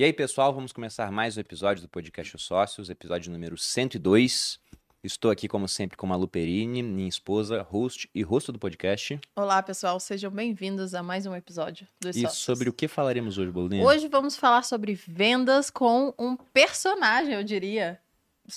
E aí, pessoal, vamos começar mais um episódio do Podcast Os Sócios, episódio número 102. Estou aqui, como sempre, com a Malu Perini, minha esposa, host e rosto do podcast. Olá, pessoal, sejam bem-vindos a mais um episódio dos E Sócios. sobre o que falaremos hoje, Bolinha? Hoje vamos falar sobre vendas com um personagem, eu diria,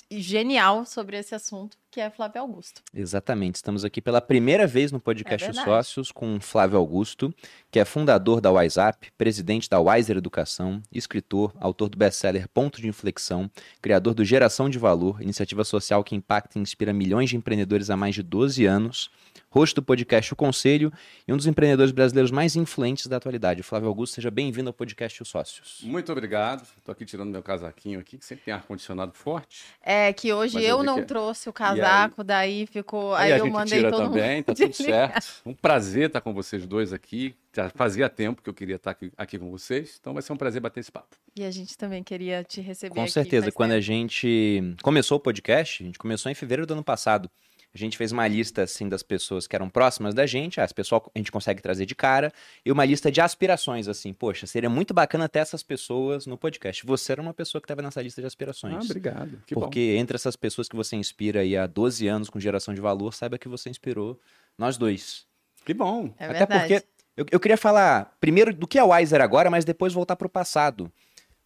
genial sobre esse assunto, que é Flávio Augusto. Exatamente, estamos aqui pela primeira vez no podcast É. Sócios com Flávio Augusto, que é fundador da WiseUp, presidente da Wiser Educação, escritor, autor do best-seller Ponto de Inflexão, criador do Geração de Valor, iniciativa social que impacta e inspira milhões de empreendedores há mais de 12 anos, host do podcast O Conselho e um dos empreendedores brasileiros mais influentes da atualidade. Flávio Augusto, seja bem-vindo ao podcast Os Sócios. Muito obrigado. Estou aqui tirando meu casaquinho aqui, que sempre tem ar-condicionado forte. É que hoje Mas eu eu não que- trouxe o casaco, daí ficou. Aí, e a eu gente mandei tira todo também, mundo. tá tudo certo. Um prazer estar com vocês dois aqui. Já fazia tempo que eu queria estar aqui, aqui com vocês, então vai ser um prazer bater esse papo. E a gente também queria te receber. Com aqui certeza, quando a tempo. gente começou o podcast, a gente começou em fevereiro do ano passado. A gente fez uma lista assim das pessoas que eram próximas da gente, as pessoas a gente consegue trazer de cara, e uma lista de aspirações assim, poxa, seria muito bacana ter essas pessoas no podcast. Você era uma pessoa que estava nessa lista de aspirações. Ah, obrigado. Que porque entre essas pessoas que você inspira aí há 12 anos com geração de valor, saiba que você inspirou nós dois. bom. Que bom. É Até verdade. porque eu, eu queria falar primeiro do que é o Wiser agora, mas depois voltar pro passado.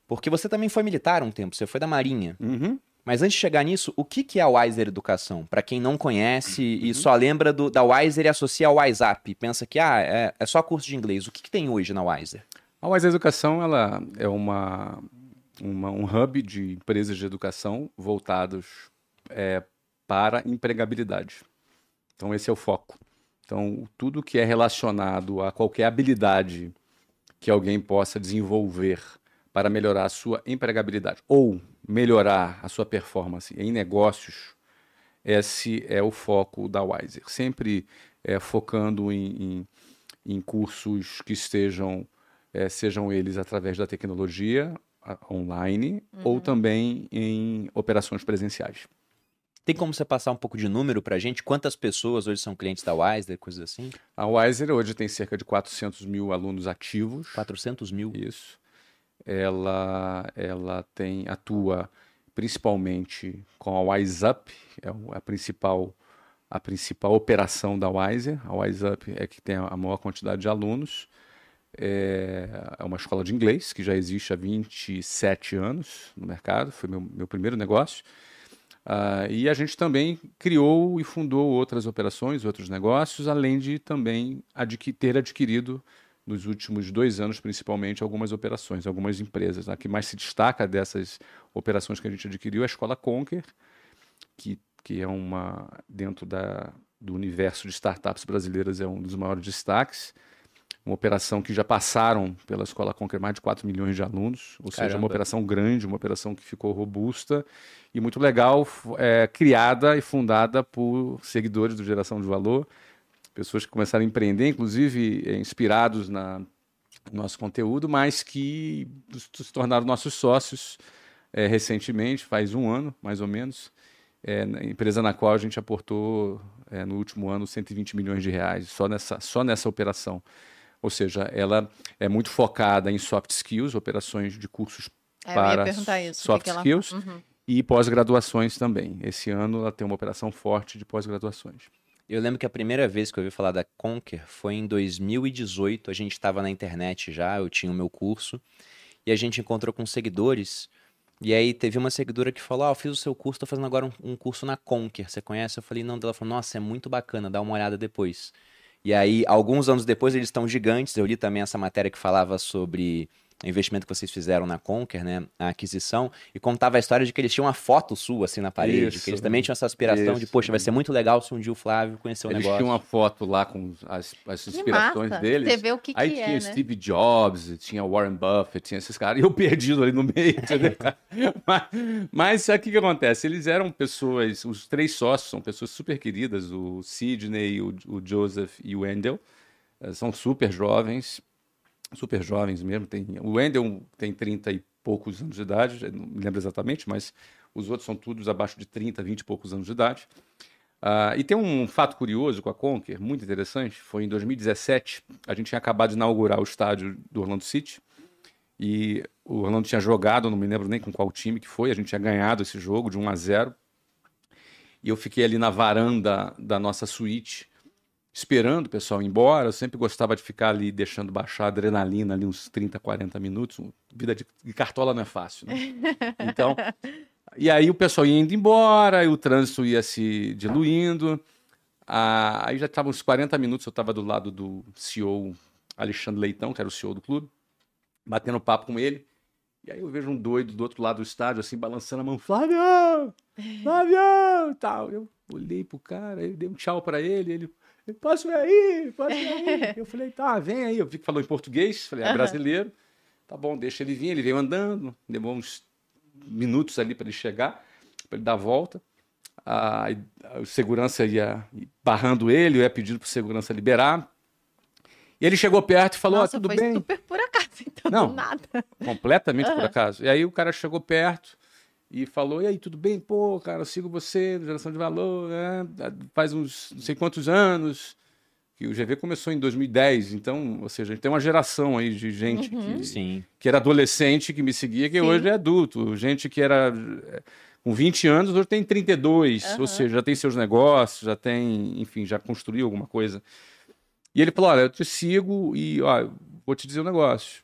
Porque você também foi militar um tempo, você foi da Marinha. Uhum. Mas antes de chegar nisso, o que, que é a Wiser Educação? Para quem não conhece Uhum. e só lembra do- da Wiser e associa ao WhatsApp, pensa que ah, é, é só curso de inglês. O que, que tem hoje na Wiser? A Wise Educação ela é uma, uma- um hub de empresas de educação voltados é, para empregabilidade. Então, esse é o foco. Então, tudo que é relacionado a qualquer habilidade que alguém possa desenvolver para melhorar a sua empregabilidade ou melhorar a sua performance em negócios, esse é o foco da Wiser. Sempre é, focando em, em, em cursos que estejam eh, sejam eles através da tecnologia a- online ou também em operações presenciais. Tem como você passar um pouco de número pra gente? Quantas pessoas hoje são clientes da Wiser, coisas assim? A Wiser hoje tem cerca de 400 mil alunos ativos. 400 mil. Isso. Ela, ela tem atua principalmente com a WiseUp, é a principal a principal operação da Wiser. A WiseUp é que tem a maior quantidade de alunos. É é uma escola de inglês que já existe há 27 anos no mercado, foi meu, meu primeiro negócio. Ah, e a gente também criou e fundou outras operações, outros negócios, além de também adqui- ter adquirido nos últimos dois anos, principalmente, algumas operações, algumas empresas. A que mais se destaca dessas operações que a gente adquiriu é a Escola Conquer, que, que é uma, dentro da, do universo de startups brasileiras, é um dos maiores destaques. Uma operação que já passaram pela Escola Conquer mais de 4 milhões de alunos, ou seja, Caramba. uma operação grande, uma operação que ficou robusta e muito legal, é, criada e fundada por seguidores do Geração de Valor, pessoas que começaram a empreender, inclusive é, inspirados na no nosso conteúdo, mas que se tornaram nossos sócios é, recentemente, faz um ano, mais ou menos, é, na empresa na qual a gente aportou é, no último ano 120 milhões de reais só nessa, só nessa operação. Ou seja, ela é muito focada em soft skills, operações de cursos É, para isso. o que soft que ela- skills Uhum. e pós-graduações também. Esse ano ela tem uma operação forte de pós-graduações. Eu lembro que a primeira vez que eu ouvi falar da Conquer foi em 2018. A gente estava na internet já, eu tinha o meu curso. E a gente encontrou com seguidores. E aí teve uma seguidora que falou: Ah, eu fiz o seu curso, tô fazendo agora um, um curso na Conquer. Você conhece? Eu falei, não. Ela falou, nossa, é muito bacana, dá uma olhada depois. E aí, alguns anos depois, eles estão gigantes. Eu li também essa matéria que falava sobre investimento que vocês fizeram na Conquer, né? A aquisição, e contava a história de que eles tinham uma foto sua assim na parede, Isso. que eles também tinham essa aspiração de, Isso. poxa, vai ser muito legal se um dia o Flávio conhecer o Eles negócio. tinham uma foto lá com as, as inspirações massa. deles. Você vê o que, Aí que tinha é, né? Steve Jobs, tinha Warren Buffett, tinha esses caras, e eu perdido ali no meio, entendeu? mas, o que, que acontece? Eles eram pessoas, os três sócios são pessoas super queridas, o Sidney, o, o Joseph e o Wendell, eh, são super jovens, super jovens mesmo. Tem, o Wendell tem 30 e poucos anos de idade, não me lembro exatamente, mas os outros são todos abaixo de 30, 20 e poucos anos de idade. Ah, e tem um fato curioso com a Conquer, muito interessante. Foi em 2017, a gente tinha acabado de inaugurar o estádio do Orlando City. E o Orlando tinha jogado, não me lembro nem com qual time que foi, a gente tinha ganhado esse jogo de 1 a 0 E eu fiquei ali na varanda da nossa suíte, esperando o pessoal ir embora. Eu sempre gostava de ficar ali deixando baixar a adrenalina ali uns 30, 40 minutos. Vida de, de cartola não é fácil, né? Então, e aí o pessoal ia indo embora, e o trânsito ia se diluindo. Ah, aí já estavam uns 40 minutos, eu estava do lado do CEO Alexandre Leitão, que era o CEO do clube, batendo papo com ele. E aí eu vejo um doido do outro lado do estádio, assim, balançando a mão, Flávio! Flávio! Tal. Eu olhei pro cara, eu dei um tchau para ele, ele, posso ir aí? Posso ir aí? Eu falei, tá, vem aí. Eu vi que falou em português, falei, é brasileiro. Tá bom, deixa ele vir. Ele veio andando, demorou uns minutos ali para ele chegar, para ele dar a volta. A, a, segurança ia barrando ele, eu ia pedindo para segurança liberar. E ele chegou perto e falou: Nossa, ah, tudo foi bem. super por acaso, então, Não, nada. Completamente por Aham. acaso. E aí o cara chegou perto e falou: E aí, tudo bem? Pô, cara, eu sigo você, geração de valor, né? Faz uns não sei quantos anos. Que o GV começou em 2010, então, ou seja, a gente tem uma geração aí de gente que, Sim. que era adolescente que me seguia, que Sim. hoje é adulto. Gente que era eh, com 20 anos, hoje tem 32, Aham. ou seja, já tem seus negócios, já tem, enfim, já construiu alguma coisa. E ele falou: Olha, eu te sigo e ó, vou te dizer um negócio.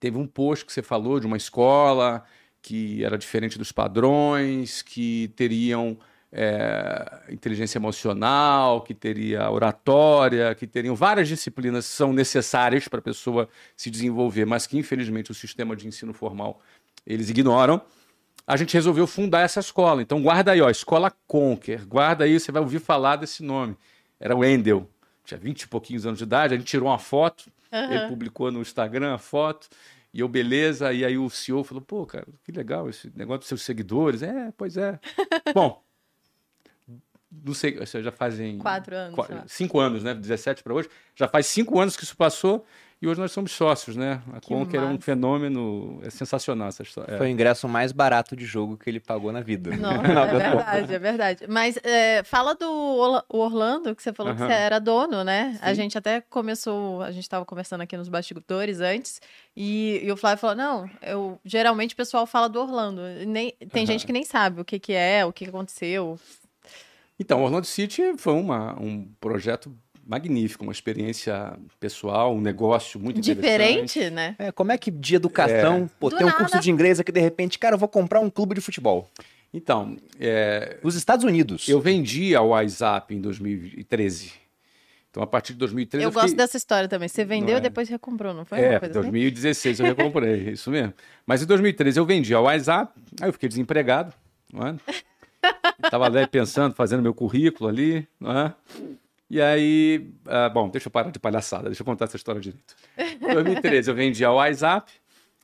Teve um post que você falou de uma escola que era diferente dos padrões, que teriam é, inteligência emocional, que teria oratória, que teriam várias disciplinas que são necessárias para a pessoa se desenvolver, mas que infelizmente o sistema de ensino formal eles ignoram. A gente resolveu fundar essa escola. Então guarda aí, ó, Escola Conquer. Guarda aí, você vai ouvir falar desse nome. Era o Wendel. Tinha 20 e pouquinhos anos de idade, a gente tirou uma foto, ele Aham. publicou no Instagram a foto, e eu, beleza, e aí o CEO falou, pô, cara, que legal esse negócio dos seus seguidores. É, pois é. Bom, não sei, já fazem... Quatro anos, qua- sei lá. Cinco anos, né? 17 para hoje. Já faz cinco anos que isso passou, e hoje nós somos sócios, né? A Que Conquer é um massa. fenômeno, é sensacional essa história. É. Foi o ingresso mais barato de jogo que ele pagou na vida. Não, é verdade, é verdade. Mas é, fala do Orlando, que você falou que você era dono, né? A Sim. gente até começou, a gente estava conversando aqui nos bastidores antes, e, e o Flávio falou: não, eu geralmente o pessoal fala do Orlando. Nem, tem gente que nem sabe o que, que é, o que que aconteceu. Então, Orlando City foi uma, um projeto magnífico, uma experiência pessoal, um negócio muito interessante. Diferente, né? É, como é que de educação, pô, Do tem um nada. curso de inglês aqui, de repente, cara, eu vou comprar um clube de futebol. Então, é, Os Estados Unidos. eu vendi a WhatsApp em 2013. Então, a partir de 2013 Eu eu, fiquei... gosto dessa história também. Você vendeu é? e depois recomprou, não foi? É, coisa assim? 2016 eu recomprei, isso mesmo. Mas em 2013 eu vendi a WhatsApp, aí eu fiquei desempregado, não é? Tava ali pensando, fazendo meu currículo ali, não é? E aí, ah, bom, deixa eu parar de palhaçada, deixa eu contar essa história direito. Em 2013 eu vendi a WhatsApp,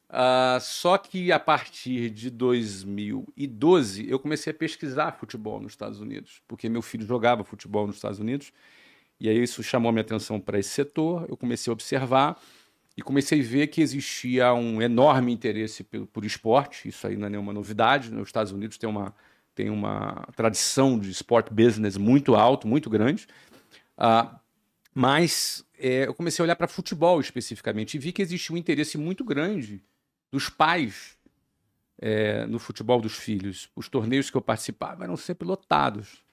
ah, só que a partir de 2012 eu comecei a pesquisar futebol nos Estados Unidos, porque meu filho jogava futebol nos Estados Unidos, e aí isso chamou minha atenção para esse setor, eu comecei a observar e comecei a ver que existia um enorme interesse por, por esporte, isso aí não é nenhuma novidade, nos Estados Unidos tem uma, tem uma tradição de sport business muito alto, muito grande, ah, mas é, eu comecei a olhar para futebol especificamente e vi que existia um interesse muito grande dos pais é, no futebol dos filhos. Os torneios que eu participava eram sempre lotados.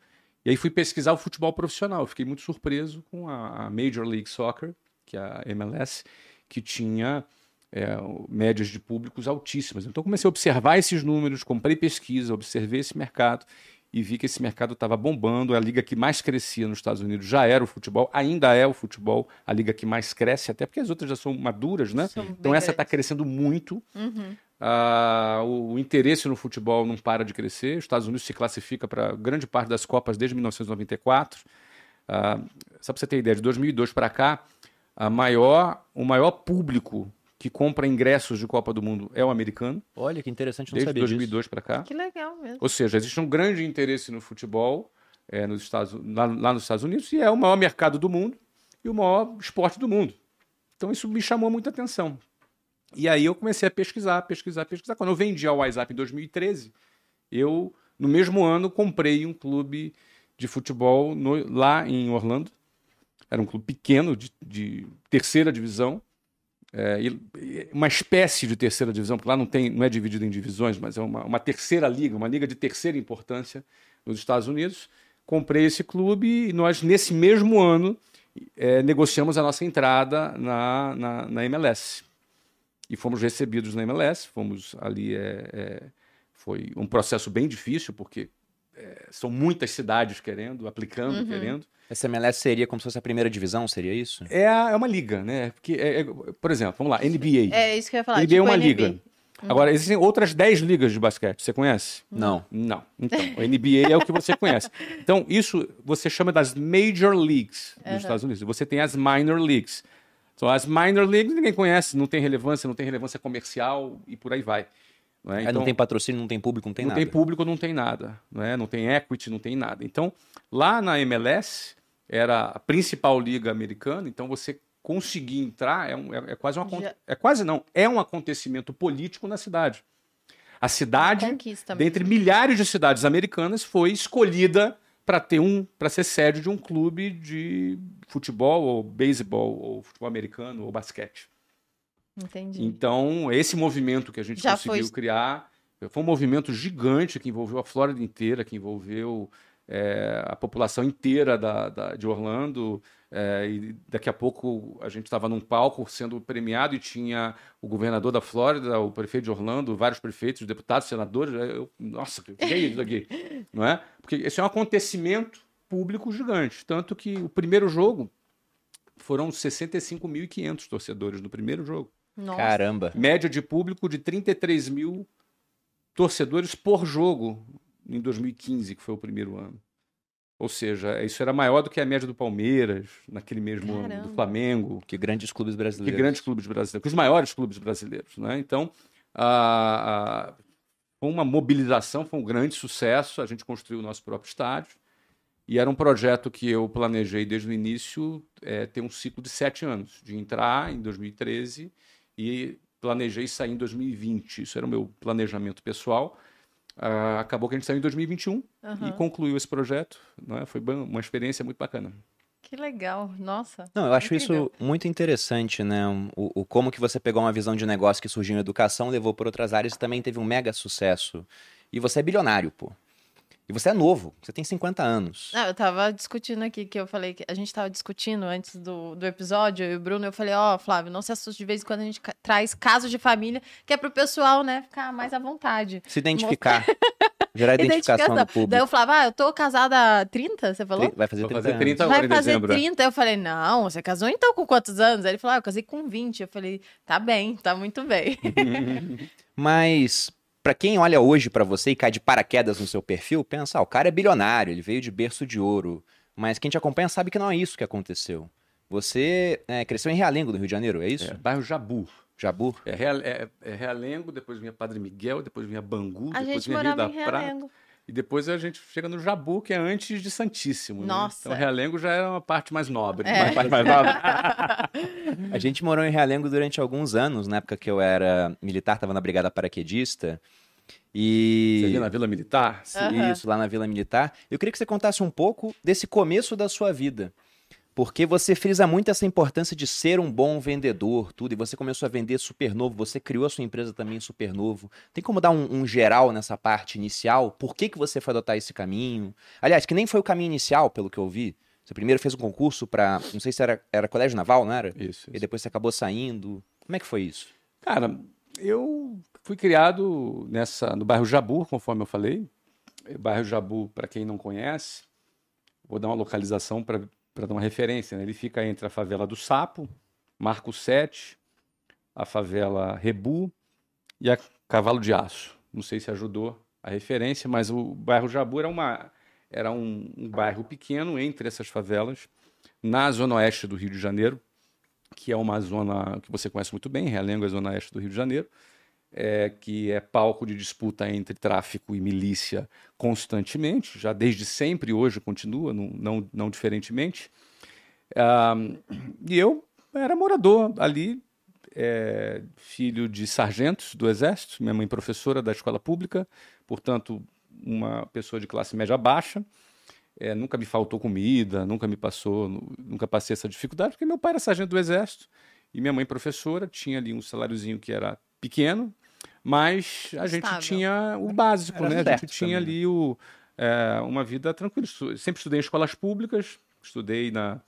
E aí fui pesquisar o futebol profissional. Fiquei muito surpreso com a, Major League Soccer, que é a MLS, que tinha é, médias de públicos altíssimas. Então comecei a observar esses números, comprei pesquisa, observei esse mercado e vi que esse mercado estava bombando. A liga que mais crescia nos Estados Unidos já era o futebol, ainda é o futebol, a liga que mais cresce, até porque as outras já são maduras, né? São Então essa está crescendo muito. Uhum. Ah, o, o interesse no futebol não para de crescer. Os Estados Unidos se classifica para grande parte das Copas desde 1994. Ah, só para você ter ideia, de 2002 para cá, a maior, o maior público que compra ingressos de Copa do Mundo é o americano, Olha que interessante, não desde sabia disso. 2002 para cá. Que legal mesmo. Ou seja, existe um grande interesse no futebol é, nos Estados, lá, lá nos Estados Unidos e é o maior mercado do mundo e o maior esporte do mundo. Então isso me chamou muita atenção. E aí eu comecei a pesquisar, pesquisar, pesquisar. Quando eu vendi a WhatsApp em 2013, eu, no mesmo ano, comprei um clube de futebol no- lá em Orlando. Era um clube pequeno, de, de terceira divisão. É, uma espécie de terceira divisão, porque lá não, tem, não é dividido em divisões, mas é uma, uma terceira liga, uma liga de terceira importância nos Estados Unidos. Comprei esse clube e nós, nesse mesmo ano, é, negociamos a nossa entrada na, na, na, MLS. E fomos recebidos na MLS, fomos ali. É, é, foi um processo bem difícil, porque é, são muitas cidades querendo, aplicando, uhum. querendo. Essa MLS seria como se fosse a primeira divisão, seria isso? É, é uma liga, né? Porque, é, é, por exemplo, vamos lá, NBA. É isso que eu ia falar. NBA tipo é uma liga. Uhum. Agora, existem outras 10 ligas de basquete. Você conhece? Não. Não. Então, o NBA é o que você conhece. Então, isso você chama das Major Leagues dos uhum. Estados Unidos. Você tem as Minor Leagues. Então, as Minor Leagues ninguém conhece, não tem relevância, não tem relevância comercial e por aí vai. Não, é? então, não tem patrocínio, não tem público, não tem não nada. Não tem público, não tem nada. Não, é? não tem equity, não tem nada. Então, lá na MLS, era a principal liga americana, então você conseguir entrar é, um, é, é quase uma Já... é quase não é um acontecimento político na cidade. A cidade, dentre milhares de cidades americanas, foi escolhida para ter um para ser sede de um clube de futebol ou beisebol ou futebol americano ou basquete. Entendi. Então esse movimento que a gente Já conseguiu foi... criar foi um movimento gigante que envolveu a Flórida inteira, que envolveu é, a população inteira da, da de Orlando. É, e daqui a pouco a gente estava num palco sendo premiado e tinha o governador da Flórida, o prefeito de Orlando, vários prefeitos, deputados, senadores. Eu, nossa, que é isso aqui? não é? Porque esse é um acontecimento público gigante. Tanto que o primeiro jogo foram 65.500 torcedores no primeiro jogo. Nossa. Caramba! Média de público de 33 mil torcedores por jogo em 2015, que foi o primeiro ano. Ou seja, isso era maior do que a média do Palmeiras, naquele mesmo Caramba. ano, do Flamengo. Que grandes clubes brasileiros. Que grandes clubes brasileiros, que os maiores clubes brasileiros. Né? Então, a, a, foi uma mobilização, foi um grande sucesso. A gente construiu o nosso próprio estádio. E era um projeto que eu planejei desde o início é, ter um ciclo de sete anos, de entrar em 2013 e planejei sair em 2020. Isso era o meu planejamento pessoal. Uh, acabou que a gente saiu em 2021 uhum. e concluiu esse projeto. Né? Foi uma experiência muito bacana. Que legal, nossa. Não, eu acho incrível. isso muito interessante, né? O, o, como que você pegou uma visão de negócio que surgiu em educação, levou por outras áreas e também teve um mega sucesso. E você é bilionário, pô. E você é novo, você tem 50 anos. Ah, eu tava discutindo aqui, que eu falei que a gente tava discutindo antes do, do episódio, eu e o Bruno, eu falei, ó, oh, Flávio, não se assuste de vez em quando a gente traz casos de família, que é pro pessoal, né, ficar mais à vontade. Se identificar. Gerar identificação, identificação do público. Daí eu falava, ah, eu tô casada há 30, você falou? Vai fazer 30, Vou fazer 30 agora Vai fazer 30. Eu falei, não, você casou então com quantos anos? Aí ele falou, ah, eu casei com 20. Eu falei, tá bem, tá muito bem. Mas para quem olha hoje para você e cai de paraquedas no seu perfil, pensa, ah, o cara é bilionário, ele veio de berço de ouro. Mas quem te acompanha sabe que não é isso que aconteceu. Você é, cresceu em Realengo, no Rio de Janeiro, é isso? É, bairro Jabu. Jabu? É, é, é, Realengo, depois vinha Padre Miguel, depois vinha Bangu, a depois vinha Rio da Prata. E depois a gente chega no Jabu, que é antes de Santíssimo. Né? Nossa. Né? Então Realengo já era uma parte mais nobre. É. Uma parte mais nobre. a gente morou em Realengo durante alguns anos, na época que eu era militar, estava na Brigada Paraquedista. E... Você ali na Vila Militar? Uhum. Isso, lá na Vila Militar. Eu queria que você contasse um pouco desse começo da sua vida. Porque você frisa muito essa importância de ser um bom vendedor, tudo, e você começou a vender super novo, você criou a sua empresa também super novo. Tem como dar um, um, geral nessa parte inicial? Por que, que você foi adotar esse caminho? Aliás, que nem foi o caminho inicial, pelo que eu vi. Você primeiro fez um concurso para, não sei se era, era colégio naval, não era? Isso, isso. E depois você acabou saindo. Como é que foi isso? Cara, eu fui criado nessa no bairro Jabu, conforme eu falei. O bairro Jabu, para quem não conhece, vou dar uma localização para dar uma referência. Né? Ele fica entre a favela do Sapo, Marco 7, a favela Rebu e a Cavalo de Aço. Não sei se ajudou a referência, mas o bairro Jabu era, uma, era um, um bairro pequeno entre essas favelas, na zona oeste do Rio de Janeiro, que é uma zona que você conhece muito bem, Realengo é a zona oeste do Rio de Janeiro é, que é palco de disputa entre tráfico e milícia constantemente, já desde sempre, hoje continua, não, não, não diferentemente. e eu era morador ali, é, filho de sargentos do Exército, minha mãe professora da escola pública, portanto, uma pessoa de classe média baixa. É, nunca me faltou comida, nunca me passou, nunca passei essa dificuldade, porque meu pai era sargento do Exército E minha mãe, professora, tinha ali um saláriozinho que era pequeno, mas a gente Estável. tinha o básico, Era né? A gente tinha também, ali o, é, uma vida tranquila. Sempre estudei em escolas públicas, estudei na.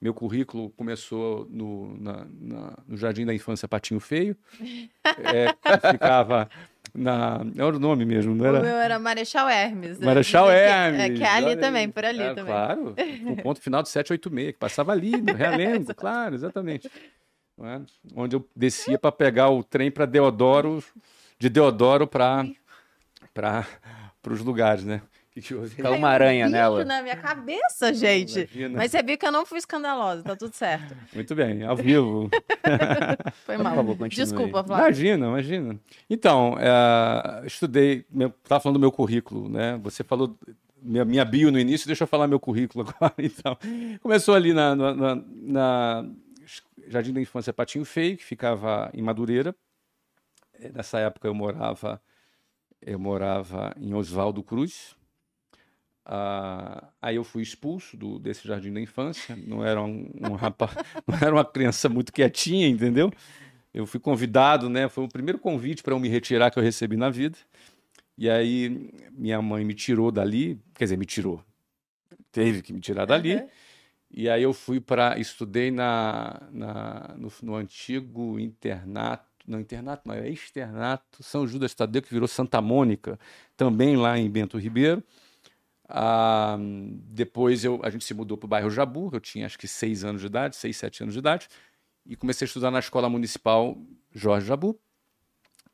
Meu currículo começou no, na- na- no Jardim da Infância Patinho Feio. É, ficava na. Era o nome mesmo, não O era? meu era Marechal Hermes. né? Marechal Dizem que- Hermes. É, que é ali olha também, por ali É, também. Claro, o ponto final de 786, que passava ali, no Realengo, claro, exatamente. Não é? Onde eu descia para pegar o trem para Deodoro, de Deodoro para os lugares, né? Caiu uma aranha nela. na minha cabeça, gente. Imagina. Mas você viu que eu não fui escandalosa, tá tudo certo. Muito bem, ao vivo. Foi Por mal. favor, continue. Desculpa, Flávio. Imagina, imagina. Então, é, estudei, estava falando do meu currículo, né? Você falou minha, minha bio no início, deixa eu falar meu currículo agora. Então, começou ali na, na, na- na Jardim da Infância Patinho Feio, que ficava em Madureira. Eh, Nessa época eu morava, eu morava em Oswaldo Cruz. Ah, aí eu fui expulso do, desse jardim da infância. Não era um, um rapaz, não era uma criança muito quietinha, entendeu? Eu fui convidado, né? Foi o primeiro convite para eu me retirar que eu recebi na vida. E aí minha mãe me tirou dali, quer dizer, me tirou. Teve que me tirar dali. Uhum. E aí eu fui para estudei na, na no, no antigo internato, não internato, não, é externato São Judas Tadeu que virou Santa Mônica, também lá em Bento Ribeiro. Ah, depois eu, a gente se mudou para o bairro Jabu, eu tinha acho que seis anos de idade, seis, sete anos de idade, e comecei a estudar na escola municipal Jorge Jabu.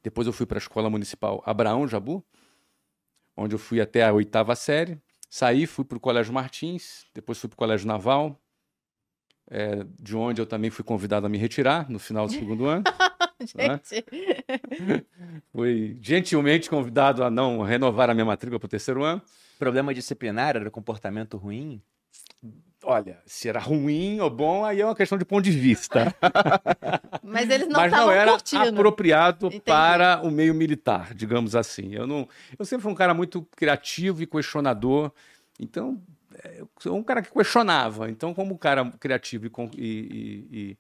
Depois eu fui para a escola municipal Abraão Jabu, onde eu fui até a oitava série. Saí, fui para o Colégio Martins, depois fui para o Colégio Naval, é, de onde eu também fui convidado a me retirar no final do segundo ano. Gente, Fui gentilmente convidado a não renovar a minha matrícula para o terceiro ano. Problema disciplinar era comportamento ruim? Olha, se era ruim ou bom, aí é uma questão de ponto de vista. mas eles não Mas não era curtindo. apropriado Entendi. para o meio militar, digamos assim. Eu não, eu sempre fui um cara muito criativo e questionador. Então, é, eu sou um cara que questionava. Então, como um cara criativo e, e- e-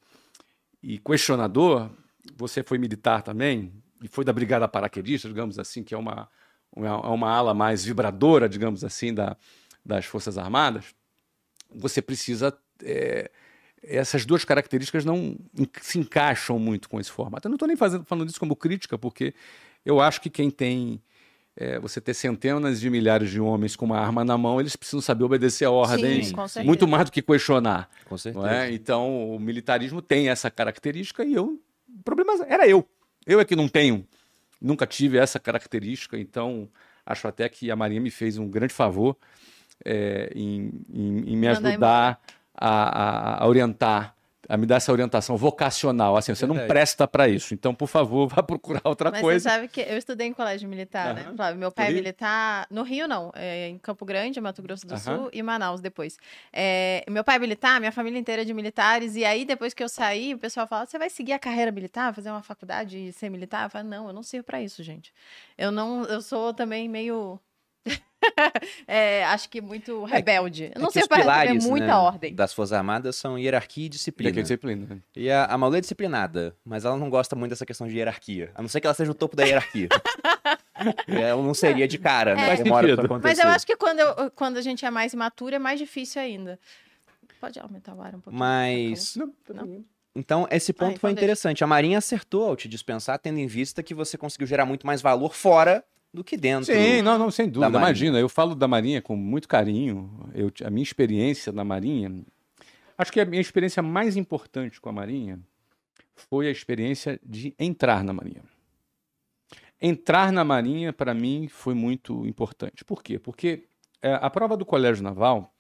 e- e questionador, você foi militar também e foi da Brigada Paraquedista, digamos assim, que é uma, uma, uma ala mais vibradora, digamos assim, da, das Forças Armadas. Você precisa é, essas duas características não se encaixam muito com esse formato. Eu não estou nem fazendo, falando isso como crítica, porque eu acho que quem tem. é, você ter centenas de milhares de homens com uma arma na mão, eles precisam saber obedecer a ordem Sim, com certeza. muito mais do que questionar. Com Não certeza. é? Então, o militarismo tem essa característica e eu. O problema era eu. Eu é que não tenho, nunca tive essa característica, então acho até que a Marinha me fez um grande favor é, em, em- em me ajudar a, a- a orientar, a me dar essa orientação vocacional. Assim, você não presta para isso, então, por favor, vá procurar outra Mas coisa. você sabe que eu estudei em colégio militar, né? Flávio? Meu pai é militar. No Rio, não. É em Campo Grande, Mato Grosso do. Sul e Manaus depois. É, meu pai é militar, minha família inteira é de militares. E aí, depois que eu saí, o pessoal fala: você vai seguir a carreira militar, fazer uma faculdade e ser militar? Eu falo, não, eu não sirvo pra isso, gente. Eu não, eu sou também meio. é, acho que muito rebelde. Eu não É que sei os para ter pilares, muita né, ordem. das Forças Armadas são hierarquia e E disciplina. aqui disciplina. né? E a, a Malu é disciplinada, mas ela não gosta muito dessa questão de hierarquia. A não ser que ela seja o topo da hierarquia. ela não seria de cara, né? É. Demora pra acontecer. Mas eu acho que quando, eu- quando a gente é mais imaturo, é mais difícil ainda. Pode aumentar o ar um pouquinho? Mas. Não, Não. Então, esse ponto Ah, então foi deixa. interessante. A Marinha acertou ao te dispensar, tendo em vista que você conseguiu gerar muito mais valor fora do que dentro. Sim, não, não, sem dúvida. Imagina, eu falo da Marinha com muito carinho. Eu, a minha experiência na Marinha. Acho que a minha experiência mais importante com a Marinha foi a experiência de entrar na Marinha. Entrar na Marinha, para mim, foi muito importante. Por quê? Porque é, a prova do Colégio Naval,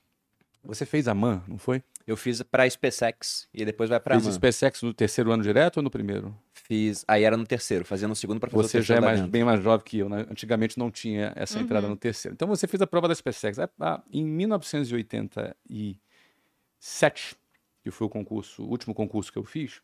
você fez a MAN, não foi? Eu fiz pra SpaceX e depois vai o AMAN. SpaceX no terceiro ano direto ou no primeiro? Fiz. Aí era no terceiro, fazia no segundo pra fazer o Você já é mais, bem mais jovem que eu. né? Antigamente não tinha essa Uhum. entrada no terceiro. Então você fez a prova da SpaceX. Ah, ah, Em 1987, que foi o concurso, o último concurso que eu fiz,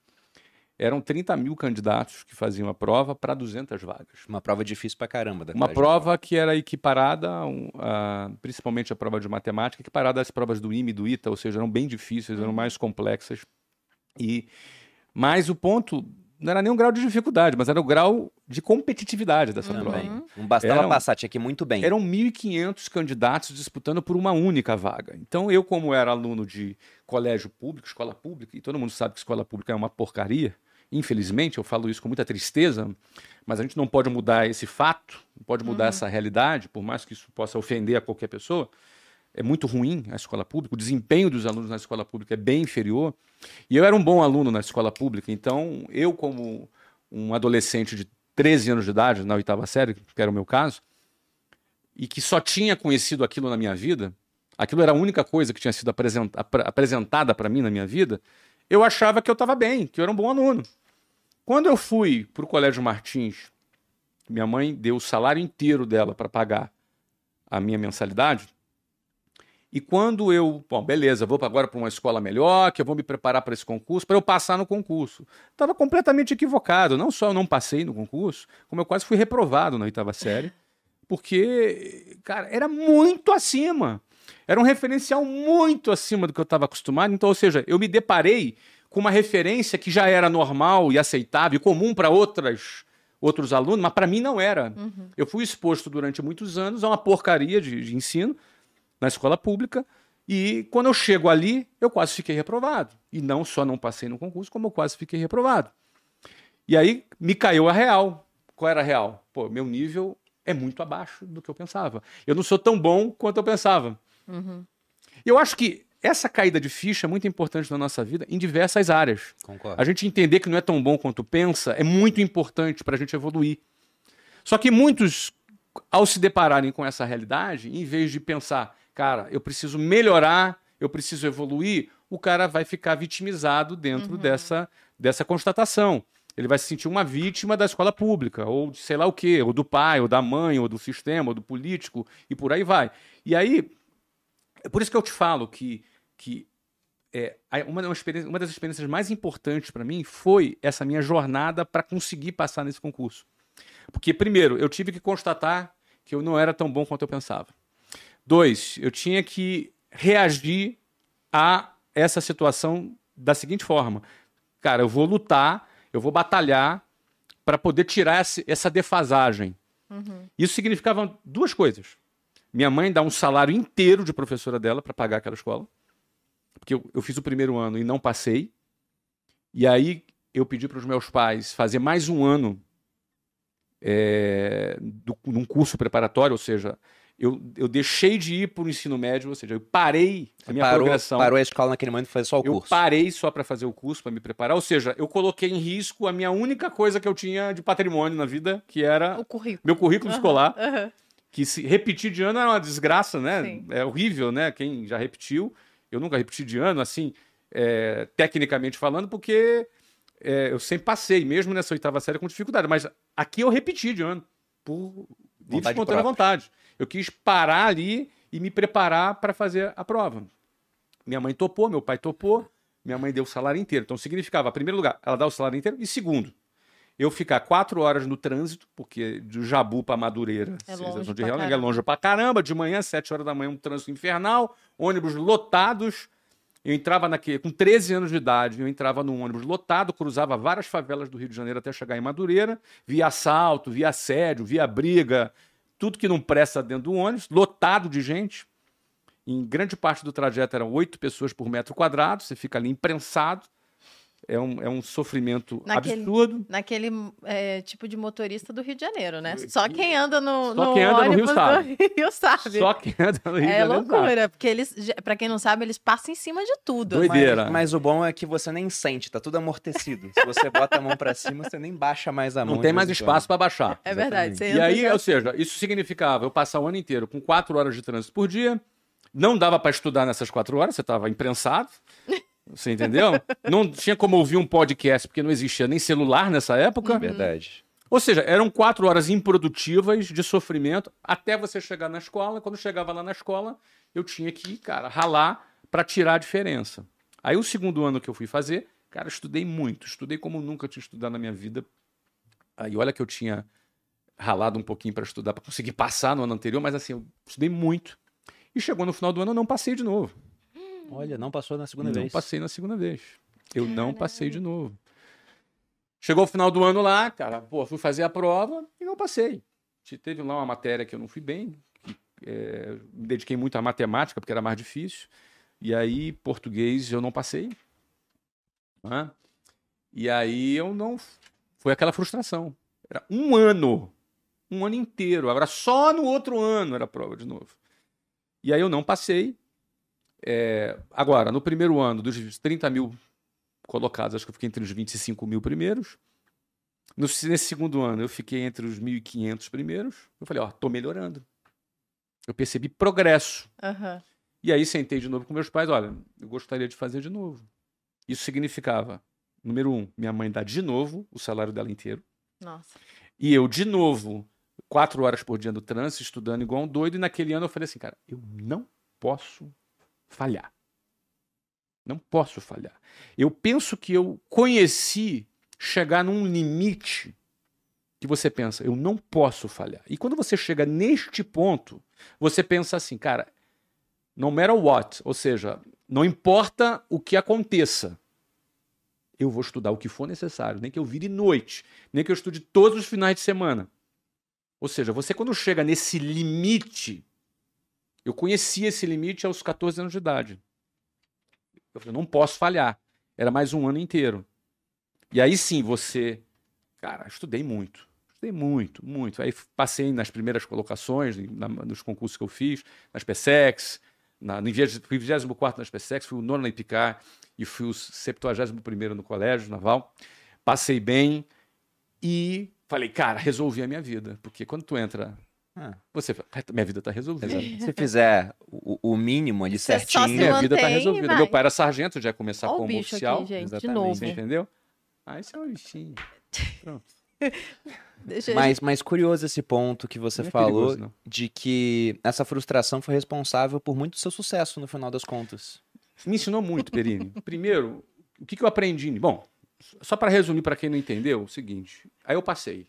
eram 30 mil candidatos que faziam a prova para 200 vagas. Uma prova difícil pra caramba. Da Uma prova que era equiparada, a a- principalmente a prova de matemática, equiparada às provas do IME e do ITA, ou seja, eram bem difíceis, eram mais complexas. E Mas o ponto não era nem um grau de dificuldade, mas era o grau de competitividade dessa Uhum. prova. Também. Não bastava Era um- passar, tinha que ir muito bem. Eram 1.500 candidatos disputando por uma única vaga. Então, eu, como era aluno de colégio público, escola pública, e todo mundo sabe que escola pública é uma porcaria, infelizmente, eu falo isso com muita tristeza, mas a gente não pode mudar esse fato, não pode mudar essa realidade, por mais que isso possa ofender a qualquer pessoa. É muito ruim a escola pública, o desempenho dos alunos na escola pública é bem inferior. E eu era um bom aluno na escola pública, então eu, como um adolescente de 13 anos de idade, na oitava série, que era o meu caso, e que só tinha conhecido aquilo na minha vida, aquilo era a única coisa que tinha sido apresent- apre- apresentada para mim na minha vida, eu achava que eu estava bem, que eu era um bom aluno. Quando eu fui para o Colégio Martins, minha mãe deu o salário inteiro dela para pagar a minha mensalidade. E quando eu, bom, beleza, vou agora para uma escola melhor, que eu vou me preparar para esse concurso, para eu passar no concurso. Estava completamente equivocado. Não só eu não passei no concurso, como eu quase fui reprovado na oitava série, porque, cara, era muito acima. Era um referencial muito acima do que eu estava acostumado. Então, ou seja, eu me deparei com uma referência que já era normal e aceitável e comum para outras outros alunos, mas para mim não era. Eu fui exposto durante muitos anos a uma porcaria de, de ensino na escola pública e quando eu chego ali, eu quase fiquei reprovado. E não só não passei no concurso, como eu quase fiquei reprovado. E aí me caiu a real. Qual era a real? Pô, meu nível é muito abaixo do que eu pensava. Eu não sou tão bom quanto eu pensava. Eu acho que essa caída de ficha é muito importante na nossa vida em diversas áreas. Concordo. A gente entender que não é tão bom quanto pensa é muito importante para a gente evoluir. Só que muitos, ao se depararem com essa realidade, em vez de pensar, cara, eu preciso melhorar, eu preciso evoluir, o cara vai ficar vitimizado dentro dessa, dessa constatação. Ele vai se sentir uma vítima da escola pública, ou de sei lá o quê, ou do pai, ou da mãe, ou do sistema, ou do político, e por aí vai. E aí, é por isso que eu te falo que, que é, uma, das experiências- uma das experiências mais importantes para mim foi essa minha jornada para conseguir passar nesse concurso. Porque, primeiro, eu tive que constatar que eu não era tão bom quanto eu pensava. Dois, eu tinha que reagir a essa situação da seguinte forma: cara, eu vou lutar, eu vou batalhar para poder tirar essa defasagem. Isso significava duas coisas. Minha mãe dá um salário inteiro de professora dela para pagar aquela escola. Porque eu, eu fiz o primeiro ano e não passei. E aí eu pedi para os meus pais fazer mais um ano é, do, num curso preparatório, ou seja, eu, eu deixei de ir para o ensino médio, ou seja, eu parei a minha parou, progressão. parou a escola naquele momento e fazer só o Eu curso. parei só para fazer o curso, para me preparar. Ou seja, eu coloquei em risco a minha única coisa que eu tinha de patrimônio na vida, que era O currículo. meu currículo escolar Aham. Que se repetir de ano é uma desgraça, né? Sim. É horrível, né? Quem já repetiu, eu nunca repeti de ano, assim, é, tecnicamente falando, porque é, eu sempre passei, mesmo nessa oitava série, com dificuldade. Mas aqui eu repeti de ano, por livre espontânea própria. vontade. Eu quis parar ali e me preparar para fazer a prova. Minha mãe topou, meu pai topou, minha mãe deu o salário inteiro. Então significava, em primeiro lugar, ela dá o salário inteiro, e segundo, eu ficar quatro horas no trânsito, porque do Jabu para Madureira, É longe de Real, é caramba. longe pra caramba, de manhã, sete horas da manhã, um trânsito infernal, ônibus lotados. Eu entrava naquele, com 13 anos de idade, eu entrava num ônibus lotado, cruzava várias favelas do Rio de Janeiro até chegar em Madureira, via assalto, via assédio, via briga, tudo que não presta dentro do ônibus, lotado de gente. Em grande parte do trajeto eram oito pessoas por metro quadrado, você fica ali imprensado. É um, é um sofrimento Naquele- absurdo. Naquele é, tipo de motorista do Rio de Janeiro, né? Só quem anda no, Só no quem anda no Rio sabe. Rio sabe. Só quem anda no Rio de é Janeiro sabe. loucura, porque eles, pra quem não sabe, eles passam em cima de tudo. Doideira. Mas, mas o bom é que você nem sente, tá tudo amortecido. Se você bota a mão pra cima, você nem baixa mais a mão. Não tem mais espaço para baixar. É verdade. Você E aí, já- ou seja, isso significava eu passar o ano inteiro com quatro horas de trânsito por dia. Não dava para estudar nessas quatro horas, você estava imprensado. Você entendeu? Não tinha como ouvir um podcast, porque não existia nem celular nessa época. quando. Verdade. Ou seja, eram quatro horas improdutivas de sofrimento até você chegar na escola. Quando chegava lá na escola, eu tinha que, cara, ralar para tirar a diferença. Aí o segundo ano que eu fui fazer, cara, estudei muito. Estudei como nunca tinha estudado na minha vida. Aí olha que eu tinha ralado um pouquinho para estudar, para conseguir passar no ano anterior, mas assim, eu estudei muito. E chegou no final do ano, eu não passei de novo. Olha, não passou na segunda não vez. passei na segunda vez. Eu não passei de novo. Chegou o final do ano lá, cara, pô, fui fazer a prova e não passei. Teve lá uma matéria que eu não fui bem, que, é, me dediquei muito à matemática, porque era mais difícil. E aí, português, eu não passei. Né? E aí eu não. Foi aquela frustração. Era um ano. Um ano inteiro. Agora só no outro ano era a prova de novo. E aí eu não passei. É, agora, no primeiro ano, dos 30 mil colocados, acho que eu fiquei entre os 25 mil primeiros. No, nesse segundo ano, eu fiquei entre os 1.500 primeiros. Eu falei, ó, tô melhorando. Eu percebi progresso. Aham. E aí sentei de novo com meus pais, olha, eu gostaria de fazer de novo. Isso significava, número um, minha mãe dar de novo o salário dela inteiro. Nossa. E eu, de novo, quatro horas por dia no trânsito, estudando igual um doido. E naquele ano eu falei assim, cara, eu não posso falhar. Não posso falhar. Eu penso que eu conheci chegar num limite que você pensa, eu não posso falhar. E quando você chega neste ponto, você pensa assim, cara, no matter what, ou seja, não importa o que aconteça, eu vou estudar o que for necessário, nem que eu vire noite, nem que eu estude todos os finais de semana. Ou seja, você quando chega nesse limite, eu conheci esse limite aos 14 anos de idade. Eu falei, não posso falhar. Era mais um ano inteiro. E aí sim, você. Cara, estudei muito. Estudei muito, muito. Aí passei nas primeiras colocações, na, nos concursos que eu fiz, nas PSEX, na, no 24 na SpaceX, fui o nono na Ipicar e fui o 71 no colégio naval. Passei bem e falei, cara, resolvi a minha vida. Porque quando tu entra, ah, você minha vida está resolvida. Se fizer o, o mínimo ali Você certinho, Minha vida e resolvida. vai. Meu pai era sargento, já ia começar Ó o como bicho oficial. aqui, gente, de exatamente. novo. Você entendeu? Ah, esse é um bichinho. Pronto. Mas, mas curioso esse ponto que você Não é falou perigoso, não. de que essa frustração foi responsável por muito do seu sucesso no final das contas. Me ensinou muito, Perini. Primeiro, o que, que eu aprendi? Bom, só para resumir para quem não entendeu, o seguinte. Aí eu passei.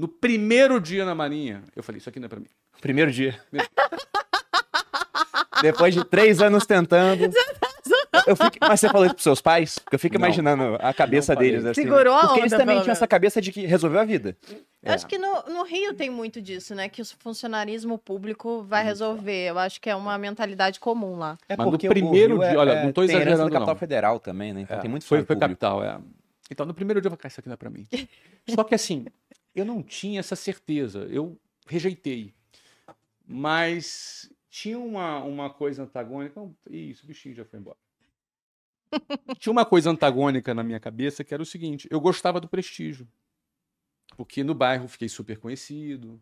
No primeiro dia na Marinha, eu falei, isso aqui não é para mim. Primeiro dia. Depois de três anos tentando. Eu fico... Mas você falou isso pros seus pais? Porque eu fico Não. imaginando a cabeça deles. Assim, Segurou a Porque eles onda, também pelo tinham essa cabeça de que resolveu a vida. Eu acho que no, no Rio tem muito disso, né? Que o funcionarismo público vai resolver. Eu acho que é uma mentalidade comum lá. É Mas no porque primeiro o Rio dia- olha, não tô tem exagerando, da capital não. federal também, né? Então É, tem muito foi, foi público. capital, é. Então, no primeiro dia eu falei, cara, isso aqui não é pra mim. Só que assim, eu não tinha essa certeza. Eu rejeitei. Mas tinha uma, uma coisa antagônica. Isso, o bichinho já foi embora. tinha uma coisa antagônica na minha cabeça que era o seguinte: eu gostava do prestígio. Porque no bairro fiquei super conhecido.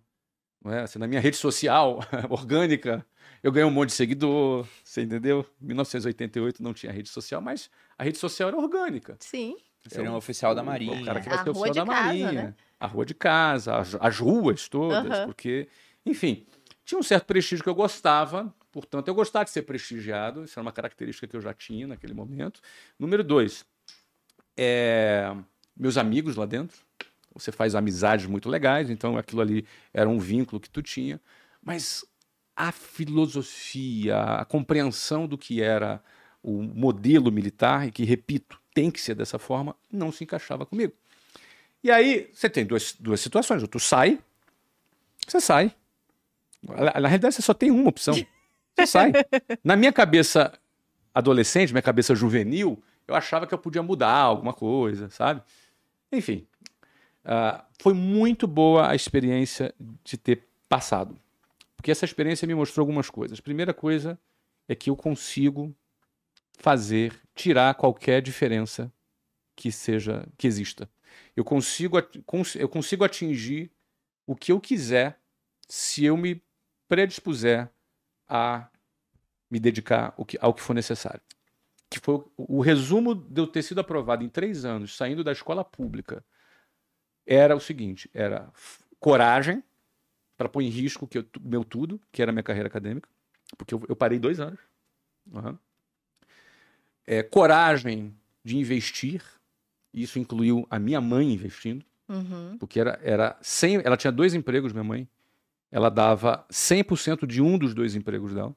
Não é? Assim, na minha rede social orgânica, eu ganhei um monte de seguidor. Você entendeu? Em 1988 não tinha rede social, mas a rede social era orgânica. Sim. Seria um oficial da o- Marinha. O cara que A vai ser rua oficial da casa, Marinha. né? A rua de casa, as, as ruas todas, Aham. porque, enfim, tinha um certo prestígio que eu gostava, portanto, eu gostava de ser prestigiado, isso era uma característica que eu já tinha naquele momento. Número dois, é, meus amigos lá dentro, você faz amizades muito legais, então aquilo ali era um vínculo que tu tinha, mas a filosofia, a compreensão do que era o modelo militar, e que, repito, tem que ser dessa forma, não se encaixava comigo. E aí, você tem duas, duas situações. Ou tu sai, você sai. Na, na realidade, você só tem uma opção. Você sai. Na minha cabeça adolescente, minha cabeça juvenil, eu achava que eu podia mudar alguma coisa, sabe? Enfim, ah, foi muito boa a experiência de ter passado. Porque essa experiência me mostrou algumas coisas. Primeira coisa é que eu consigo fazer, tirar qualquer diferença que seja, que exista. Eu consigo, eu consigo atingir o que eu quiser se eu me predispuser a me dedicar ao que, ao que for necessário. Que foi o, resumo de eu ter sido aprovado em três anos, saindo da escola pública, era o seguinte: era coragem para pôr em risco que eu, meu tudo, que era minha carreira acadêmica, porque eu, eu parei dois anos. Aham. É, coragem de investir, isso incluiu a minha mãe investindo, Uhum. porque era, era 100, ela tinha dois empregos, minha mãe. Ela dava 100% de um dos dois empregos dela.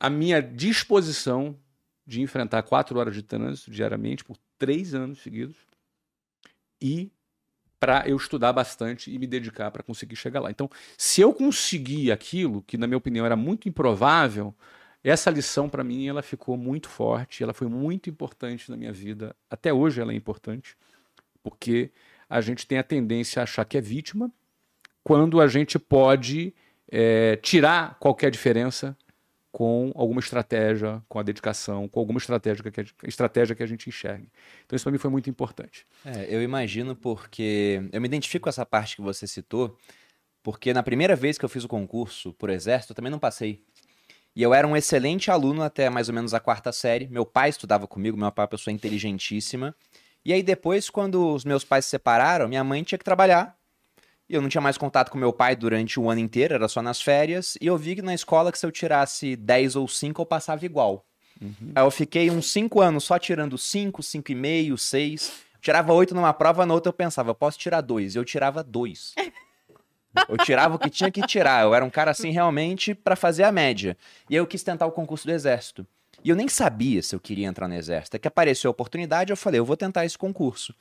A minha disposição de enfrentar quatro horas de trânsito diariamente por três anos seguidos e para eu estudar bastante e me dedicar para conseguir chegar lá. Então, se eu conseguir aquilo, que na minha opinião era muito improvável, essa lição para mim ela ficou muito forte, ela foi muito importante na minha vida. Até hoje ela é importante, porque a gente tem a tendência a achar que é vítima, quando a gente pode é, tirar qualquer diferença com alguma estratégia, com a dedicação, com alguma estratégia que, a, estratégia que a gente enxergue. Então isso para mim foi muito importante. É, eu imagino porque eu me identifico com essa parte que você citou, porque na primeira vez que eu fiz o concurso por exército, eu também não passei. E eu era um excelente aluno até mais ou menos a quarta série. Meu pai estudava comigo, meu pai é uma pessoa inteligentíssima. E aí depois, quando os meus pais se separaram, minha mãe tinha que trabalhar eu não tinha mais contato com meu pai durante o ano inteiro, era só nas férias. E eu vi que na escola que se eu tirasse 10 ou 5, eu passava igual. Uhum. Aí eu fiquei uns 5 anos só tirando 5, 5,5, 6. Tirava 8 numa prova, na outra eu pensava, eu posso tirar 2. Eu tirava 2. Eu tirava o que tinha que tirar. Eu era um cara assim realmente para fazer a média. E eu quis tentar o concurso do Exército. E eu nem sabia se eu queria entrar no Exército. É que apareceu a oportunidade, eu falei, eu vou tentar esse concurso.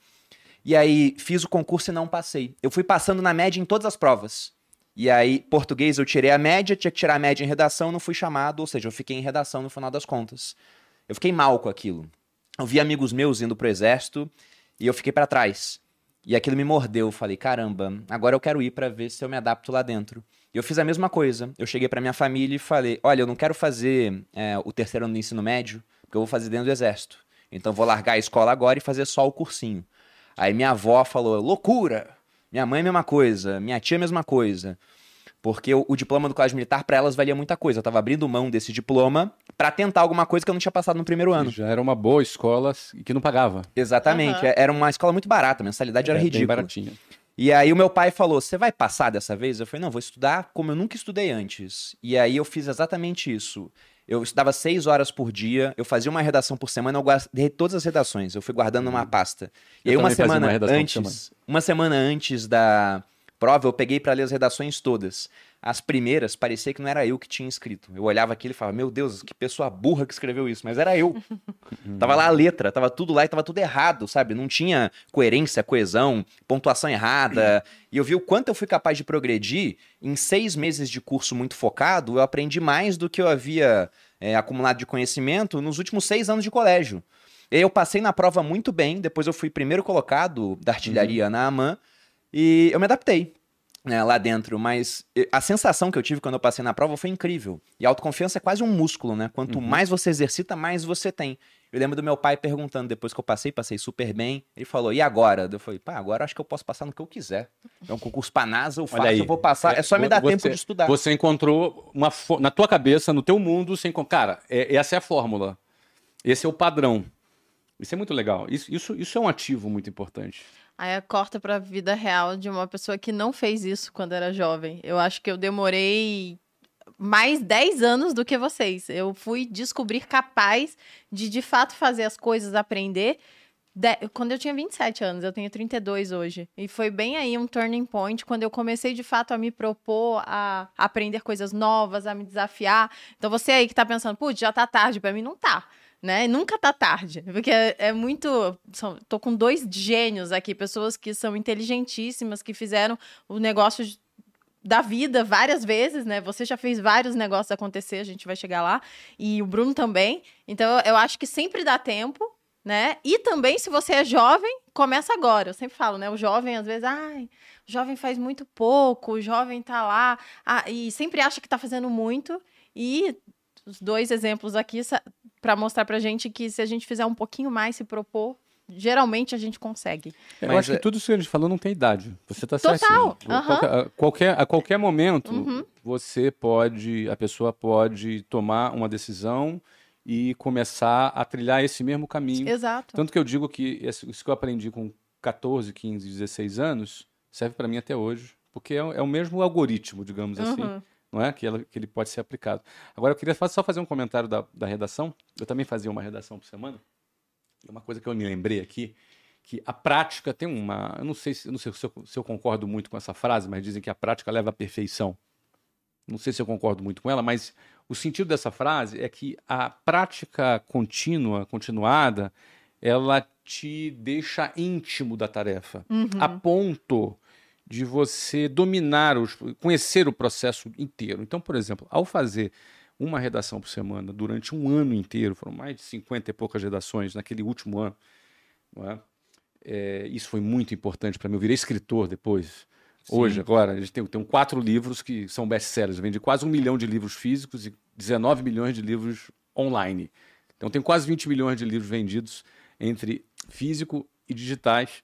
E aí fiz o concurso e não passei. Eu fui passando na média em todas as provas. E aí, português eu tirei a média, tinha que tirar a média em redação, não fui chamado, ou seja, eu fiquei em redação no final das contas. Eu fiquei mal com aquilo. Eu vi amigos meus indo pro exército e eu fiquei para trás. E aquilo me mordeu. Eu falei, caramba, agora eu quero ir para ver se eu me adapto lá dentro. E eu fiz a mesma coisa. Eu cheguei para minha família e falei: olha, eu não quero fazer é, o terceiro ano do ensino médio, porque eu vou fazer dentro do exército. Então vou largar a escola agora e fazer só o cursinho. Aí minha avó falou, loucura. Minha mãe, mesma coisa. Minha tia, mesma coisa. Porque o, o diploma do colégio militar, para elas, valia muita coisa. Eu tava abrindo mão desse diploma para tentar alguma coisa que eu não tinha passado no primeiro ano. Já era uma boa escola e que não pagava. Exatamente. Uhum. Era uma escola muito barata, a mensalidade era, era ridícula. Bem baratinha. E aí o meu pai falou: Você vai passar dessa vez? Eu falei: Não, vou estudar como eu nunca estudei antes. E aí eu fiz exatamente isso. Eu estudava seis horas por dia, eu fazia uma redação por semana, eu guardei todas as redações, eu fui guardando numa uhum. pasta. E eu aí uma semana uma antes, semana. uma semana antes da prova, eu peguei para ler as redações todas. As primeiras, parecia que não era eu que tinha escrito. Eu olhava aquilo e falava, meu Deus, que pessoa burra que escreveu isso. Mas era eu. tava lá a letra, tava tudo lá e tava tudo errado, sabe? Não tinha coerência, coesão, pontuação errada. e eu vi o quanto eu fui capaz de progredir. Em seis meses de curso muito focado, eu aprendi mais do que eu havia é, acumulado de conhecimento nos últimos seis anos de colégio. Eu passei na prova muito bem, depois eu fui primeiro colocado da artilharia uhum. na AMAN, e eu me adaptei né, lá dentro, mas a sensação que eu tive quando eu passei na prova foi incrível. E a autoconfiança é quase um músculo, né? Quanto uhum. mais você exercita, mais você tem. Eu lembro do meu pai perguntando depois que eu passei, passei super bem. Ele falou: "E agora?" Eu falei: "Pá, agora acho que eu posso passar no que eu quiser. É um concurso para NASA, eu faço, eu vou passar, é só me dar você, tempo de estudar." Você encontrou uma na tua cabeça, no teu mundo, sem cara, é, essa é a fórmula. Esse é o padrão. Isso é muito legal. Isso, isso, isso é um ativo muito importante. Aí corta para a vida real de uma pessoa que não fez isso quando era jovem. Eu acho que eu demorei mais 10 anos do que vocês. Eu fui descobrir capaz de de fato fazer as coisas, aprender. De... Quando eu tinha 27 anos, eu tenho 32 hoje. E foi bem aí um turning point quando eu comecei de fato a me propor a aprender coisas novas, a me desafiar. Então você aí que tá pensando, putz, já tá tarde, para mim não tá né? Nunca tá tarde, porque é, é, muito. São, tô com dois gênios aqui, pessoas que são inteligentíssimas, que fizeram o negócio da vida várias vezes, né? Você já fez vários negócios acontecer, a gente vai chegar lá, e o Bruno também. Então, eu acho que sempre dá tempo, né? E também, se você é jovem, começa agora. Eu sempre falo, né? O jovem, às vezes, ai, o jovem faz muito pouco, o jovem tá lá, ah, e sempre acha que tá fazendo muito. E os dois exemplos aqui para mostrar para gente que se a gente fizer um pouquinho mais, se propor, geralmente a gente consegue. Eu Mas acho é... que tudo isso que a gente falou não tem idade. Você está certo. Total. Uhum. Qualquer, qualquer, a qualquer momento, uhum. você pode, a pessoa pode tomar uma decisão e começar a trilhar esse mesmo caminho. Exato. Tanto que eu digo que isso que eu aprendi com 14, 15, 16 anos serve para mim até hoje, porque é, é, o mesmo algoritmo, digamos assim. uhum. assim não é? Que, ela, que ele pode ser aplicado. Agora, eu queria só fazer um comentário da, da redação. Eu também fazia uma redação por semana. E uma coisa que eu me lembrei aqui, que a prática tem uma. Eu não sei, se, não sei se, eu, se eu concordo muito com essa frase, mas dizem que a prática leva à perfeição. Não sei se eu concordo muito com ela, mas o sentido dessa frase é que a prática contínua, continuada, ela te deixa íntimo da tarefa, Uhum. a ponto de você dominar, os, conhecer o processo inteiro. Então, por exemplo, ao fazer uma redação por semana durante um ano inteiro, foram mais de 50 e poucas redações naquele último ano, é? É, isso foi muito importante para mim. Eu virei escritor depois. Hoje, Sim. agora, a gente tem, tem quatro livros que são best-sellers. Eu vendi quase um milhão de livros físicos e 19 milhões de livros online. Então, tem quase 20 milhões de livros vendidos entre físico e digitais.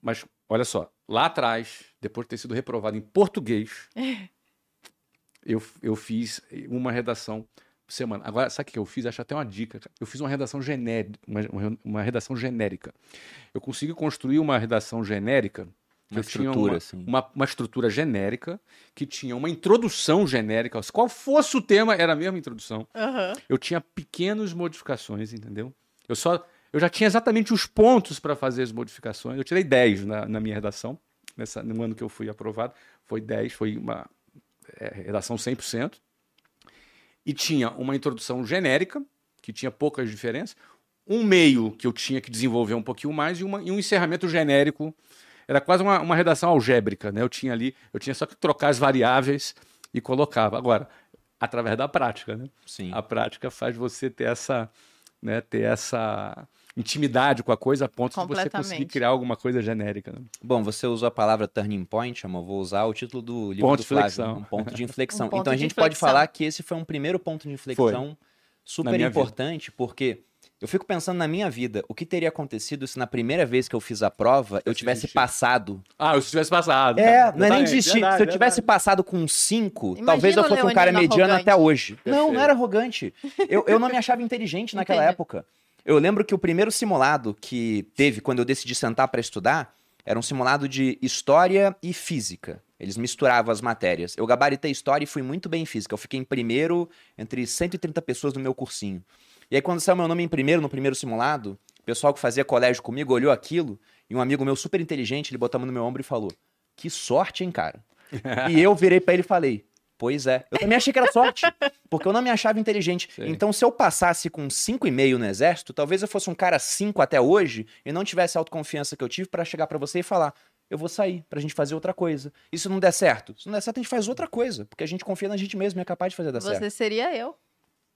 Mas, olha só, lá atrás, depois de ter sido reprovado em português, eu, eu fiz uma redação por semana. Agora, sabe o que eu fiz? Acho até uma dica. Eu fiz uma redação genérica. Uma, uma- redação genérica. Eu consegui construir uma redação genérica. que Uma eu tinha estrutura, uma, assim. uma, uma estrutura genérica, que tinha uma introdução genérica. Qual fosse o tema, era a mesma introdução. Aham. Eu tinha pequenas modificações, entendeu? Eu só eu já tinha exatamente os pontos para fazer as modificações. Eu tirei 10 na, na minha redação, nessa, no ano que eu fui aprovado. Foi 10, foi uma é, redação 100%. E tinha uma introdução genérica, que tinha poucas diferenças, um meio que eu tinha que desenvolver um pouquinho mais e, uma- e um encerramento genérico. Era quase uma, uma redação algébrica, né? Eu tinha ali, eu tinha só que trocar as variáveis e colocava. Agora, através da prática, né? Sim. A prática faz você ter essa, né, ter essa intimidade com a coisa a ponto de você conseguir criar alguma coisa genérica. né? Bom, você usou a palavra turning point, amor. Vou usar o título do livro Ponto do de Flávio. inflexão. Um ponto de inflexão. Um ponto então a gente pode falar que esse foi um primeiro ponto de inflexão super Na minha vida. importante, porque eu fico pensando na minha vida, o que teria acontecido se na primeira vez que eu fiz a prova eu Tivesse tivesse desistido. passado. Ah, se tivesse passado. É, cara. não é nem desistir. verdade, se eu tivesse verdade. passado com 5, Imagina talvez eu fosse um cara mediano arrogante. até hoje. Não, não era arrogante. Eu, eu não me achava inteligente naquela época. Eu lembro que o primeiro simulado que teve quando eu decidi sentar para estudar era um simulado de história e física. Eles misturavam as matérias. Eu gabaritei história e fui muito bem em física. Eu fiquei em primeiro entre 130 pessoas no meu cursinho. E aí, quando saiu meu nome em primeiro, no primeiro simulado, o pessoal que fazia colégio comigo olhou aquilo e um amigo meu super inteligente, ele botou a mão no meu ombro e falou: Que sorte, hein, cara? e eu virei pra ele e falei: Pois é. Eu também achei que era sorte, porque eu não me achava inteligente. Sim. Então, se eu passasse com 5,5 no exército, talvez eu fosse um cara 5 até hoje e não tivesse a autoconfiança que eu tive pra chegar pra você e falar: Eu vou sair pra gente fazer outra coisa. E se não der certo? Se não der certo, a gente faz outra coisa, porque a gente confia na gente mesmo e é capaz de fazer dar certo. Você seria eu.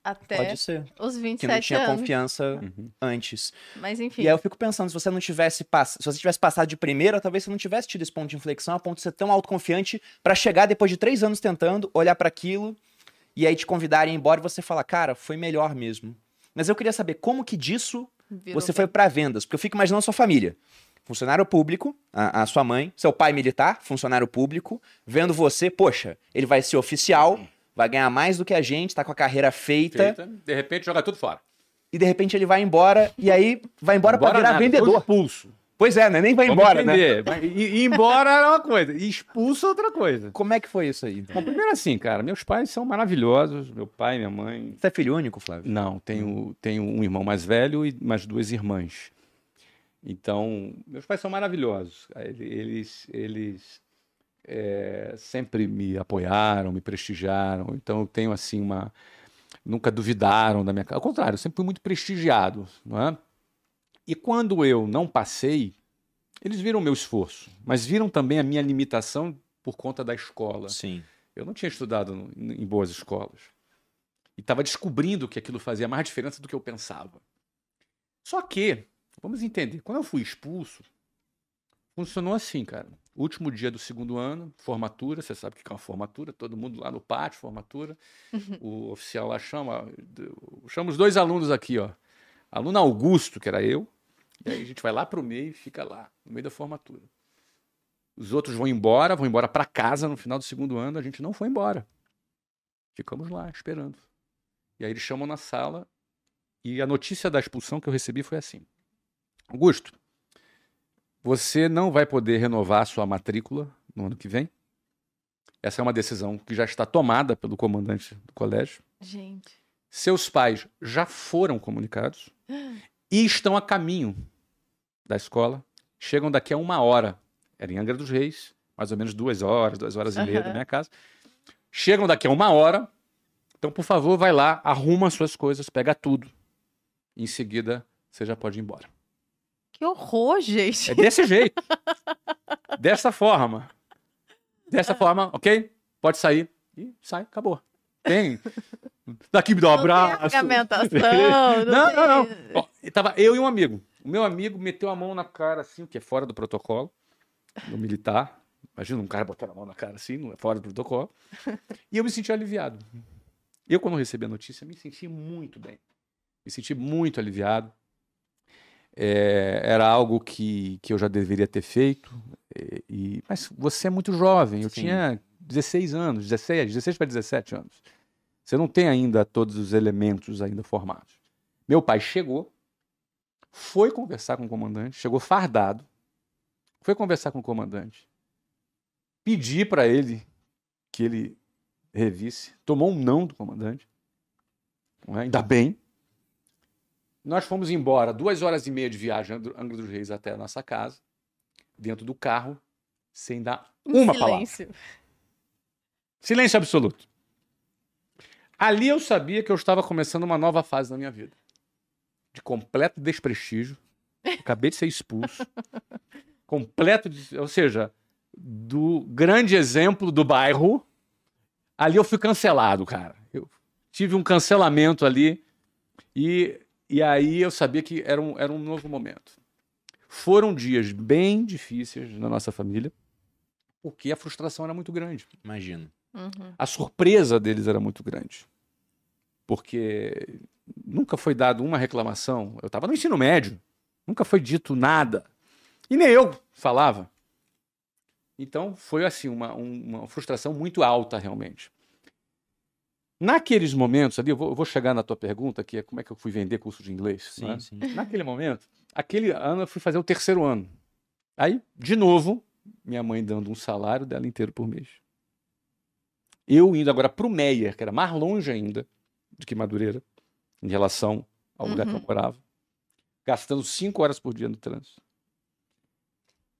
Até Pode ser. os Que 27 não tinha anos. confiança Uhum. antes. Mas enfim. E aí eu fico pensando, se você não tivesse pass... se você tivesse passado de primeira, talvez você não tivesse tido esse ponto de inflexão a ponto de ser tão autoconfiante pra chegar depois de três anos tentando, olhar pra aquilo e aí te convidarem embora e você falar, cara, foi melhor mesmo. Mas eu queria saber como que disso virou você foi pra vendas, porque eu fico imaginando a sua família. Funcionário público, a, a sua mãe, seu pai militar, funcionário público, vendo você, poxa, ele vai ser oficial, vai ganhar mais do que a gente, tá com a carreira feita, Feita, De repente joga tudo fora. e de repente ele vai embora, e aí vai embora pra virar nada, vendedor. expulso. Pois é, né? Nem vai Vamos embora, né? entender. Ir embora era uma coisa, e expulso é outra coisa. Como é que foi isso aí? Bom, primeiro assim, cara, meus pais são maravilhosos, meu pai, minha mãe. Você é filho único, Flávio? Não, tenho, tenho um irmão mais velho e mais duas irmãs. Então, meus pais são maravilhosos. Ele- Eles, eles é, sempre me apoiaram, me prestigiaram. Então, eu tenho assim uma. Nunca duvidaram da minha. Ao contrário, eu sempre fui muito prestigiado, não é? E quando eu não passei, eles viram o meu esforço, mas viram também a minha limitação por conta da escola. Sim. Eu não tinha estudado em boas escolas. E estava descobrindo que aquilo fazia mais diferença do que eu pensava. Só que, vamos entender, quando eu fui expulso, funcionou assim, cara. Último dia do segundo ano, formatura, você sabe o que é uma formatura, todo mundo lá no pátio, formatura. O oficial lá chama, chama os dois alunos aqui, ó. Aluno Augusto, que era eu, e aí a gente vai lá pro meio e fica lá, no meio da formatura. Os outros vão embora, vão embora para casa no final do segundo ano, a gente não foi embora. Ficamos lá esperando. E aí eles chamam na sala e a notícia da expulsão que eu recebi foi assim: Augusto, você não vai poder renovar a sua matrícula no ano que vem. Essa é uma decisão que já está tomada pelo comandante do colégio. Gente. Seus pais já foram comunicados e estão a caminho da escola. Chegam daqui a uma hora. Era em Angra dos Reis, mais ou menos duas horas, duas horas e meia da Aham. minha casa. Chegam daqui a uma hora. Então, por favor, vai lá, arruma suas coisas, pega tudo. Em seguida, você já pode ir embora. Que horror, gente. É desse jeito. Dessa forma. Dessa forma, ok? Pode sair. E sai, acabou. Tem. Daqui me dá um Não tem abraço. argumentação, não, não não, tem- Ó, tava eu e um amigo. O meu amigo meteu a mão na cara, assim, o que é fora do protocolo, do militar. Imagina um cara botando a mão na cara assim, é fora do protocolo. E eu me senti aliviado. Eu, quando recebi a notícia, me senti muito bem. Me senti muito aliviado. É, era algo que, que eu já deveria ter feito. E, e- mas você é muito jovem. Eu Sim. tinha 16 anos, 16, 16 para 17 anos. Você não tem ainda todos os elementos ainda formados. Meu pai chegou, foi conversar com o comandante, chegou fardado, foi conversar com o comandante, pedi para ele que ele revisse, tomou um não do comandante, é? ainda bem. Nós fomos embora, duas horas e meia de viagem, Angra dos Reis até a nossa casa, dentro do carro, sem dar uma palavra. silêncio. Silêncio absoluto. Ali eu sabia que eu estava começando uma nova fase na minha vida. De completo desprestígio. Acabei de ser expulso. completo, des- ou seja, do grande exemplo do bairro. Ali eu fui cancelado, cara. Eu tive um cancelamento ali e, e aí eu sabia que era um, era um novo momento. Foram dias bem difíceis na nossa família, porque a frustração era muito grande. Imagino. Uhum. A surpresa deles era muito grande. Porque nunca foi dado uma reclamação. Eu estava no ensino médio. Nunca foi dito nada. E nem eu falava. Então foi assim, uma, um- uma frustração muito alta, realmente. Naqueles momentos ali, eu vou, eu vou chegar na tua pergunta, que é como é que eu fui vender curso de inglês. Sim, né? sim. Naquele momento, aquele ano eu fui fazer o terceiro ano. Aí, de novo, minha mãe dando um salário dela inteiro por mês. Eu indo agora para o Meyer, que era mais longe ainda do que Madureira, em relação ao lugar que eu Uhum. morava, gastando cinco horas por dia no trânsito.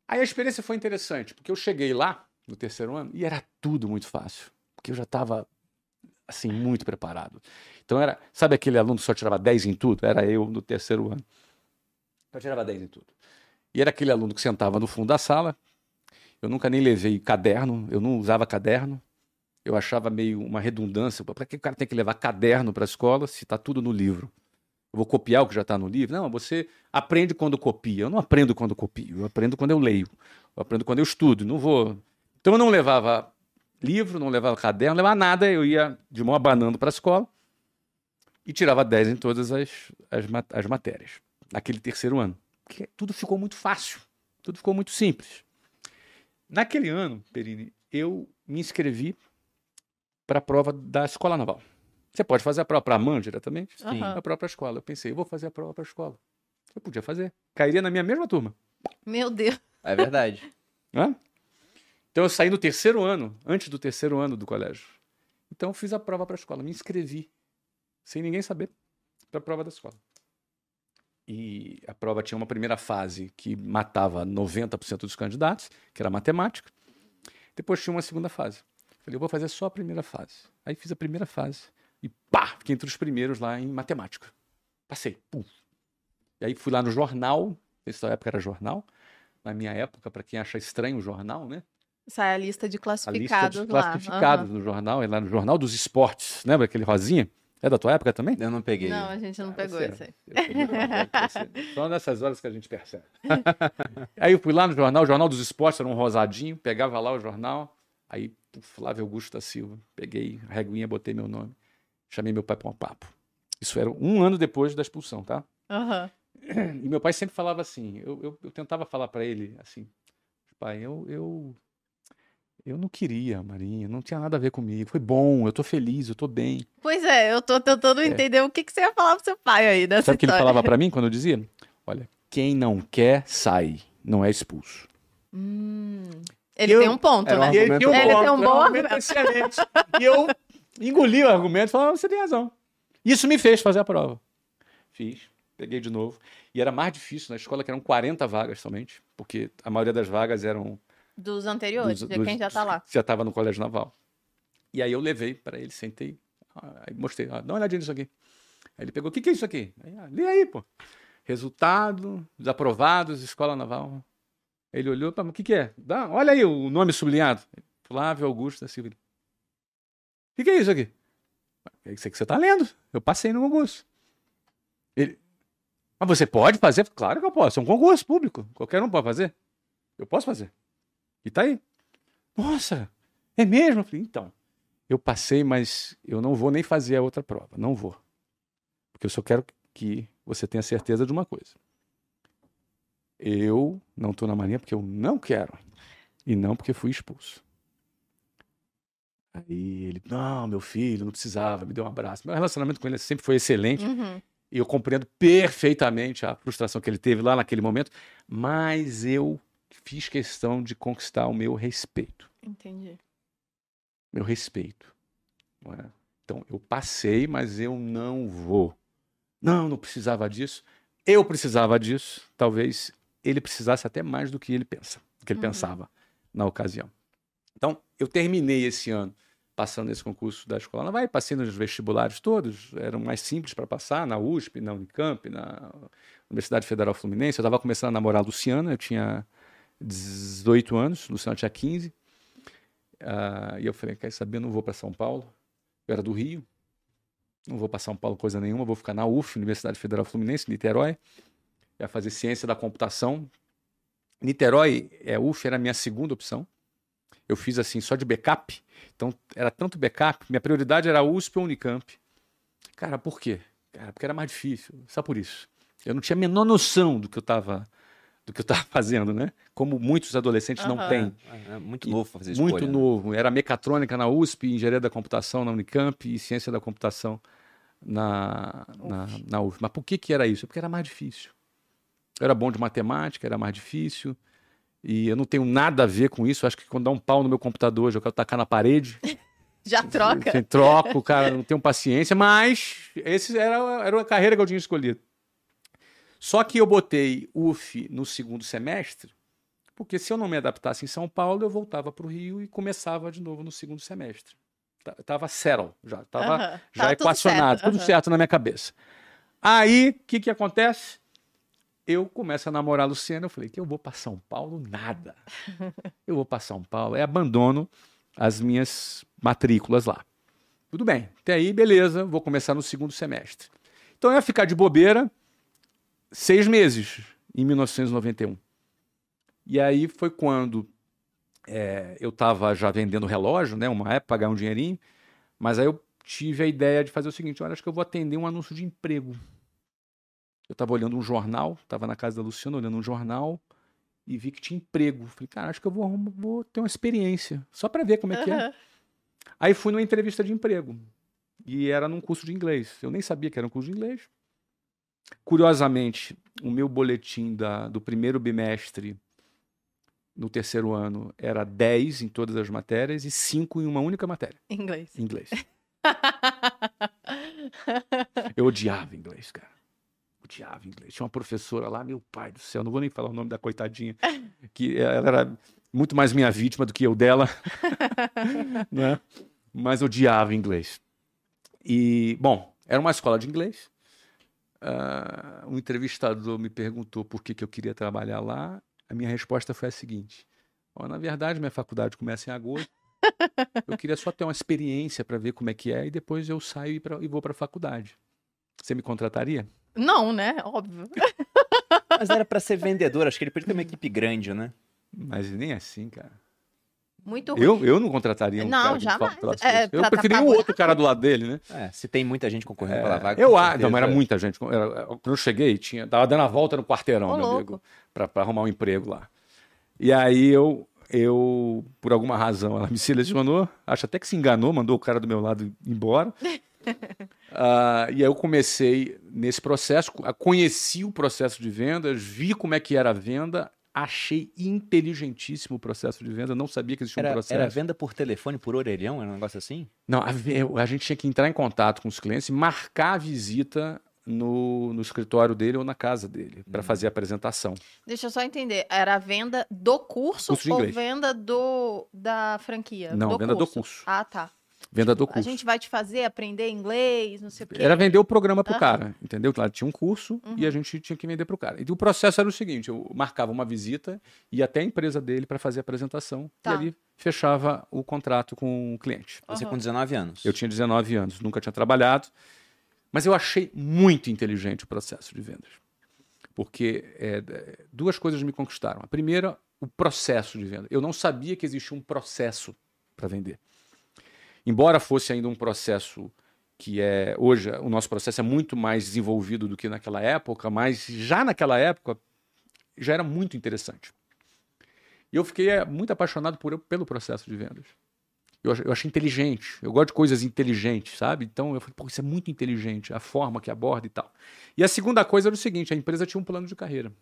Aí a experiência foi interessante, porque eu cheguei lá no terceiro ano e era tudo muito fácil, porque eu já estava assim muito preparado. Então era, sabe aquele aluno que só tirava 10 em tudo? Era eu no terceiro ano. Eu tirava 10 em tudo. E era aquele aluno que sentava no fundo da sala. Eu nunca nem levei caderno, eu não usava caderno. Eu achava meio uma redundância. Para que o cara tem que levar caderno para a escola se está tudo no livro? Eu vou copiar o que já está no livro? Não, você aprende quando copia. Eu não aprendo quando copio, eu aprendo quando eu leio. Eu aprendo quando eu estudo. Não vou. Então eu não levava livro, não levava caderno, não levava nada. Eu ia de mão abanando para a escola e tirava 10 em todas as, as, as matérias. Naquele terceiro ano. Porque tudo ficou muito fácil. Tudo ficou muito simples. Naquele ano, Perini, eu me inscrevi para a prova da Escola Naval. Você pode fazer a prova para a MAN diretamente? Sim. Aham. A própria escola. Eu pensei, eu vou fazer a prova para a escola. Eu podia fazer. Cairia na minha mesma turma. Meu Deus. É verdade. Né? Então eu saí no terceiro ano, antes do terceiro ano do colégio. Então eu fiz a prova para a escola, me inscrevi, sem ninguém saber, para a prova da escola. E a prova tinha uma primeira fase que matava 90% dos candidatos, que era matemática. Depois tinha uma segunda fase. Falei, eu vou fazer só a primeira fase. Aí fiz a primeira fase e pá, fiquei entre os primeiros lá em matemática. Passei. Pum. E aí fui lá no jornal, nessa época era jornal, na minha época, para quem acha estranho o jornal, né? Sai a lista de A lista classificados de lá. classificados no jornal, é lá no Jornal dos Esportes. Lembra aquele rosinha? É da tua época também? Eu não peguei. Não, a gente não Ah, pegou isso aí. é que você. Só nessas horas que a gente percebe. aí eu fui lá no jornal, o Jornal dos Esportes era um rosadinho, pegava lá o jornal, aí Flávio Augusto da Silva, peguei a reguinha, botei meu nome, chamei meu pai para um papo. Isso era um ano depois da expulsão, tá? Aham. E meu pai sempre falava assim, eu, eu, eu tentava falar para ele assim, pai, eu, eu, eu não queria, Marinha, não tinha nada a ver comigo, foi bom, eu tô feliz, eu tô bem. Pois é, eu tô tentando entender o que, que você ia falar pro seu pai aí nessa É. Sabe o que ele falava para mim quando eu dizia? Olha, quem não quer, sai, não é expulso. Hum, ele Eu- tem um ponto, era um né? argumento Ele bom. tem um bom argumento excelente. E eu engoli o argumento e falei, "Ah, você tem razão. Isso me fez fazer a prova. Fiz, peguei de novo. E era mais difícil na escola, que eram 40 vagas somente, porque a maioria das vagas eram Dos anteriores, dos- de dos- quem já tá lá. já estava no colégio naval. E aí eu levei para ele, sentei, ah, aí mostrei, ah, dá uma olhadinha nisso aqui. Aí ele pegou, o que, que é isso aqui? Aí, ah, lê aí, pô. Resultado, desaprovados, escola naval. Ele olhou para o que, que é? Dá, olha aí o nome sublinhado. Flávio Augusto da Silva. O que, que é isso aqui? É isso que você está lendo. Eu passei no concurso. Ele, mas você pode fazer? Claro que eu posso. É um concurso público. Qualquer um pode fazer. Eu posso fazer. E tá aí. Nossa, é mesmo? Eu falei, então, eu passei, mas eu não vou nem fazer a outra prova. Não vou. Porque eu só quero que você tenha certeza de uma coisa. Eu não estou na marinha porque eu não quero. E não porque fui expulso. Aí ele, não, meu filho, não precisava, me deu um abraço. Meu relacionamento com ele sempre foi excelente. Uhum. E eu compreendo perfeitamente a frustração que ele teve lá naquele momento. Mas eu fiz questão de conquistar o meu respeito. Entendi. Meu respeito. não é? Então, eu passei, mas eu não vou. Não, não precisava disso. Eu precisava disso. Talvez ele precisasse até mais do que ele pensa, do que ele Uhum. pensava na ocasião. Então, eu terminei esse ano passando nesse concurso da escola naval, passei nos vestibulares todos, eram mais simples para passar, na USP, na Unicamp, na Universidade Federal Fluminense. Eu estava começando a namorar a Luciana, eu tinha 18 anos, Luciana tinha 15. Ah, e eu falei, quer saber, não vou para São Paulo. Eu era do Rio, não vou para São Paulo coisa nenhuma, vou ficar na UF, Universidade Federal Fluminense, Niterói. Ia fazer ciência da computação. Niterói, é, UF era a minha segunda opção. Eu fiz assim, só de backup. Então, era tanto backup, minha prioridade era USP ou Unicamp. Cara, por quê? Cara, porque era mais difícil. Só por isso. Eu não tinha a menor noção do que eu estava do que eu estava fazendo, né? Como muitos adolescentes não têm. É, é muito novo fazer Muito escolha, né? novo. Era mecatrônica na USP, engenharia da computação na Unicamp e ciência da computação na, na, na UF. Mas por que, que era isso? Porque era mais difícil. Eu era bom de matemática, era mais difícil. E eu não tenho nada a ver com isso. Eu acho que quando dá um pau no meu computador, hoje eu quero tacar na parede. Já troca? Sem troco, cara, não tenho paciência, mas esse era, era a carreira que eu tinha escolhido. Só que eu botei UF no segundo semestre, porque se eu não me adaptasse em São Paulo, eu voltava para o Rio e começava de novo no segundo semestre. Ta- Tava settle, já estava Aham. já tudo equacionado, certo, tudo aham. certo na minha cabeça. Aí, o que que acontece? Eu começo a namorar a Luciana, eu falei que eu vou para São Paulo nada. Eu vou para São Paulo, e abandono as minhas matrículas lá. Tudo bem, até aí, beleza, vou começar no segundo semestre. Então eu ia ficar de bobeira seis meses, em 1991. E aí foi quando é, eu estava já vendendo relógio, né, uma época, pagar um dinheirinho, mas aí eu tive a ideia de fazer o seguinte, olha, acho que eu vou atender um anúncio de emprego. Eu estava olhando um jornal, estava na casa da Luciana olhando um jornal e vi que tinha emprego. Falei, cara, acho que eu vou, vou ter uma experiência, só para ver como é que é. Aí fui numa entrevista de emprego. E era num curso de inglês. Eu nem sabia que era um curso de inglês. Curiosamente, o meu boletim da, do primeiro bimestre no terceiro ano era 10 em todas as matérias e 5 em uma única matéria, Inglês. inglês. Eu odiava inglês, cara. Odiava inglês. Tinha uma professora lá, meu pai do céu, não vou nem falar o nome da coitadinha, que ela era muito mais minha vítima do que eu dela, né? Mas odiava inglês. E, bom, era uma escola de inglês. Ah, um entrevistador me perguntou por que, que eu queria trabalhar lá. A minha resposta foi a seguinte: "Ó, na verdade, minha faculdade começa em agosto. Eu queria só ter uma experiência para ver como é que é e depois eu saio e, pra- e vou para a faculdade. Você me contrataria? Não, né? Óbvio. Mas era pra ser vendedor, acho que ele podia ter uma equipe grande, né? Mas nem assim, cara. Muito ruim. Eu, eu não contrataria um Não, cara jamais. É. Eu preferia o outro cara do lado dele, né? É, se tem muita gente concorrendo pela vaga. eu acho, não, mas era muita gente. Era- quando eu cheguei, tinha, tava dando a volta no quarteirão, Ô, meu louco. amigo, pra, pra arrumar um emprego lá. E aí eu, eu, por alguma razão, ela me selecionou, acho até que se enganou, mandou o cara do meu lado embora. Ah, e aí eu comecei nesse processo, a- conheci o processo de vendas, vi como é que era a venda, achei inteligentíssimo o processo de venda, não sabia que existia um Era, processo. era venda por telefone, por orelhão, era um negócio assim? Não, a, a gente tinha que entrar em contato com os clientes e marcar a visita no, no escritório dele ou na casa dele para fazer a apresentação. Deixa eu só entender. Era a venda do curso, Curso ou venda do da franquia? Não, do venda do curso? curso. Ah, tá. Venda do A curso. gente vai te fazer aprender inglês, não sei o quê. Era vender o programa pro Aham. cara, entendeu? Lá tinha um curso e Uhum. a gente tinha que vender pro cara. E o processo era o seguinte: eu marcava uma visita, ia até a empresa dele para fazer a apresentação Tá. e ali fechava o contrato com o cliente. Você Aham. com 19 anos. Eu tinha 19 anos, nunca tinha trabalhado, mas eu achei muito inteligente o processo de vendas. Porque é, duas coisas me conquistaram. A primeira, o processo de venda. Eu não sabia que existia um processo para vender. Embora fosse ainda um processo que é hoje o nosso processo é muito mais desenvolvido do que naquela época, mas já naquela época já era muito interessante. E eu fiquei é, muito apaixonado por, pelo processo de vendas. Eu, eu achei inteligente. Eu gosto de coisas inteligentes, sabe? Então eu falei, pô, isso é muito inteligente, a forma que aborda e tal. E a segunda coisa era o seguinte: a empresa tinha um plano de carreira.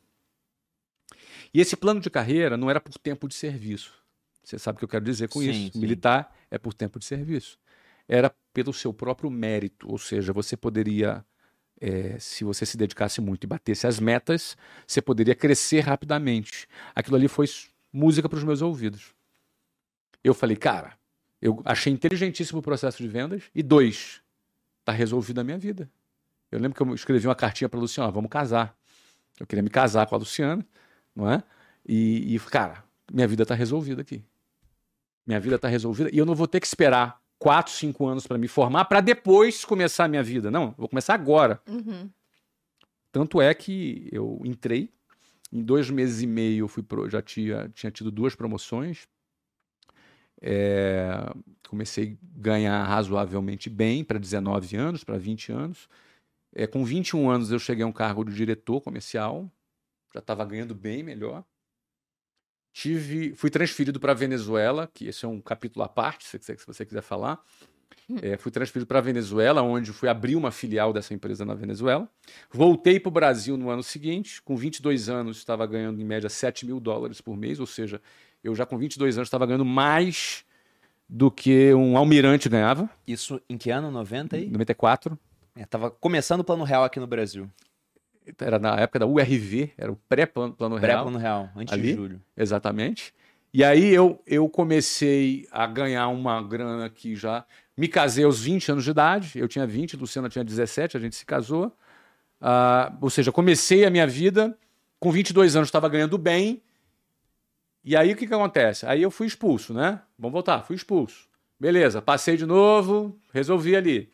E esse plano de carreira não era por tempo de serviço. Você sabe o que eu quero dizer com Sim, isso. sim. Militar é por tempo de serviço. Era pelo seu próprio mérito, ou seja, você poderia, eh, se você se dedicasse muito e batesse as metas, você poderia crescer rapidamente. Aquilo ali foi música para os meus ouvidos. Eu falei, cara, eu achei inteligentíssimo o processo de vendas. E dois, tá resolvida a minha vida. Eu lembro que eu escrevi uma cartinha para Luciana, vamos casar. Eu queria me casar com a Luciana, não é? E, e cara, minha vida tá resolvida aqui. Minha vida tá resolvida e eu não vou ter que esperar quatro, cinco anos para me formar para depois começar a minha vida. Não, vou começar agora. Uhum. Tanto é que eu entrei, em dois meses e meio eu fui pro, já tinha, tinha tido duas promoções. É, comecei a ganhar razoavelmente bem para 19 anos, para 20 anos. É, com 21 anos eu cheguei a um cargo de diretor comercial, já estava ganhando bem melhor. Tive, fui transferido para a Venezuela, que esse é um capítulo à parte, se, você- se você quiser falar. É, fui transferido para a Venezuela, onde fui abrir uma filial dessa empresa na Venezuela. Voltei para o Brasil no ano seguinte, com 22 anos estava ganhando em média 7 mil dólares por mês, ou seja, eu já com 22 anos estava ganhando mais do que um almirante ganhava, Isso em que ano? 90 aí? 94. É, tava começando o plano real aqui no Brasil. Era na época da URV, era o pré-plano plano real. Pré-plano real, antes Ali? de julho. Exatamente. E aí eu, eu comecei a ganhar uma grana que já. Me casei aos 20 anos de idade, eu tinha 20, Luciana tinha 17, a gente se casou. Ah, ou seja, comecei a minha vida, com 22 anos estava ganhando bem. E aí o que, que acontece? Aí eu fui expulso, né? Vamos voltar, fui expulso. Beleza, passei de novo, resolvi ali.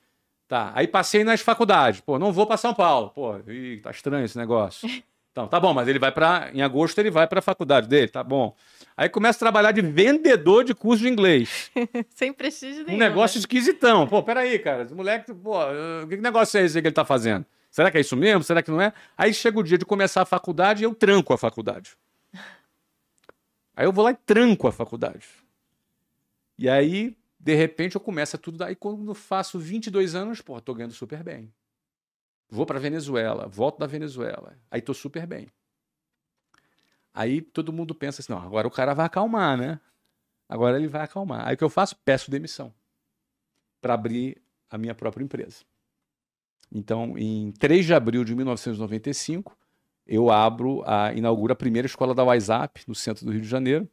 Tá, aí passei nas faculdades. Pô, não vou para São Paulo. Pô, ih, tá estranho esse negócio. Então, tá bom, mas ele vai para em agosto ele vai para a faculdade dele, tá bom. Aí começa a trabalhar de vendedor de curso de inglês. Sem prestígio Um nenhum. negócio né? esquisitão. Pô, peraí, cara, esse moleque, pô, que negócio é esse que ele tá fazendo? Será que é isso mesmo? Será que não é? Aí chega o dia de começar a faculdade e eu tranco a faculdade. Aí eu vou lá e tranco a faculdade. E aí, de repente, eu começo tudo. Aí quando faço 22 anos, pô, tô ganhando super bem. Vou pra Venezuela, volto da Venezuela. Aí tô super bem. Aí todo mundo pensa assim, não, agora o cara vai acalmar, né? Agora ele vai acalmar. Aí o que eu faço? Peço demissão para abrir a minha própria empresa. Então, em 3 de abril de 1995, eu abro, a, inauguro a primeira escola da WhatsApp no centro do Rio de Janeiro,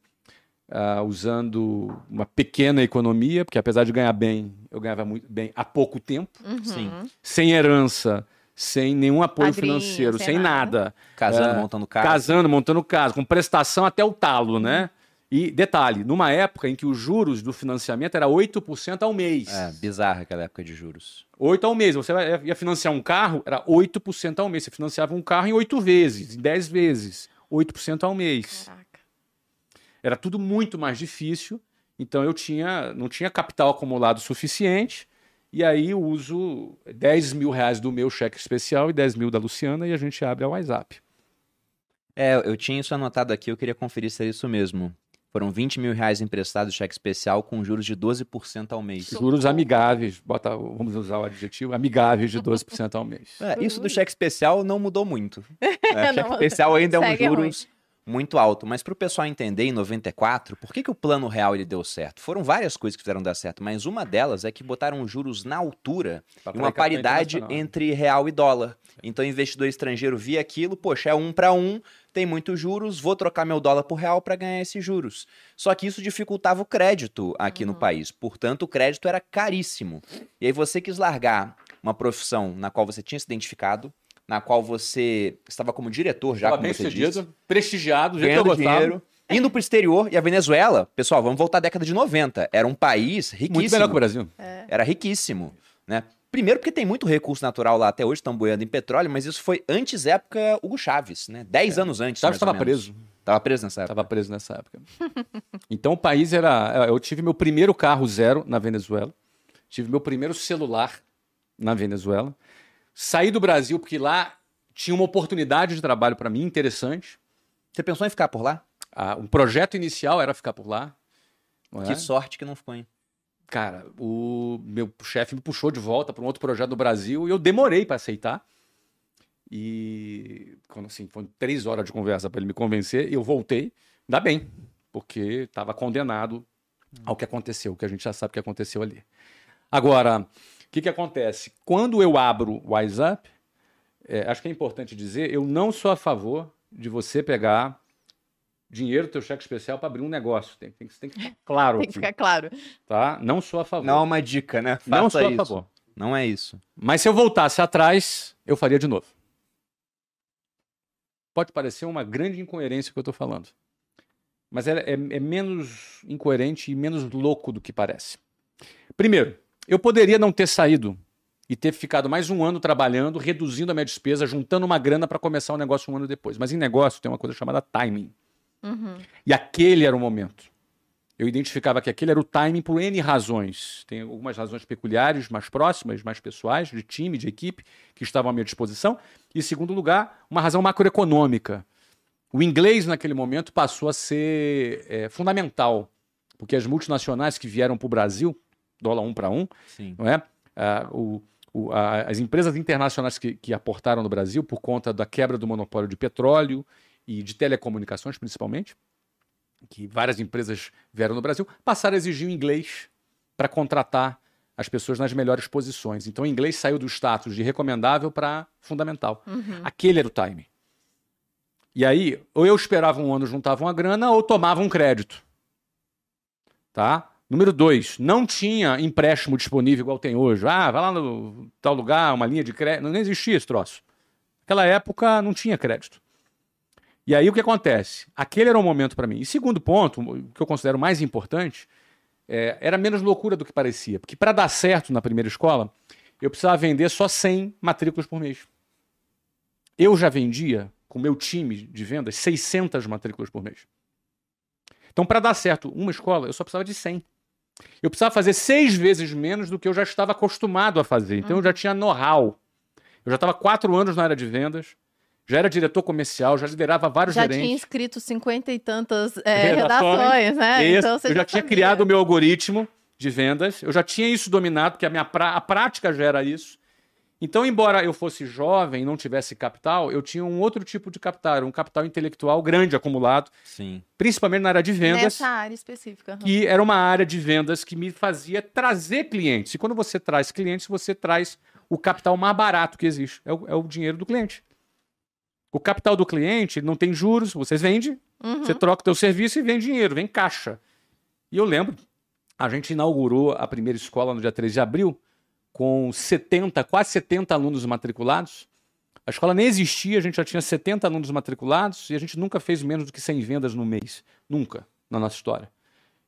ah, usando uma pequena economia, porque apesar de ganhar bem, eu ganhava muito bem há pouco tempo, Uhum. Sim. sem herança, sem nenhum apoio Padrinho, financeiro, sem nada. nada Casando, É, montando casa. casando, montando casa, com prestação até o talo, né? E detalhe, numa época em que os juros do financiamento era 8% ao mês. É, bizarra aquela época de juros. 8 ao mês. Você ia financiar um carro, era 8% ao mês. Você financiava um carro em 8 vezes, em 10 vezes. 8% ao mês. Caraca. Era tudo muito mais difícil. Então eu tinha, não tinha capital acumulado suficiente. E aí eu uso 10 mil reais do meu cheque especial e 10 mil da Luciana e a gente abre a WhatsApp. É, eu tinha isso anotado aqui, eu queria conferir se é isso mesmo. Foram 20 mil reais emprestados cheque especial com juros de 12% ao mês. Juros amigáveis, bota, vamos usar o adjetivo, amigáveis de 12% ao mês. É, isso do cheque especial não mudou muito. É, cheque especial ainda é um juros muito alto. Mas para o pessoal entender, em 94, por que, que o plano real ele deu certo? Foram várias coisas que fizeram dar certo, mas uma delas é que botaram juros na altura Pra e uma paridade internacional. entre real e dólar. Então, o investidor estrangeiro via aquilo, poxa, é um para um, tem muitos juros, vou trocar meu dólar por real para ganhar esses juros. Só que isso dificultava o crédito aqui no país. Portanto, o crédito era caríssimo. E aí você quis largar uma profissão na qual você tinha se identificado, na qual você estava como diretor já, Tava como bem você disse, prestigiado, eu ganhando dinheiro, indo pro exterior. E a Venezuela, pessoal, vamos voltar à década de 90. Era um país riquíssimo. Muito melhor que o Brasil. Era riquíssimo, né? Primeiro porque tem muito recurso natural lá até hoje, estão boiando em petróleo, mas isso foi antes época Hugo Chaves, né? Dez anos antes. Chaves estava preso. Tava preso nessa época. Estava preso nessa época. Então o país era. Eu tive meu primeiro carro zero na Venezuela. Tive meu primeiro celular na Venezuela. Saí do Brasil porque lá tinha uma oportunidade de trabalho para mim interessante. Você pensou em ficar por lá? Ah, um projeto inicial era ficar por lá. não é? Que sorte que não ficou, hein? Cara, o meu chefe me puxou de volta para um outro projeto do Brasil e eu demorei para aceitar. E quando assim, foram três horas de conversa para ele me convencer, eu voltei. Ainda bem, porque estava condenado ao que aconteceu, que a gente já sabe que aconteceu ali. Agora, que, que acontece? Quando eu abro o WhatsApp, é, acho que é importante dizer, eu não sou a favor de você pegar dinheiro do teu cheque especial para abrir um negócio. Tem, tem, que- tem que ficar claro Tem que ficar claro. tá? Não sou a favor. Não é uma dica, né? Não Faça sou a isso. favor. Não é isso. Mas se eu voltasse atrás, eu faria de novo. Pode parecer uma grande incoerência o que eu estou falando. Mas é, é- é menos incoerente e menos louco do que parece. Primeiro, eu poderia não ter saído e ter ficado mais um ano trabalhando, reduzindo a minha despesa, juntando uma grana para começar o negócio um ano depois. Mas em negócio tem uma coisa chamada timing. Uhum. E aquele era o momento. Eu identificava que aquele era o timing por N razões. Tem algumas razões peculiares, mais próximas, mais pessoais, de time, de equipe, que estavam à minha disposição. E, em segundo lugar, uma razão macroeconômica. O inglês, naquele momento, passou a ser é, fundamental, porque as multinacionais que vieram para o Brasil, dólar um para um, Sim. não é? Ah, o- o- a- as empresas internacionais que, que aportaram no Brasil por conta da quebra do monopólio de petróleo e de telecomunicações, principalmente, que várias empresas vieram no Brasil, passaram a exigir o inglês para contratar as pessoas nas melhores posições. Então, o inglês saiu do status de recomendável para fundamental. Uhum. Aquele era o time. E aí, ou eu esperava um ano, juntava uma grana, ou tomava um crédito. Tá? Número dois, não tinha empréstimo disponível igual tem hoje. Ah, vai lá no tal lugar, uma linha de crédito. Não existia esse troço. Naquela época não tinha crédito. E aí o que acontece? Aquele era o momento para mim. E segundo ponto, que eu considero mais importante, é, era menos loucura do que parecia. Porque para dar certo na primeira escola, eu precisava vender só 100 matrículas por mês. Eu já vendia, com meu time de vendas, 600 matrículas por mês. Então, para dar certo uma escola, eu só precisava de 100. Eu precisava fazer seis vezes menos do que eu já estava acostumado a fazer. Então, eu já tinha know-how. Eu já estava quatro anos na área de vendas, já era diretor comercial, já liderava vários Já gerentes. tinha escrito cinquenta e tantas é, Redações. redações, né? Então você eu já, tinha sabia. criado o meu algoritmo de vendas, eu já tinha isso dominado, porque a minha a prática já era isso. Então, embora eu fosse jovem e não tivesse capital, eu tinha um outro tipo de capital, era um capital intelectual grande acumulado, Sim. principalmente na área de vendas, Nessa área específica. aham. que era uma área de vendas que me fazia trazer clientes. E quando você traz clientes, você traz o capital mais barato que existe, é o, é o dinheiro do cliente. O capital do cliente não tem juros, você vende, Uhum. você troca o teu serviço e vem dinheiro, vem caixa. E eu lembro, a gente inaugurou a primeira escola no dia 13 de abril, com 70, quase 70 alunos matriculados. A escola nem existia, a gente já tinha 70 alunos matriculados e a gente nunca fez menos do que 100 vendas no mês. Nunca, na nossa história.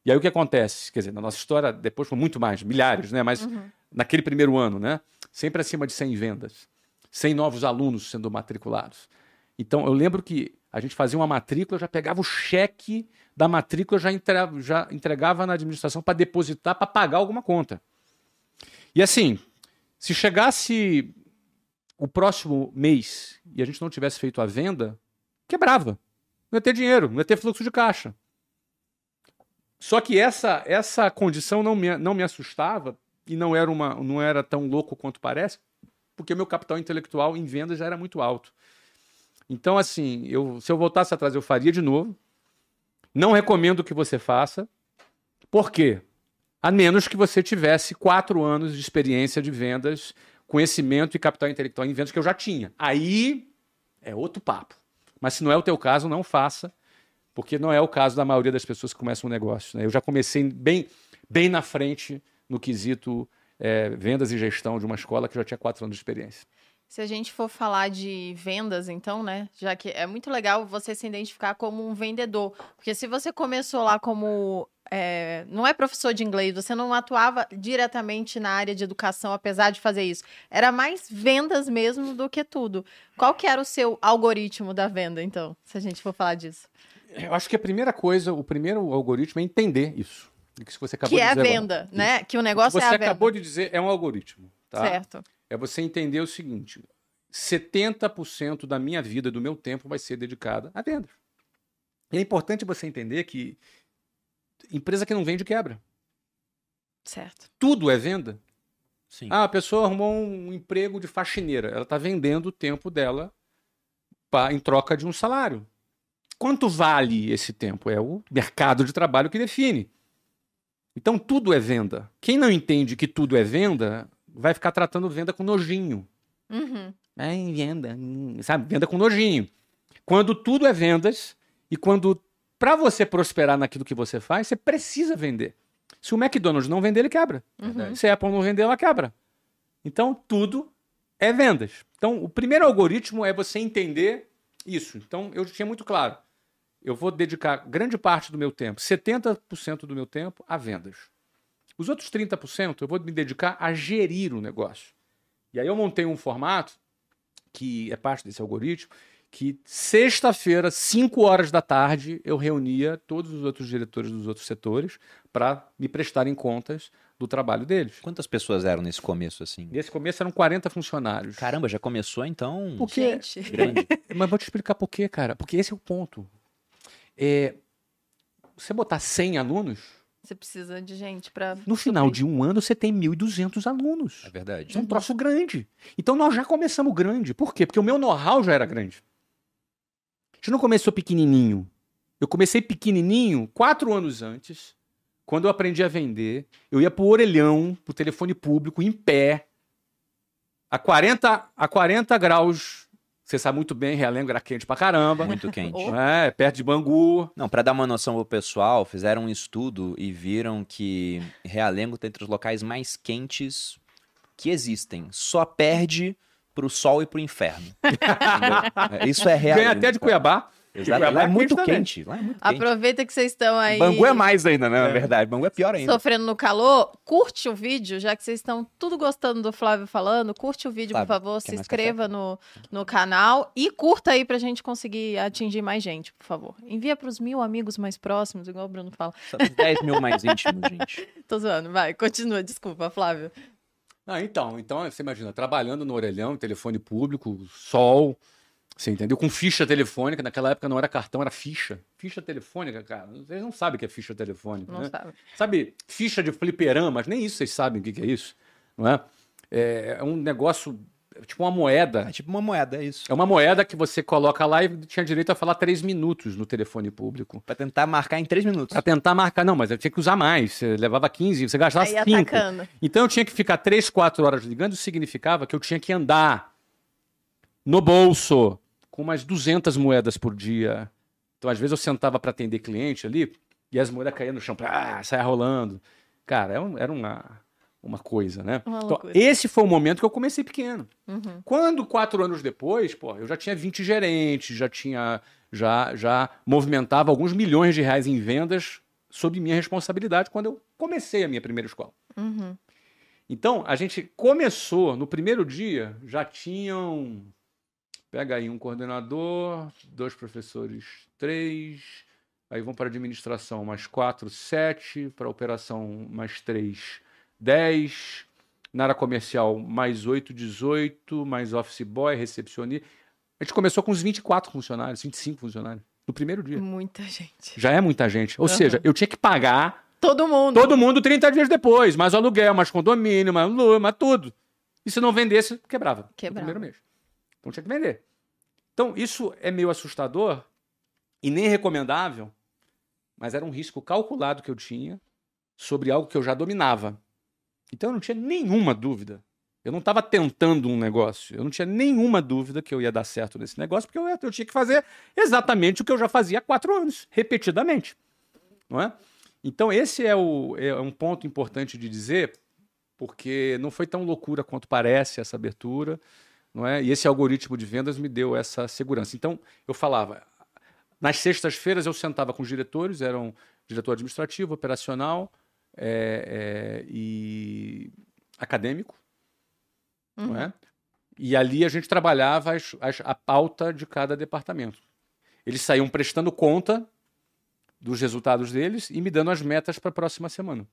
E aí o que acontece? Quer dizer, na nossa história, depois foi muito mais, milhares, né? Mas naquele primeiro ano, né? Sempre acima de 100 vendas. 100 novos alunos sendo matriculados. Então, eu lembro que a gente fazia uma matrícula, já pegava o cheque da matrícula, já, entre- já entregava na administração para depositar, para pagar alguma conta. E assim, se chegasse o próximo mês e a gente não tivesse feito a venda, quebrava. Não ia ter dinheiro, não ia ter fluxo de caixa. Só que essa, essa condição não me, não me assustava e não era, uma, não era tão louco quanto parece, porque meu capital intelectual em vendas já era muito alto. Então, assim, eu, se eu voltasse atrás, eu faria de novo. Não recomendo que você faça. Por quê? A menos que você tivesse quatro anos de experiência de vendas, conhecimento e capital intelectual em vendas que eu já tinha. Aí é outro papo. Mas se não é o teu caso, não faça, porque não é o caso da maioria das pessoas que começam um negócio. Né? Eu já comecei bem, bem na frente no quesito é, vendas e gestão de uma escola que já tinha quatro anos de experiência. Se a gente for falar de vendas, então, né? Já que é muito legal você se identificar como um vendedor. Porque se você começou lá como. É, não é professor de inglês, você não atuava diretamente na área de educação, apesar de fazer isso. Era mais vendas mesmo do que tudo. Qual que era o seu algoritmo da venda, então, se a gente for falar disso? Eu acho que a primeira coisa, o primeiro algoritmo é entender isso. Que, você acabou que de é a venda, agora. né? Que o negócio é a venda. Você acabou de dizer é um algoritmo. Tá? Certo é você entender o seguinte: 70% da minha vida, do meu tempo, vai ser dedicada a vendas. E é importante você entender que empresa que não vende quebra. Certo. Tudo é venda. Sim. Ah, a pessoa arrumou um emprego de faxineira. Ela está vendendo o tempo dela pra, em troca de um salário. Quanto vale esse tempo? É o mercado de trabalho que define. Então tudo é venda. Quem não entende que tudo é venda, vai ficar tratando venda com nojinho. Uhum. É venda, sabe? Venda com nojinho. Quando tudo é vendas e quando para você prosperar naquilo que você faz, você precisa vender. Se o McDonald's não vender, ele quebra. Uhum. Se a Apple não vender, ela quebra. Então, tudo é vendas. Então, o primeiro algoritmo é você entender isso. Então, eu tinha muito claro. Eu vou dedicar grande parte do meu tempo, 70% do meu tempo, a vendas. Os outros 30% eu vou me dedicar a gerir o negócio. E aí eu montei um formato que é parte desse algoritmo, que sexta-feira, 5 horas da tarde, eu reunia todos os outros diretores dos outros setores para me prestarem contas do trabalho deles. Quantas pessoas eram nesse começo assim? Nesse começo eram 40 funcionários. Caramba, já começou então? Porque... Gente. Grande. Mas vou te explicar por quê, cara. Porque esse é o ponto. É... Você botar 100 alunos, você precisa de gente para. No final de um ano, você tem 1.200 alunos. É verdade. É um troço grande. Então nós já começamos grande. Por quê? Porque o meu know-how já era grande. A gente não começou pequenininho. Eu comecei pequenininho quatro anos antes, quando eu aprendi a vender. Eu ia pro orelhão, pro telefone público, em pé, a 40, a 40 graus você sabe muito bem, Realengo era quente pra caramba. Muito quente. É, perto de Bangu. Não, para dar uma noção pro pessoal, fizeram um estudo e viram que Realengo tá entre os locais mais quentes que existem. Só perde pro sol e pro inferno. Isso é real. Ganha até de Cuiabá. Exato. Lá é muito quente. Lá é muito quente. Aproveita que vocês estão aí. Bangu é mais ainda, né? Na é. verdade. Bangu é pior ainda. Sofrendo no calor. Curte o vídeo, já que vocês estão tudo gostando do Flávio falando. Curte o vídeo, Flávio, por favor. Se inscreva no, no canal. E curta aí pra gente conseguir atingir mais gente, por favor. Envia pros mil amigos mais próximos, igual o Bruno fala. São 10 mil mais íntimos, gente. Tô zoando. Vai, continua. Desculpa, Flávio. Ah, então. Então, você imagina, trabalhando no orelhão, telefone público, sol você entendeu? Com ficha telefônica, naquela época não era cartão, era ficha. Ficha telefônica, cara. Vocês não sabem o que é ficha telefônica. Não né? sabe. Sabe, ficha de fliperama, nem isso vocês sabem o que é isso. Não é? É um negócio, tipo uma moeda. É tipo uma moeda, é isso. É uma moeda que você coloca lá e tinha direito a falar três minutos no telefone público. Para tentar marcar em três minutos. Para tentar marcar, não, mas eu tinha que usar mais. Você levava 15, você gastava 5. Então eu tinha que ficar três, quatro horas ligando, isso significava que eu tinha que andar no bolso com umas 200 moedas por dia. Então, às vezes, eu sentava para atender cliente ali e as moedas caíam no chão, ah, saia rolando. Cara, era, era uma, uma coisa, né? Uma então, esse foi o momento que eu comecei pequeno. Uhum. Quando, quatro anos depois, pô, eu já tinha 20 gerentes, já tinha. Já, já movimentava alguns milhões de reais em vendas sob minha responsabilidade quando eu comecei a minha primeira escola. Uhum. Então, a gente começou, no primeiro dia, já tinham Pega aí um coordenador, dois professores, três. Aí vão para administração, mais quatro, sete. Para operação, mais três, dez. Na área comercial, mais oito, dezoito. Mais office boy, recepcionista. A gente começou com uns 24 funcionários, 25 funcionários. No primeiro dia. Muita gente. Já é muita gente. Ou uhum. seja, eu tinha que pagar. Todo mundo. Todo mundo 30 dias depois. Mais aluguel, mais condomínio, mais luz, mais tudo. E se não vendesse, quebrava. Quebrava. No primeiro mês. Então tinha que vender. Então, isso é meio assustador e nem recomendável, mas era um risco calculado que eu tinha sobre algo que eu já dominava. Então, eu não tinha nenhuma dúvida. Eu não estava tentando um negócio. Eu não tinha nenhuma dúvida que eu ia dar certo nesse negócio, porque eu, eu tinha que fazer exatamente o que eu já fazia há quatro anos, repetidamente. Não é? Então, esse é, o, é um ponto importante de dizer, porque não foi tão loucura quanto parece essa abertura. Não é? E esse algoritmo de vendas me deu essa segurança. Então, eu falava, nas sextas-feiras eu sentava com os diretores, eram diretor administrativo, operacional é, é, e acadêmico, uhum. não é? E ali a gente trabalhava as, as, a pauta de cada departamento. Eles saíam prestando conta dos resultados deles e me dando as metas para a próxima semana.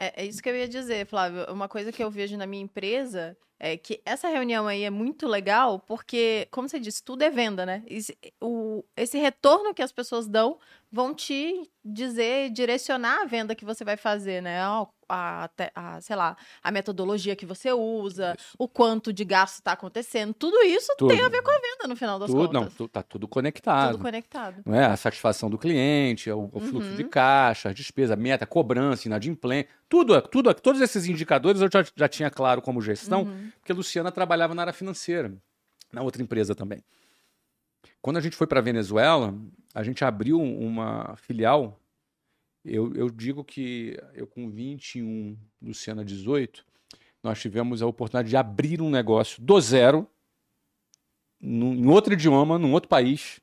É, é, isso que eu ia dizer, Flávio. Uma coisa que eu vejo na minha empresa é que essa reunião aí é muito legal porque, como você disse, tudo é venda, né? Esse, o, esse retorno que as pessoas dão vão te dizer, direcionar a venda que você vai fazer, né? A, a, sei lá, a metodologia que você usa, isso. o quanto de gasto está acontecendo, tudo isso tudo. tem a ver com a venda no final das tudo, contas. Não, tá tudo conectado. Tudo conectado. Não é? A satisfação do cliente, o, o fluxo uhum. de caixa, a despesa, meta, cobrança, inadimplência, tudo, tudo, todos esses indicadores eu já, já tinha claro como gestão, uhum. porque a Luciana trabalhava na área financeira, na outra empresa também. Quando a gente foi para Venezuela, a gente abriu uma filial eu, eu digo que eu com 21, Luciana 18, nós tivemos a oportunidade de abrir um negócio do zero, num, em outro idioma, num outro país,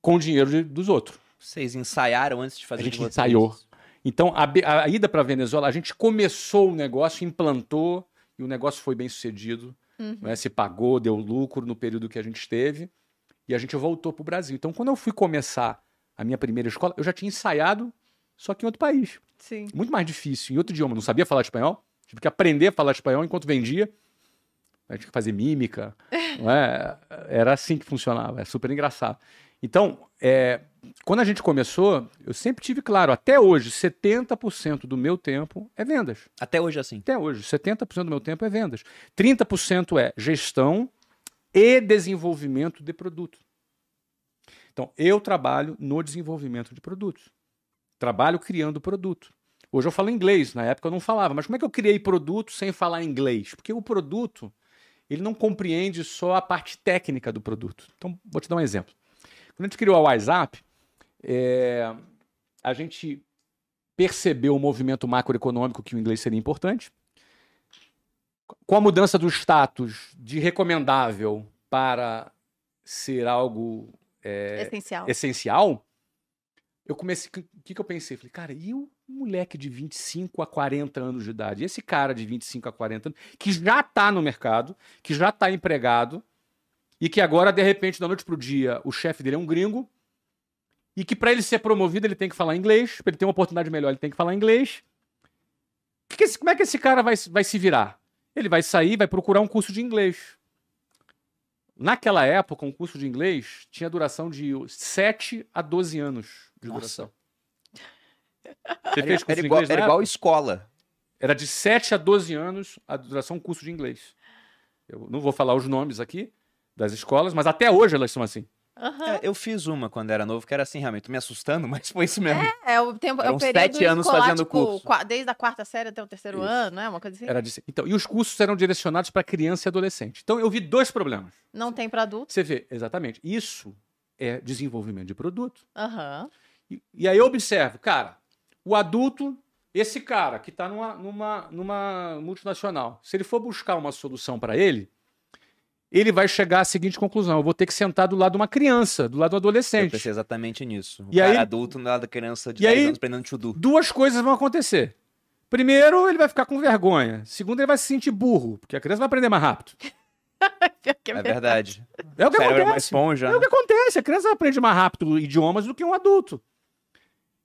com o dinheiro de, dos outros. Vocês ensaiaram antes de fazer A gente ensaiou. Então, a, a ida para a Venezuela, a gente começou o negócio, implantou, e o negócio foi bem sucedido. Uhum. Né, se pagou, deu lucro no período que a gente esteve, e a gente voltou para o Brasil. Então, quando eu fui começar a minha primeira escola, eu já tinha ensaiado, só que em outro país. Sim. Muito mais difícil, em outro idioma. Não sabia falar espanhol, tive que aprender a falar espanhol enquanto vendia. A gente tinha que fazer mímica. não é? Era assim que funcionava, é super engraçado. Então, é, quando a gente começou, eu sempre tive claro, até hoje, 70% do meu tempo é vendas. Até hoje, assim? Até hoje, 70% do meu tempo é vendas. 30% é gestão e desenvolvimento de produto. Então, eu trabalho no desenvolvimento de produtos. Trabalho criando produto. Hoje eu falo inglês, na época eu não falava, mas como é que eu criei produto sem falar inglês? Porque o produto, ele não compreende só a parte técnica do produto. Então, vou te dar um exemplo. Quando a gente criou a WhatsApp, é, a gente percebeu o movimento macroeconômico que o inglês seria importante. Com a mudança do status de recomendável para ser algo é, essencial. essencial, eu comecei. O que, que eu pensei? Falei, cara, e o moleque de 25 a 40 anos de idade? Esse cara de 25 a 40 anos, que já está no mercado, que já está empregado, e que agora, de repente, da noite pro dia, o chefe dele é um gringo, e que para ele ser promovido ele tem que falar inglês, para ele ter uma oportunidade melhor ele tem que falar inglês. Que que esse, como é que esse cara vai, vai se virar? Ele vai sair, vai procurar um curso de inglês. Naquela época, um curso de inglês tinha duração de 7 a 12 anos de duração. Você fez curso era, igual, era igual escola. Era de 7 a 12 anos a duração do curso de inglês. Eu não vou falar os nomes aqui das escolas, mas até hoje elas são assim. Uhum. É, eu fiz uma quando era novo, que era assim, realmente, me assustando, mas foi isso mesmo. É, é o tempo, é o período sete anos escolar, fazendo tipo, curso. Desde a quarta série até o terceiro isso. ano, né? Uma coisa assim. Era de, então, e os cursos eram direcionados para criança e adolescente. Então eu vi dois problemas. Não tem para adulto. Você vê, exatamente. Isso é desenvolvimento de produto. Uhum. E, e aí eu observo, cara, o adulto, esse cara que está numa, numa, numa multinacional, se ele for buscar uma solução para ele, ele vai chegar à seguinte conclusão: eu vou ter que sentar do lado de uma criança, do lado do adolescente. Eu pensei exatamente nisso. O e cara aí, adulto do lado da criança de e 10 aí, anos aprendendo chudu. Duas coisas vão acontecer. Primeiro, ele vai ficar com vergonha. Segundo, ele vai se sentir burro, porque a criança vai aprender mais rápido. é, é verdade. É o que acontece. É uma esponja. É o que acontece. A criança aprende mais rápido idiomas do que um adulto.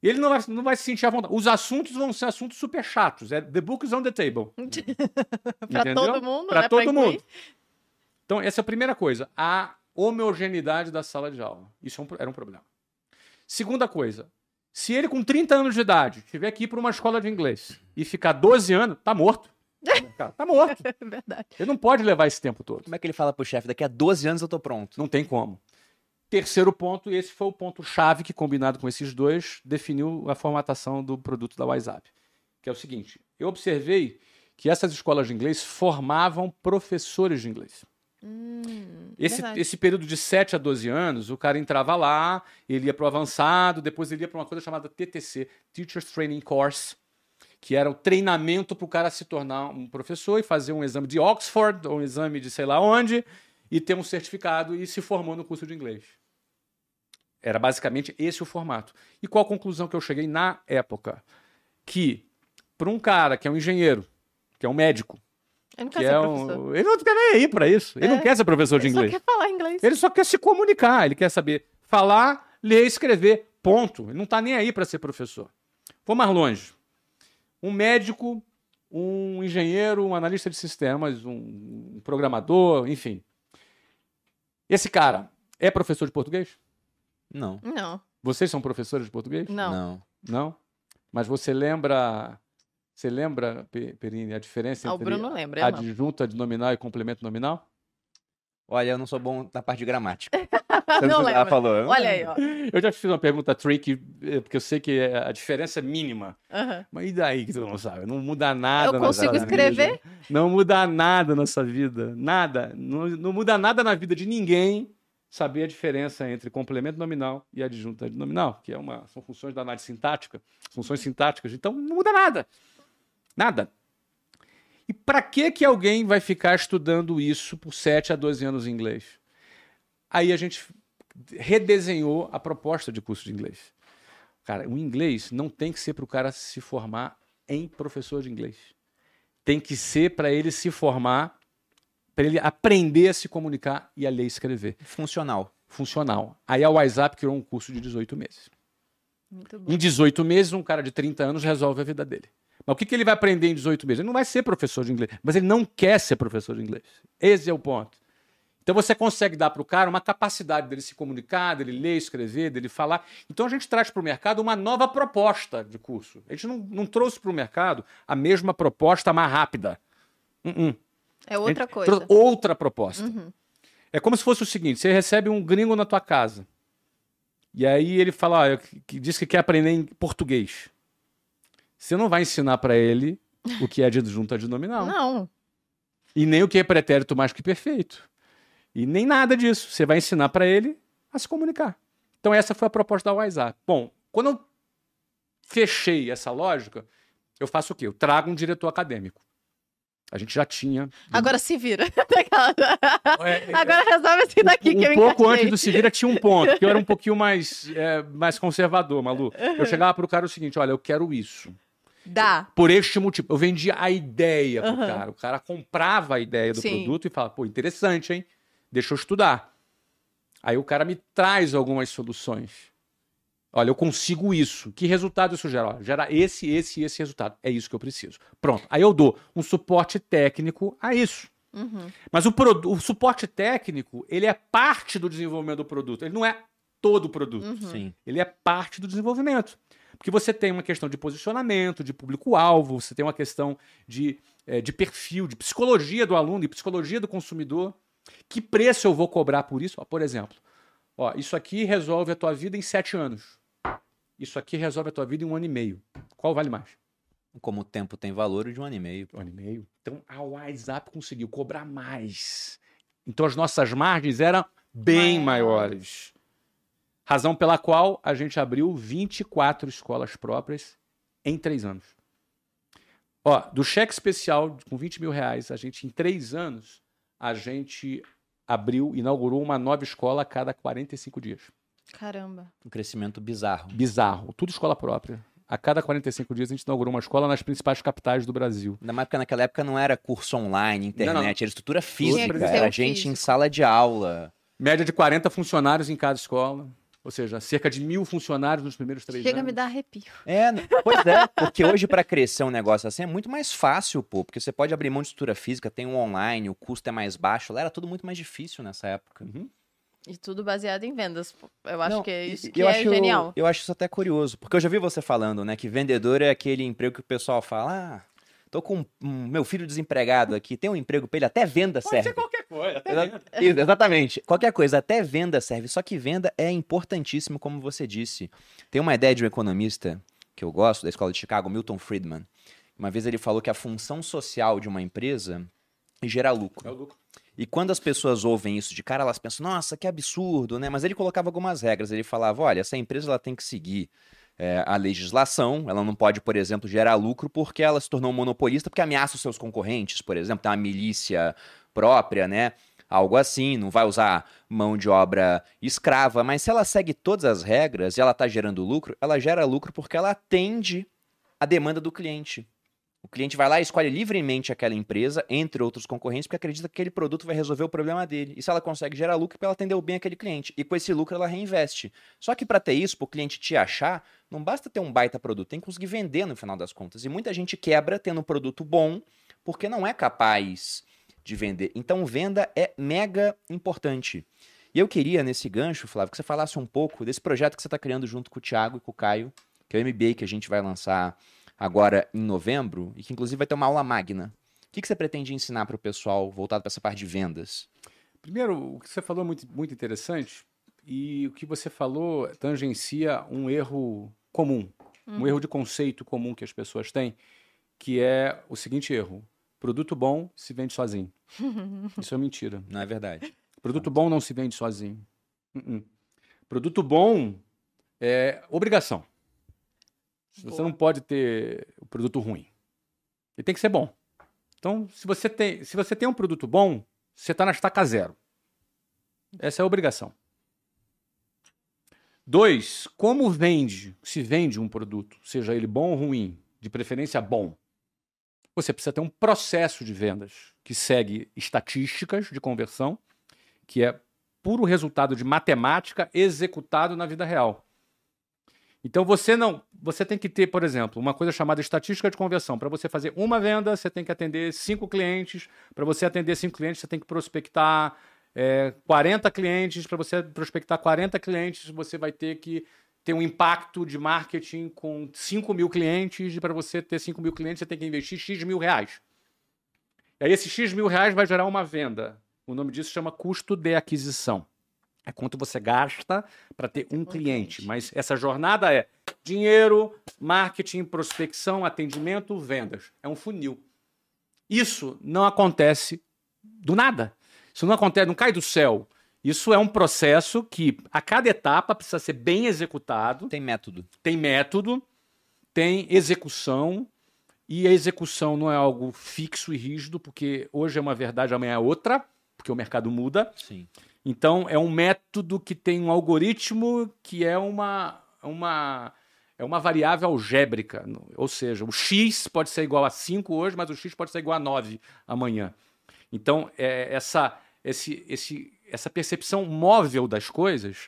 Ele não vai, não vai se sentir à vontade. Os assuntos vão ser assuntos super chatos. É the book is on the table. pra todo mundo, pra né? todo pra mundo. Então, essa é a primeira coisa, a homogeneidade da sala de aula. Isso é era um problema. Segunda coisa, se ele com 30 anos de idade tiver que ir para uma escola de inglês e ficar 12 anos, tá morto. Cara, tá morto. É verdade. Ele não pode levar esse tempo todo. Como é que ele fala pro chefe? Daqui a 12 anos eu tô pronto. Não tem como. Terceiro ponto, e esse foi o ponto-chave que, combinado com esses dois, definiu a formatação do produto da WhatsApp. Que é o seguinte: eu observei que essas escolas de inglês formavam professores de inglês. Hum, Esse, verdade. esse período de 7 a 12 anos, o cara entrava lá, ele ia para o avançado, depois ele ia para uma coisa chamada TTC, Teachers Training Course, que era o treinamento para o cara se tornar um professor e fazer um exame de Oxford, ou um exame de sei lá onde, e ter um certificado e se formou no curso de inglês. Era basicamente esse o formato. E qual a conclusão que eu cheguei na época? Que para um cara que é um engenheiro, que é um médico, Eu não quero que ser é professor. um... ele não quer nem aí para isso. Ele É. não quer ser professor de Ele só inglês. quer falar inglês. Ele só quer se comunicar, ele quer saber falar, ler, escrever, ponto. Ele não está nem aí para ser professor. Vou mais longe. Um médico, um engenheiro, um analista de sistemas, um um programador, enfim. Esse cara é professor de português? Não. Não, Vocês são professores de português? não. Não. Não? Mas você lembra, você lembra, Pe- Perini, a diferença Ah, o entre Bruno lembra, eu não. adjunto adnominal e complemento nominal? Olha, eu não sou bom na parte de gramática. Não Ela lembra. falou. Olha lembro. aí, ó. Eu já te fiz uma pergunta tricky, eh, porque eu sei que eh, a diferença é mínima. Aham. Mas e daí que tu não sabe? Não muda nada Eu na consigo escrever? vida. Não muda nada na sua vida. Nada. Não, não muda nada na vida de ninguém saber a diferença entre complemento nominal e adjunto adnominal, que é uma, são funções da análise sintática, funções sintáticas. Então não muda nada. Nada. E para que que alguém vai ficar estudando isso por 7 a 12 anos em inglês? Aí a gente redesenhou a proposta de curso de inglês. Cara, o inglês não tem que ser para o cara se formar em professor de inglês. Tem que ser para ele se formar, para ele aprender a se comunicar e a ler e escrever. Funcional. Funcional. Aí a WhatsApp criou um curso de 18 meses. Muito bom. Em 18 meses, um cara de 30 anos resolve a vida dele. Mas o que, que ele vai aprender em 18 meses? Ele não vai ser professor de inglês, mas ele não quer ser professor de inglês. Esse é o ponto. Então você consegue dar para o cara uma capacidade dele se comunicar, dele ler, escrever, dele falar. Então a gente traz para o mercado uma nova proposta de curso. A gente não, não trouxe para o mercado a mesma proposta mais rápida. Uh-uh. É A outra coisa. outra proposta. Uhum. É como se fosse o seguinte: você recebe um gringo na tua casa. E aí ele fala, ó, que, diz que quer aprender em português. Você não vai ensinar para ele o que é adjunto adnominal. Não. E nem o que é pretérito mais que perfeito. E nem nada disso. Você vai ensinar para ele a se comunicar. Então essa foi a proposta da WhatsApp. Bom, quando eu fechei essa lógica, eu faço o quê? Eu trago um diretor acadêmico. A gente já tinha. Agora se vira. É, Agora resolve esse daqui um que eu pouco encaixei. antes do Sevira tinha um ponto, que eu era um pouquinho mais, é, mais conservador, Malu. Eu chegava pro cara o seguinte: olha, eu quero isso. Dá. Por este motivo. Eu vendia a ideia pro Aham. cara. O cara comprava a ideia do Sim. produto e falava, pô, interessante, hein? Deixa eu estudar. Aí o cara me traz algumas soluções. Olha, eu consigo isso. Que resultado isso gera? Olha, gera esse, esse e esse resultado. É isso que eu preciso. Pronto. Aí eu dou um suporte técnico a isso. Uhum. Mas o, o suporte técnico, ele é parte do desenvolvimento do produto. Ele não é todo o produto. Uhum. Sim. Ele é parte do desenvolvimento. Porque você tem uma questão de posicionamento, de público-alvo, você tem uma questão de, eh, de perfil, de psicologia do aluno e psicologia do consumidor. Que preço eu vou cobrar por isso? Ó, por exemplo, ó, isso aqui resolve a tua vida em sete anos. Isso aqui resolve a tua vida em um ano e meio. Qual vale mais? Como o tempo tem valor, de um ano e meio. Um ano e meio. Então a WhatsApp conseguiu cobrar mais. Então as nossas margens eram bem Maiores. Razão pela qual a gente abriu 24 escolas próprias em três anos. Ó, do cheque especial com 20 mil reais, a gente, em três anos, a gente abriu, inaugurou uma nova escola a cada 45 dias. Caramba. Um crescimento bizarro. Bizarro. Tudo escola própria. A cada 45 dias a gente inaugurou uma escola nas principais capitais do Brasil. Ainda mais porque naquela época não era curso online, internet, Não, não. era estrutura física. Era gente em sala de aula. Média de 40 funcionários em cada escola. Ou seja, cerca de mil funcionários nos primeiros três Chega a anos. me dar arrepio. É, pois é, porque hoje para crescer um negócio assim é muito mais fácil, pô, porque você pode abrir mão de estrutura física, tem um online, o custo é mais baixo, lá era tudo muito mais difícil nessa época. Uhum. E tudo baseado em vendas. pô. Eu acho Não, que é isso que eu é acho, genial. Eu acho isso até curioso, porque eu já vi você falando, né, que vendedor é aquele emprego que o pessoal fala, ah, tô com um, meu filho desempregado aqui, tem um emprego pra ele, até venda Pode serve. ser qualquer coisa. Até Exa- venda. Exatamente. Qualquer coisa, até venda serve. Só que venda é importantíssimo, como você disse. Tem uma ideia de um economista que eu gosto, da escola de Chicago, Milton Friedman. Uma vez ele falou que a função social de uma empresa é gerar lucro. É o lucro. E quando as pessoas ouvem isso de cara, elas pensam, nossa, que absurdo, né? Mas ele colocava algumas regras. Ele falava, olha, essa empresa ela tem que seguir é, a legislação, ela não pode, por exemplo, gerar lucro porque ela se tornou monopolista, porque ameaça os seus concorrentes, por exemplo, tem uma milícia própria, né? Algo assim, não vai usar mão de obra escrava, mas se ela segue todas as regras e ela está gerando lucro, ela gera lucro porque ela atende a demanda do cliente. O cliente vai lá e escolhe livremente aquela empresa, entre outros concorrentes, porque acredita que aquele produto vai resolver o problema dele. E se ela consegue gerar lucro, ela atendeu bem aquele cliente. E com esse lucro ela reinveste. Só que para ter isso, para o cliente te achar, não basta ter um baita produto, tem que conseguir vender no final das contas. E muita gente quebra tendo um produto bom, porque não é capaz de vender. Então venda é mega importante. E eu queria, nesse gancho, Flávio, que você falasse um pouco desse projeto que você está criando junto com o Thiago e com o Caio, que é o MBA que a gente vai lançar agora em novembro, e que inclusive vai ter uma aula magna. O que, que você pretende ensinar para o pessoal voltado para essa parte de vendas? Primeiro, o que você falou é muito, muito interessante e o que você falou tangencia um erro comum, um erro de conceito comum que as pessoas têm, que é o seguinte erro: produto bom se vende sozinho. Isso é mentira. Não é verdade? Produto bom não se vende sozinho. Uh-uh. Produto bom é obrigação. Você Boa. não pode ter o produto ruim. Ele tem que ser bom. Então, se você tem, se você tem um produto bom, você está na estaca zero. Essa é a obrigação. Dois, como vende, se vende um produto, seja ele bom ou ruim, de preferência bom, você precisa ter um processo de vendas que segue estatísticas de conversão, que é puro resultado de matemática executado na vida real. Então você não, você tem que ter, por exemplo, uma coisa chamada estatística de conversão. Para você fazer uma venda, você tem que atender cinco clientes. Para você atender cinco clientes, você tem que prospectar é, 40 clientes. Para você prospectar 40 clientes, você vai ter que ter um impacto de marketing com 5 mil clientes. E para você ter 5 mil clientes, você tem que investir X mil reais. E aí, esses X mil reais vai gerar uma venda. O nome disso chama custo de aquisição. É quanto você gasta para ter um, cliente. cliente. Mas essa jornada é dinheiro, marketing, prospecção, atendimento, vendas. É um funil. Isso não acontece do nada. Isso não acontece, não cai do céu. Isso é um processo que a cada etapa precisa ser bem executado Tem método. tem método, tem execução, e a execução não é algo fixo e rígido, porque hoje é uma verdade, amanhã é outra, porque o mercado muda. Sim. Então, é um método que tem um algoritmo que é uma, uma, é uma variável algébrica. Ou seja, o x pode ser igual a 5 hoje, mas o x pode ser igual a 9 amanhã. Então, é, essa, esse, esse, essa percepção móvel das coisas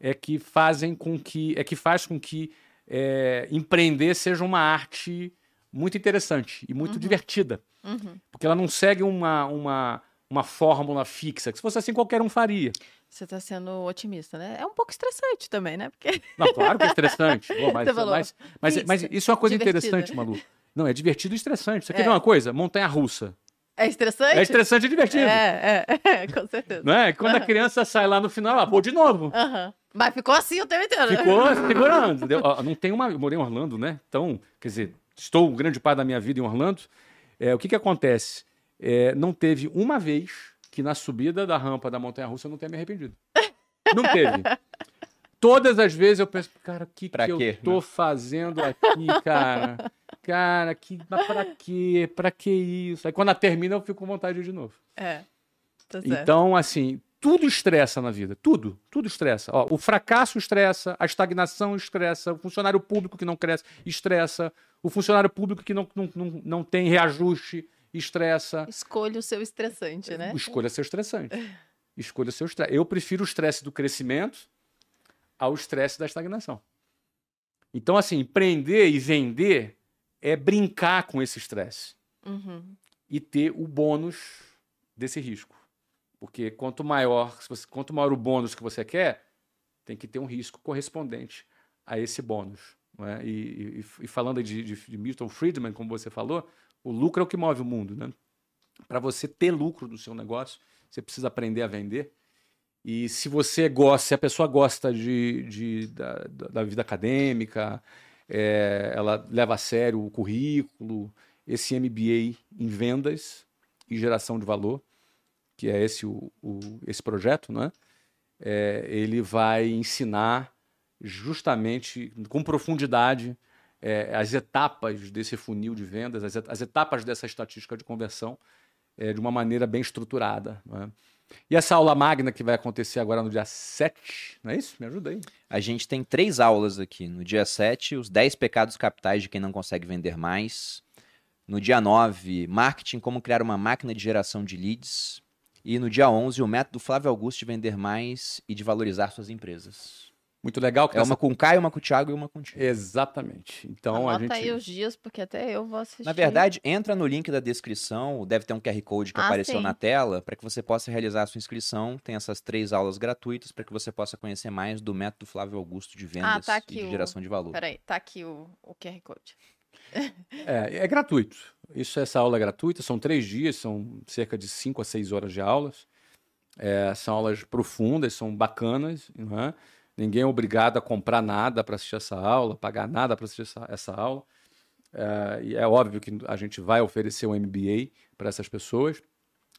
é que fazem com que é que faz com que é, empreender seja uma arte muito interessante e muito divertida Uhum. porque ela não segue uma, uma, uma fórmula fixa que se fosse assim qualquer um faria Você está sendo otimista, né? É um pouco estressante também, né? Porque não claro que é estressante Pô, mas, mas, mas, fixa, mas isso é uma coisa divertida. interessante Malu não é divertido e estressante você quer É. ver uma coisa montanha russa é estressante. é estressante e divertido É, é, é, com certeza. não é quando a criança sai lá no final ela vou de novo Aham. Mas ficou assim o tempo inteiro. né? Ficou segurando. entendeu? Não tem uma. Eu morei em Orlando, né? Então, quer dizer, estou grande parte da minha vida em Orlando. É, o que, que acontece? É, não teve uma vez que na subida da rampa da Montanha Russa eu não tenha me arrependido. Não teve. Todas as vezes eu penso, cara, o que, Pra que quê, eu tô fazendo aqui, cara? Cara, que, mas pra quê? Pra que isso? Aí quando ela termina, eu fico com vontade de ir de novo. É. Tá certo. Então, assim, tudo estressa na vida. Tudo. Tudo estressa. Ó, o fracasso estressa, a estagnação estressa, o funcionário público que não cresce estressa, o funcionário público que não, não, não, não tem reajuste estressa. Escolha o seu estressante, né? Escolha ser estressante. Escolha ser estresse. Eu prefiro o estresse do crescimento ao estresse da estagnação. Então, assim, empreender e vender é brincar com esse estresse Uhum. e ter o bônus desse risco. Porque quanto maior, quanto maior o bônus que você quer, tem que ter um risco correspondente a esse bônus. É? E, e, e, falando de, de, de, Milton Friedman, como você falou, o lucro é o que move o mundo. Né? Para você ter lucro do seu negócio, você precisa aprender a vender. E se você gosta, se a pessoa gosta de, de da, da, vida acadêmica, é, ela leva a sério o currículo, esse MBA em vendas e geração de valor, que é esse o, o esse projeto, né? É, ele vai ensinar justamente com profundidade é, as etapas desse funil de vendas, as, as etapas dessa estatística de conversão é, de uma maneira bem estruturada. Né? E essa aula magna que vai acontecer agora no dia 7, não é isso? Me ajuda aí. A gente tem três aulas aqui. No dia 7, os 10 pecados capitais de quem não consegue vender mais. No dia 9, marketing, como criar uma máquina de geração de leads. E no dia 11, o método Flávio Augusto de vender mais e de valorizar suas empresas. Muito legal. é uma com o Caio, uma com o Thiago e uma contigo. Exatamente. Então Anota a gente. aí os dias, porque até eu vou assistir. Na verdade, entra no link da descrição, deve ter um QR Code que ah, apareceu sim. na tela, para que você possa realizar a sua inscrição. Tem essas três aulas gratuitas para que você possa conhecer mais do método Flávio Augusto de vendas ah, tá e de o... geração de valor. Peraí, tá aqui o, o QR Code. é, é gratuito. Isso, essa aula é gratuita, são três dias, são cerca de cinco a seis horas de aulas. É, são aulas profundas, são bacanas, não é? Ninguém é obrigado a comprar nada para assistir essa aula, pagar nada para assistir essa, essa aula. É, e é óbvio que a gente vai oferecer um MBA para essas pessoas,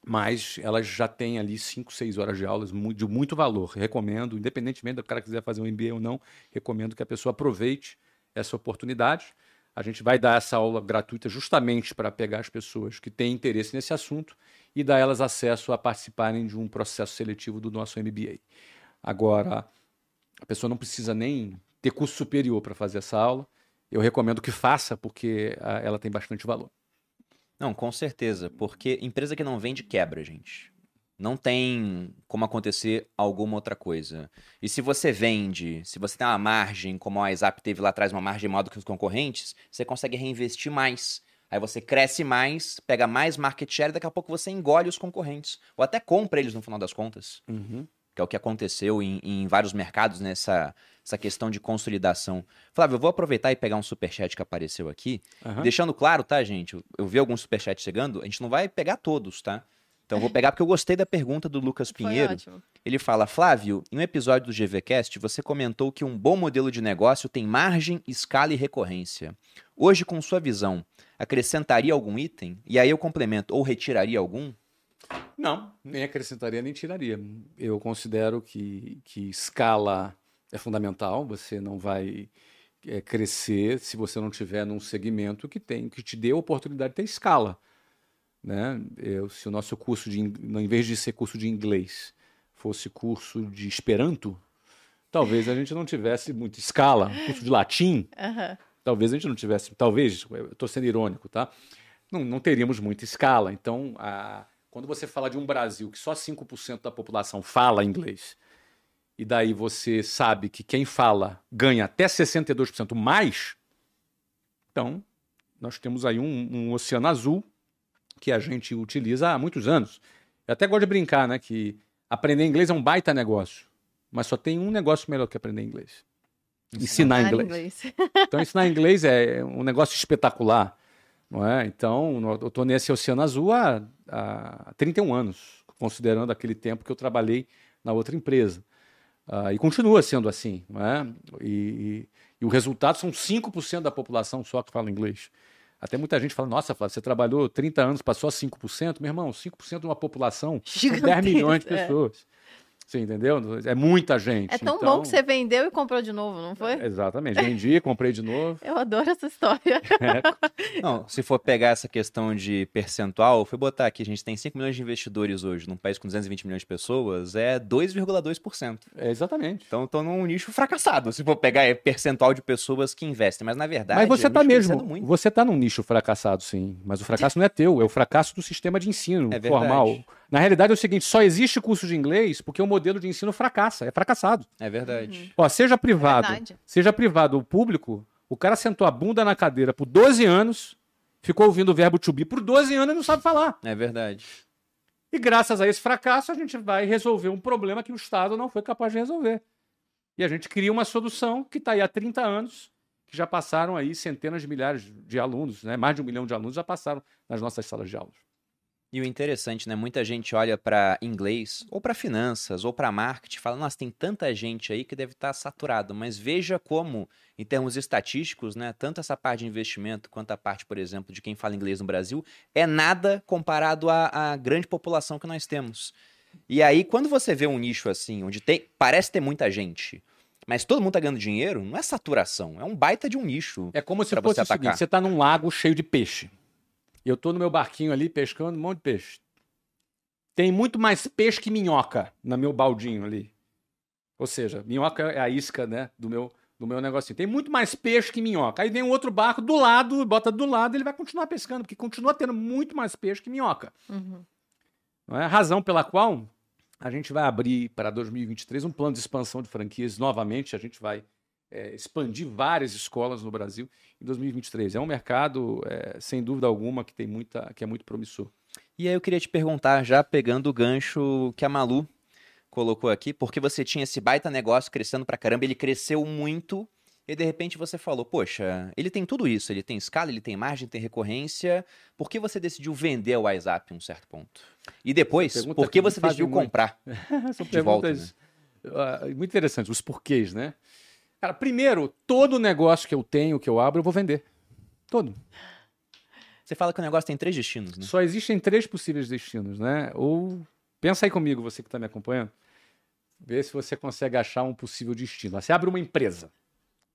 mas elas já têm ali 5, 6 horas de aulas de muito valor. Recomendo, independentemente do cara quiser fazer um MBA ou não, recomendo que a pessoa aproveite essa oportunidade. A gente vai dar essa aula gratuita justamente para pegar as pessoas que têm interesse nesse assunto e dar elas acesso a participarem de um processo seletivo do nosso MBA. Agora, a pessoa não precisa nem ter curso superior para fazer essa aula. Eu recomendo que faça, porque a, ela tem bastante valor. Não, com certeza. Porque empresa que não vende quebra, gente. Não tem como acontecer alguma outra coisa. E se você vende, se você tem uma margem, como a WhatsApp teve lá atrás, uma margem maior do que os concorrentes, você consegue reinvestir mais. Aí você cresce mais, pega mais market share e daqui a pouco você engole os concorrentes. Ou até compra eles no final das contas. Uhum que é o que aconteceu em, em vários mercados nessa essa questão de consolidação. Flávio, eu vou aproveitar e pegar um superchat que apareceu aqui, uhum. deixando claro, tá, gente? Eu, eu vi alguns superchats chegando, a gente não vai pegar todos, tá? Então eu vou pegar porque eu gostei da pergunta do Lucas Pinheiro. Ele fala: Flávio, em um episódio do GVCast, você comentou que um bom modelo de negócio tem margem, escala e recorrência. Hoje, com sua visão, acrescentaria algum item? E aí eu complemento, ou retiraria algum? Não, nem acrescentaria nem tiraria. Eu considero que, que escala é fundamental. Você não vai é, crescer se você não tiver num segmento que tem que te dê a oportunidade de ter escala. Né? Eu, se o nosso curso de em vez de ser curso de inglês fosse curso de Esperanto, talvez a gente não tivesse muita escala. Curso de latim, uhum. talvez a gente não tivesse. Talvez, estou sendo irônico, tá? Não, não teríamos muita escala. Então, a quando você fala de um Brasil que só 5% da população fala inglês, e daí você sabe que quem fala ganha até 62% mais, então nós temos aí um, um, oceano azul que a gente utiliza há muitos anos. Eu até gosto de brincar, né? Que aprender inglês é um baita negócio, mas só tem um negócio melhor que aprender inglês. Ensinar, ensinar inglês. inglês. então, ensinar inglês é um negócio espetacular. Não é? Então, eu estou nesse Oceano Azul há, há 31 anos, considerando aquele tempo que eu trabalhei na outra empresa. Uh, e continua sendo assim. Não é? E, e, e o resultado são 5% da população só que fala inglês. Até muita gente fala, nossa, Flávio, você trabalhou 30 anos, passou a 5%. Meu irmão, 5% de uma população são 10 milhões de é. pessoas. É. Você entendeu? É muita gente. É tão então... bom que você vendeu e comprou de novo, não foi? Exatamente. Vendi, comprei de novo. Eu adoro essa história. É. Não, se for pegar essa questão de percentual, fui botar aqui, a gente tem 5 milhões de investidores hoje, num país com 220 milhões de pessoas, é 2,2%. É exatamente. Então estou num nicho fracassado, se for pegar é percentual de pessoas que investem. Mas na verdade. Mas você está é mesmo. Você está num nicho fracassado, sim. Mas o fracasso não é teu, é o fracasso do sistema de ensino é formal. Na realidade é o seguinte, só existe curso de inglês porque o modelo de ensino fracassa, é fracassado. É verdade. Uhum. Ó, seja privado, é seja privado ou público, o cara sentou a bunda na cadeira por 12 anos, ficou ouvindo o verbo to be por 12 anos e não sabe falar. É verdade. E graças a esse fracasso a gente vai resolver um problema que o Estado não foi capaz de resolver. E a gente cria uma solução que está aí há 30 anos que já passaram aí centenas de milhares de alunos, né? mais de um milhão de alunos já passaram nas nossas salas de aulas. E o interessante, né? Muita gente olha para inglês, ou para finanças, ou para marketing, fala: nossa, tem tanta gente aí que deve estar tá saturado. Mas veja como, em termos estatísticos, né? Tanto essa parte de investimento quanto a parte, por exemplo, de quem fala inglês no Brasil, é nada comparado à, à grande população que nós temos. E aí, quando você vê um nicho assim, onde tem, parece ter muita gente, mas todo mundo tá ganhando dinheiro, não é saturação, é um baita de um nicho. É como se fosse você o atacar. seguinte: você tá num lago cheio de peixe. E eu tô no meu barquinho ali pescando um monte de peixe. Tem muito mais peixe que minhoca no meu baldinho ali. Ou seja, minhoca é a isca, né, do meu do meu negocinho. Tem muito mais peixe que minhoca. Aí vem um outro barco do lado, bota do lado, ele vai continuar pescando, porque continua tendo muito mais peixe que minhoca. Uhum. Não é a razão pela qual a gente vai abrir para 2023 um plano de expansão de franquias novamente. A gente vai é, expandir várias escolas no Brasil em 2023. É um mercado, é, sem dúvida alguma, que tem muita, que é muito promissor. E aí eu queria te perguntar, já pegando o gancho que a Malu colocou aqui, porque você tinha esse baita negócio crescendo pra caramba, ele cresceu muito e de repente você falou, poxa, ele tem tudo isso, ele tem escala, ele tem margem, tem recorrência, por que você decidiu vender o WhatsApp em um certo ponto? E depois, por que você decidiu muito. comprar São de perguntas volta, né? muito interessantes, os porquês, né? Cara, primeiro, todo negócio que eu tenho, que eu abro, eu vou vender. Todo. Você fala que o negócio tem três destinos, né? Só existem três possíveis destinos, né? Ou pensa aí comigo, você que está me acompanhando, vê se você consegue achar um possível destino. Você abre uma empresa.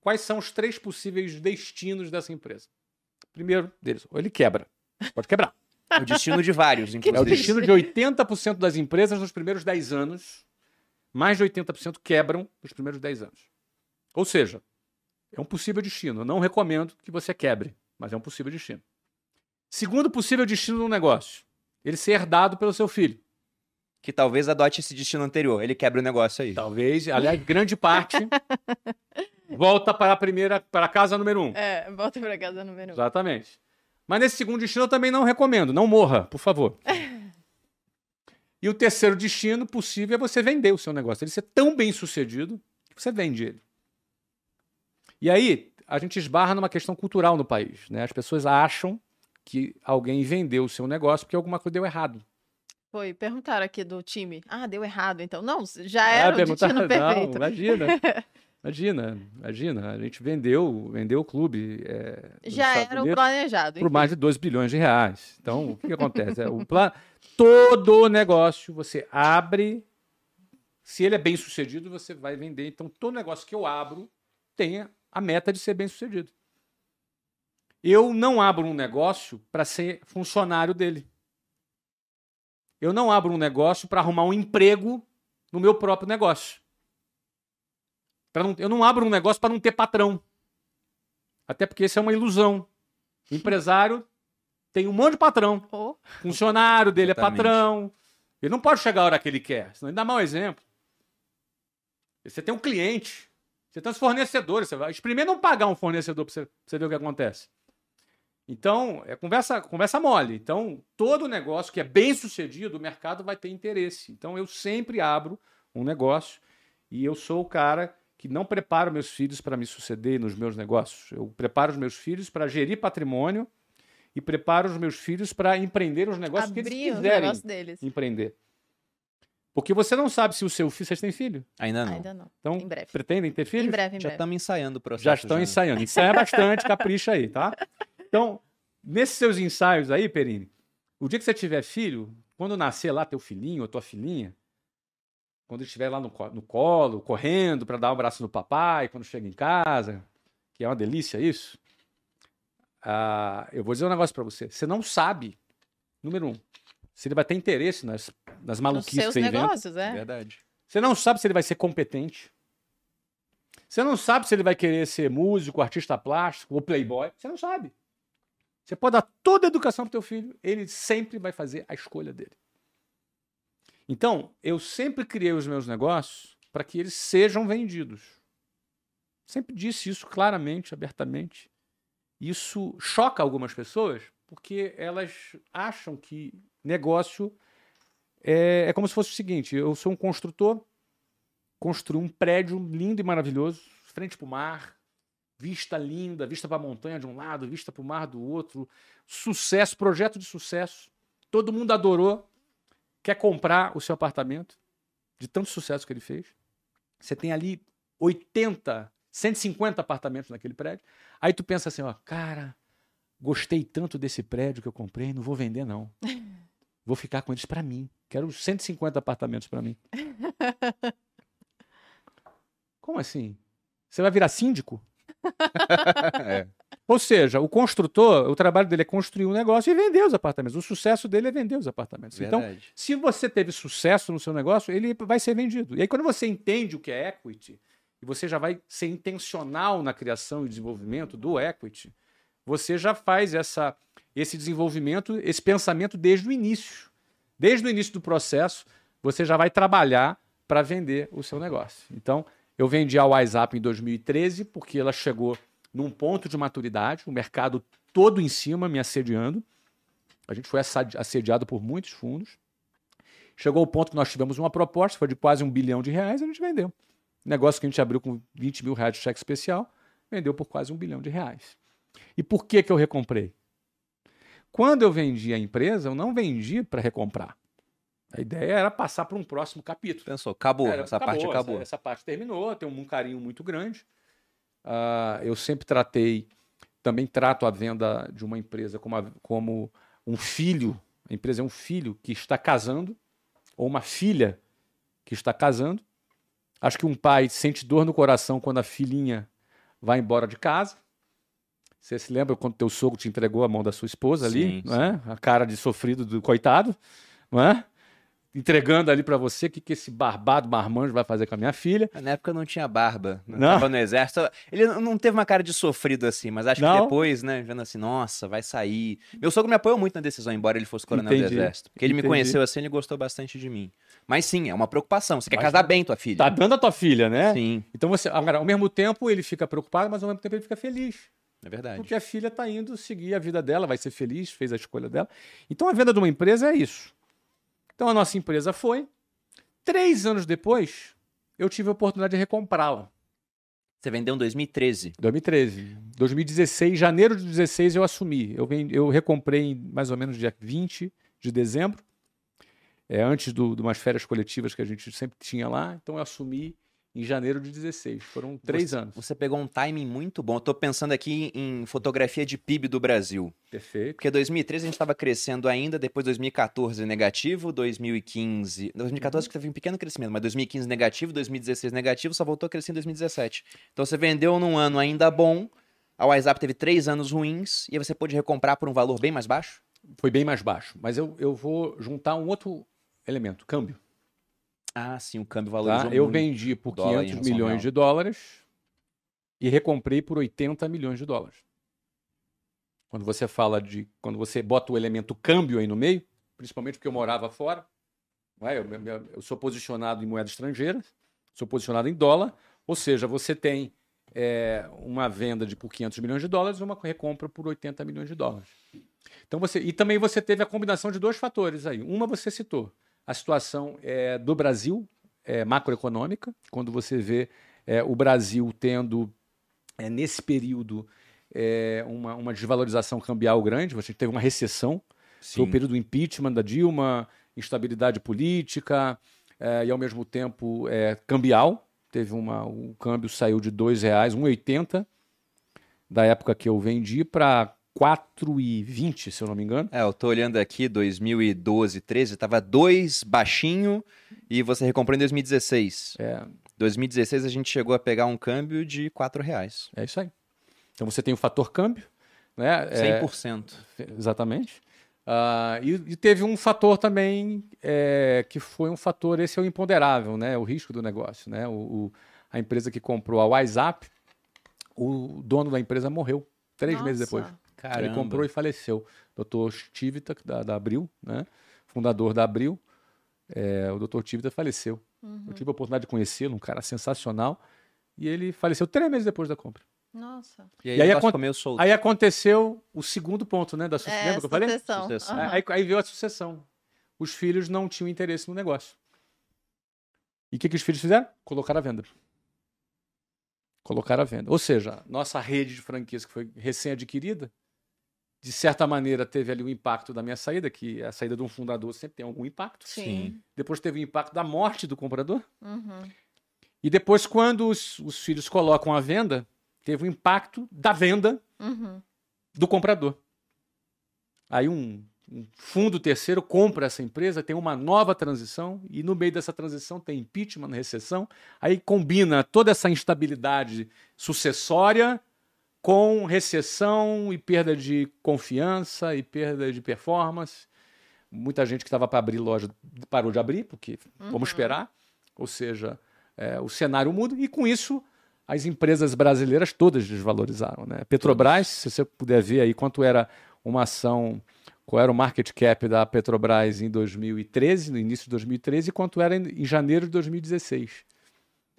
Quais são os três possíveis destinos dessa empresa? Primeiro deles, ou ele quebra. Pode quebrar. o destino de vários, inclusive. É o destino de 80% das empresas nos primeiros 10 anos. Mais de 80% quebram nos primeiros 10 anos. Ou seja, é um possível destino. Eu não recomendo que você quebre, mas é um possível destino. Segundo possível destino do negócio, ele ser herdado pelo seu filho. Que talvez adote esse destino anterior, ele quebra o negócio aí. Talvez, aliás, grande parte volta para a primeira, para a casa número um. É, volta para a casa número um. Exatamente. Mas nesse segundo destino eu também não recomendo, não morra, por favor. e o terceiro destino possível é você vender o seu negócio. Ele ser tão bem sucedido que você vende ele. E aí a gente esbarra numa questão cultural no país. Né? As pessoas acham que alguém vendeu o seu negócio porque alguma coisa deu errado. Foi, perguntaram aqui do time. Ah, deu errado, então. Não, já era ah, o destino perfeito. Não, imagina. Imagina, imagina, a gente vendeu, vendeu o clube. É, Já era o planejado. Por enfim. mais de 2 bilhões de reais. Então, o que, que acontece? É, o plan... Todo negócio você abre, se ele é bem sucedido, você vai vender. Então, todo negócio que eu abro tem a meta de ser bem sucedido. Eu não abro um negócio para ser funcionário dele. Eu não abro um negócio para arrumar um emprego no meu próprio negócio. Não, eu não abro um negócio para não ter patrão. Até porque isso é uma ilusão. O empresário tem um monte de patrão. Oh. Funcionário dele é Exatamente. é patrão. Ele não pode chegar a hora que ele quer, senão ele dá mau exemplo. Você tem um cliente. Você tem os fornecedores, você vai. Experimenta não pagar um fornecedor para você, você ver o que acontece. Então, é conversa, conversa mole. Então, todo negócio que é bem sucedido, o mercado vai ter interesse. Então, eu sempre abro um negócio e eu sou o cara que não preparo meus filhos para me suceder nos meus negócios. Eu preparo os meus filhos para gerir patrimônio e preparo os meus filhos para empreender os negócios Abrir que eles quiserem empreender. Porque você não sabe se o seu filho. Vocês têm filho? Ainda não. Ainda não. Então, em breve. pretendem ter filho? Em breve, em já estamos ensaiando o processo. Já estão já. ensaiando. Ensaia bastante, capricha aí, tá? Então, nesses seus ensaios aí, Perini, o dia que você tiver filho, quando nascer lá teu filhinho ou tua filhinha, quando ele estiver lá no, no colo, correndo para dar um abraço no papai, quando chega em casa, que é uma delícia isso. Ah, eu vou dizer um negócio para você. Você não sabe, número um, se ele vai ter interesse nas, nas maluquices que você negócios, inventa. É. Verdade. Você não sabe se ele vai ser competente. Você não sabe se ele vai querer ser músico, artista plástico ou playboy. Você não sabe. Você pode dar toda a educação para teu filho, ele sempre vai fazer a escolha dele. Então, eu sempre criei os meus negócios para que eles sejam vendidos. Sempre disse isso claramente, abertamente. Isso choca algumas pessoas porque elas acham que negócio é, é como se fosse o seguinte: eu sou um construtor, construí um prédio lindo e maravilhoso, frente para o mar, vista linda, vista para a montanha de um lado, vista para o mar do outro, sucesso, projeto de sucesso. Todo mundo adorou, quer comprar o seu apartamento, de tanto sucesso que ele fez. Você tem ali 80, 150 apartamentos naquele prédio. Aí tu pensa assim, ó, cara, gostei tanto desse prédio que eu comprei, não vou vender não. Vou ficar com eles para mim. Quero 150 apartamentos para mim. Como assim? Você vai virar síndico? é. Ou seja, o construtor, o trabalho dele é construir um negócio e vender os apartamentos. O sucesso dele é vender os apartamentos. Então, Verdade. Então, se você teve sucesso no seu negócio, ele vai ser vendido. E aí, quando você entende o que é equity, e você já vai ser intencional na criação e desenvolvimento do equity, você já faz essa, esse desenvolvimento, esse pensamento desde o início. Desde o início do processo, você já vai trabalhar para vender o seu negócio. Então, eu vendi a WhatsApp em 2013 porque ela chegou num ponto de maturidade, o mercado todo em cima me assediando. A gente foi assediado por muitos fundos. Chegou o ponto que nós tivemos uma proposta, foi de quase um bilhão de reais, e a gente vendeu. Negócio que a gente abriu com 20 mil reais de cheque especial, vendeu por quase um bilhão de reais. E por que, que eu recomprei? Quando eu vendi a empresa, eu não vendi para recomprar. A ideia era passar para um próximo capítulo. Pensou, acabou, era, essa acabou, parte acabou. Essa, essa, parte terminou, tem um, carinho muito grande. Uh, eu sempre tratei, também trato a venda de uma empresa como, a, como um filho. A empresa é um filho que está casando, ou uma filha que está casando. Acho que um pai sente dor no coração quando a filhinha vai embora de casa. Você se lembra quando teu sogro te entregou a mão da sua esposa ali, sim, não é? A cara de sofrido do coitado, não é? entregando ali para você o que, que esse barbado marmanjo vai fazer com a minha filha. Na época não tinha barba, não, não. tava no exército. Ele não teve uma cara de sofrido assim, mas acho não. que depois, né, vendo assim, nossa, vai sair. Meu sogro me apoiou muito na decisão, embora ele fosse coronel Entendi. do exército. Porque ele Entendi. me conheceu assim, ele gostou bastante de mim. Mas sim, é uma preocupação. Você quer mas, casar bem tua filha. Tá dando a tua filha, né? Sim. Então você, agora, ao mesmo tempo ele fica preocupado, mas ao mesmo tempo ele fica feliz. É verdade. Porque a filha está indo seguir a vida dela, vai ser feliz, fez a escolha dela. Então a venda de uma empresa é isso. Então a nossa empresa foi, Três anos depois, eu tive a oportunidade de recomprá-la. Você vendeu em 2013? 2013. 2016, janeiro de 2016 eu assumi. Eu, vendi, eu recomprei em mais ou menos dia 20 de dezembro, é, antes do, de umas férias coletivas que a gente sempre tinha lá. Então eu assumi em janeiro de 16. Foram três você, anos. Você pegou um timing muito bom. Estou pensando aqui em fotografia de PIB do Brasil. Perfeito. Porque 2013 a gente estava crescendo ainda, depois 2014 negativo, 2015. 2014 uhum. teve um pequeno crescimento, mas 2015 negativo, 2016 negativo, só voltou a crescer em 2017. Então você vendeu num ano ainda bom, a WhatsApp teve três anos ruins, e você pôde recomprar por um valor bem mais baixo? Foi bem mais baixo. Mas eu, eu vou juntar um outro elemento: câmbio. Ah, sim, o câmbio valorizou tá? Eu vendi por 500 milhões de dólares e recomprei por 80 milhões de dólares. Quando você fala de. Quando você bota o elemento câmbio aí no meio, principalmente porque eu morava fora, é? eu, eu, eu, sou posicionado em moeda estrangeira, sou posicionado em dólar, ou seja, você tem é, uma venda de por 500 milhões de dólares e uma recompra por 80 milhões de dólares. Então você, e também você teve a combinação de dois fatores aí. Uma você citou, a situação é, do Brasil é, macroeconômica, quando você vê é, o Brasil tendo, é, nesse período, uma, uma desvalorização cambial grande, você teve uma recessão, foi o período do impeachment da Dilma, instabilidade política e, ao mesmo tempo, cambial. Teve uma, o câmbio saiu de R$ reais, 1,80 da época que eu vendi para 4,20, se eu não me engano. É, eu tô olhando aqui, 2012, 13, tava 2 baixinho e você recomprou em 2016. É. 2016 a gente chegou a pegar um câmbio de 4 reais. É isso aí. Então você tem o fator câmbio, né? 100%. É, exatamente. Uh, e, e, teve um fator também é, que foi um fator, esse é o imponderável, né? O risco do negócio, né? O, o a empresa que comprou a WhatsApp, o dono da empresa morreu três Nossa. meses depois. Caramba. Ele comprou e faleceu. Dr. Tivita, da, da Abril, né? fundador da Abril, é, o Dr. Tivita faleceu. Uhum. Eu tive a oportunidade de conhecê-lo, um cara sensacional, e ele faleceu três meses depois da compra. Nossa. E aí, e aí, acon aí aconteceu o segundo ponto, né? Da su... é, Lembra que eu falei? Sucessão. Uhum. Aí, aí veio a sucessão. Os filhos não tinham interesse no negócio. E o que, que os filhos fizeram? Colocaram à venda. Colocaram à venda. Ou seja, nossa rede de franquias que foi recém-adquirida, de certa maneira teve ali o impacto da minha saída, que a saída de um fundador sempre tem algum impacto. Sim. Depois teve o impacto da morte do comprador. Uhum. E depois, quando os, os filhos colocam à venda, teve o impacto da venda Uhum. do comprador. Aí um, um fundo terceiro compra essa empresa, tem uma nova transição, e no meio dessa transição tem impeachment, recessão, aí combina toda essa instabilidade sucessória com recessão e perda de confiança e perda de performance. Muita gente que estava para abrir loja parou de abrir, porque vamos esperar. Ou seja, é, o cenário muda, e com isso as empresas brasileiras todas desvalorizaram. Né? Petrobras, se você puder ver aí quanto era uma ação, qual era o market cap da Petrobras em 2013, no início de 2013, e quanto era em, em janeiro de 2016.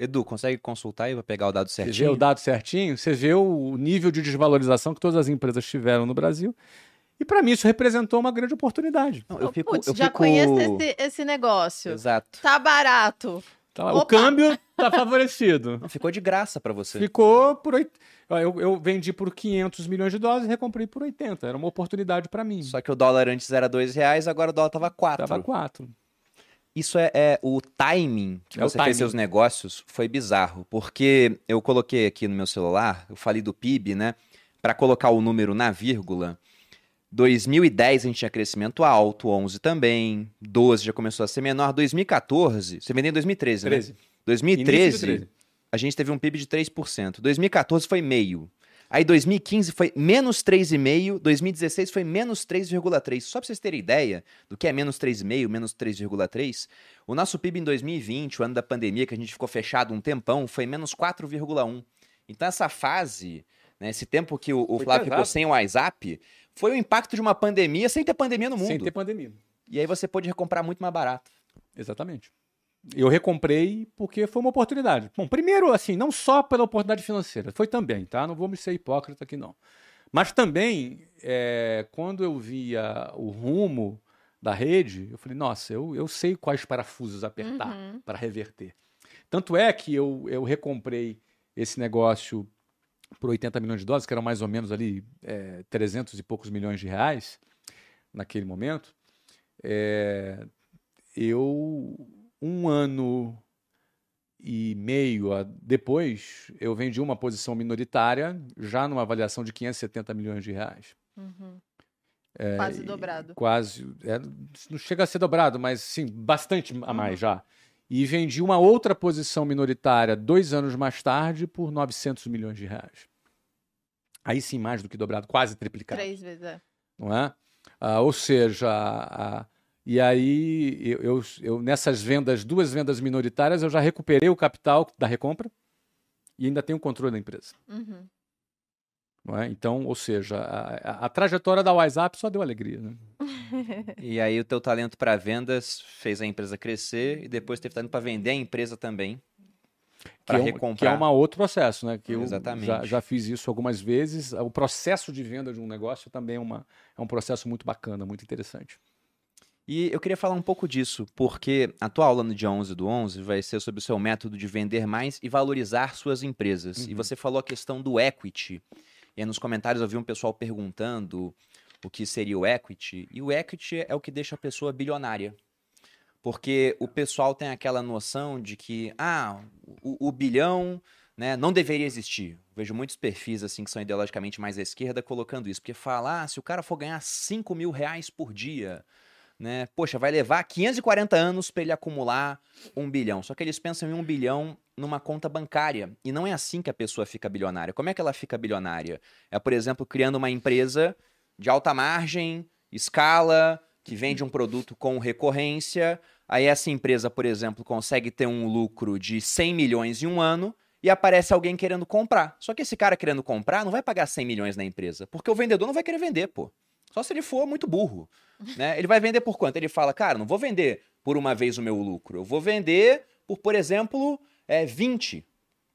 Edu, consegue consultar aí para pegar o dado Você vê certinho? o dado certinho, você vê o nível de desvalorização que todas as empresas tiveram no Brasil. E para mim isso representou uma grande oportunidade. Não, eu fico, Putz, eu já fico... conheço esse, esse negócio. Exato. Tá barato. Tá o câmbio está favorecido. Não, ficou de graça para você. Ficou por. oit- Eu, eu vendi por 500 milhões de dólares e recomprei por 80. Era uma oportunidade para mim. Só que o dólar antes era dois reais, agora o dólar tava quatro. Tava 4. Isso é, é o timing que É você fez timing. seus negócios foi bizarro, porque eu coloquei aqui no meu celular, eu falei do PIB, né? Para colocar o número na vírgula. 2010 a gente tinha crescimento alto, 11 também, 12 já começou a ser menor, 2014, você vendeu em 2013, né? 13. 2013, Início de 13. a gente teve um PIB de 3%. 2014 foi meio. Aí 2015 foi menos 3,5, 2016 foi menos 3,3. Só para vocês terem ideia do que é menos 3,5, menos 3,3, o nosso PIB em 2020, o ano da pandemia, que a gente ficou fechado um tempão, foi menos 4,1. Então essa fase, né, esse tempo que o, o Flávio ficou sem o WhatsApp, foi o impacto de uma pandemia sem ter pandemia no mundo. Sem ter pandemia. E aí você pôde recomprar muito mais barato. Exatamente. Eu recomprei porque foi uma oportunidade. Bom, primeiro, assim, não só pela oportunidade financeira, foi também, tá? Não vamos ser hipócrita aqui, não. Mas também, é, quando eu via o rumo da rede, eu falei, nossa, eu, eu sei quais parafusos apertar Uhum. para reverter. Tanto é que eu, eu recomprei esse negócio por 80 milhões de dólares, que eram mais ou menos ali é, 300 e poucos milhões de reais naquele momento. É, eu, um ano e meio depois, eu vendi uma posição minoritária, já numa avaliação de 570 milhões de reais. Uhum. É, Quase dobrado. Quase. é, não chega a ser dobrado, mas sim, bastante a mais Uhum. já. E vendi uma outra posição minoritária dois anos mais tarde por 900 milhões de reais. Aí sim, mais do que dobrado, quase triplicado Três vezes, é. não é? Ah, ou seja, a- e aí eu, eu- eu- nessas vendas, duas vendas minoritárias, eu já recuperei o capital da recompra e ainda tenho o controle da empresa. Uhum. Não é? Então, ou seja, a, a- a trajetória da WhatsApp só deu alegria. Né? E aí o teu talento para vendas fez a empresa crescer e depois teve talento para vender a empresa também. Para que, é um, recomprar. que é um outro processo, né? Que eu Exatamente. já, já fiz isso algumas vezes. O processo de venda de um negócio também é, uma, é um processo muito bacana, muito interessante. E eu queria falar um pouco disso, porque a tua aula no dia 11 do 11 vai ser sobre o seu método de vender mais e valorizar suas empresas. E Uhum. você falou a questão do equity. E aí nos comentários eu vi um pessoal perguntando o que seria o equity. E o equity é o que deixa a pessoa bilionária. Porque o pessoal tem aquela noção de que, ah, o, o bilhão né, não deveria existir. Vejo muitos perfis assim que são ideologicamente mais à esquerda colocando isso. Porque fala, ah, se o cara for ganhar 5 mil reais por dia, né? Poxa, vai levar 540 anos para ele acumular um bilhão. Só que eles pensam em um bilhão numa conta bancária. E não é assim que a pessoa fica bilionária. Como é que ela fica bilionária? É, por exemplo, criando uma empresa de alta margem, escala, que vende um produto com recorrência. Aí essa empresa, por exemplo, consegue ter um lucro de 100 milhões em um ano e aparece alguém querendo comprar. Só que esse cara querendo comprar não vai pagar 100 milhões na empresa, porque o vendedor não vai querer vender, pô. Só se ele for muito burro. Né? Ele vai vender por quanto? Ele fala, cara, não vou vender por uma vez o meu lucro. Eu vou vender por, por exemplo, é, 20.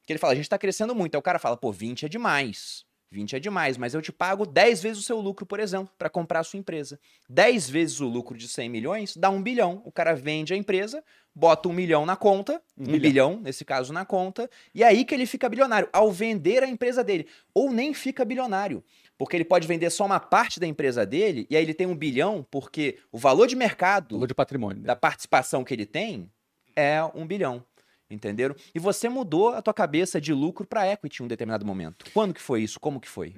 Que ele fala, a gente está crescendo muito. Aí o cara fala, pô, 20 é demais. 20 é demais, mas eu te pago 10 vezes o seu lucro, por exemplo, para comprar a sua empresa. 10 vezes o lucro de 100 milhões dá um bilhão. O cara vende a empresa, bota um milhão na conta, um, um bilhão, nesse caso, na conta, e é aí que ele fica bilionário, ao vender a empresa dele. Ou nem fica bilionário, porque ele pode vender só uma parte da empresa dele, e aí ele tem um bilhão, porque o valor de mercado valor de patrimônio, né? da participação que ele tem é um bilhão. Entenderam? E você mudou a tua cabeça de lucro para equity em um determinado momento. Quando que foi isso? Como que foi?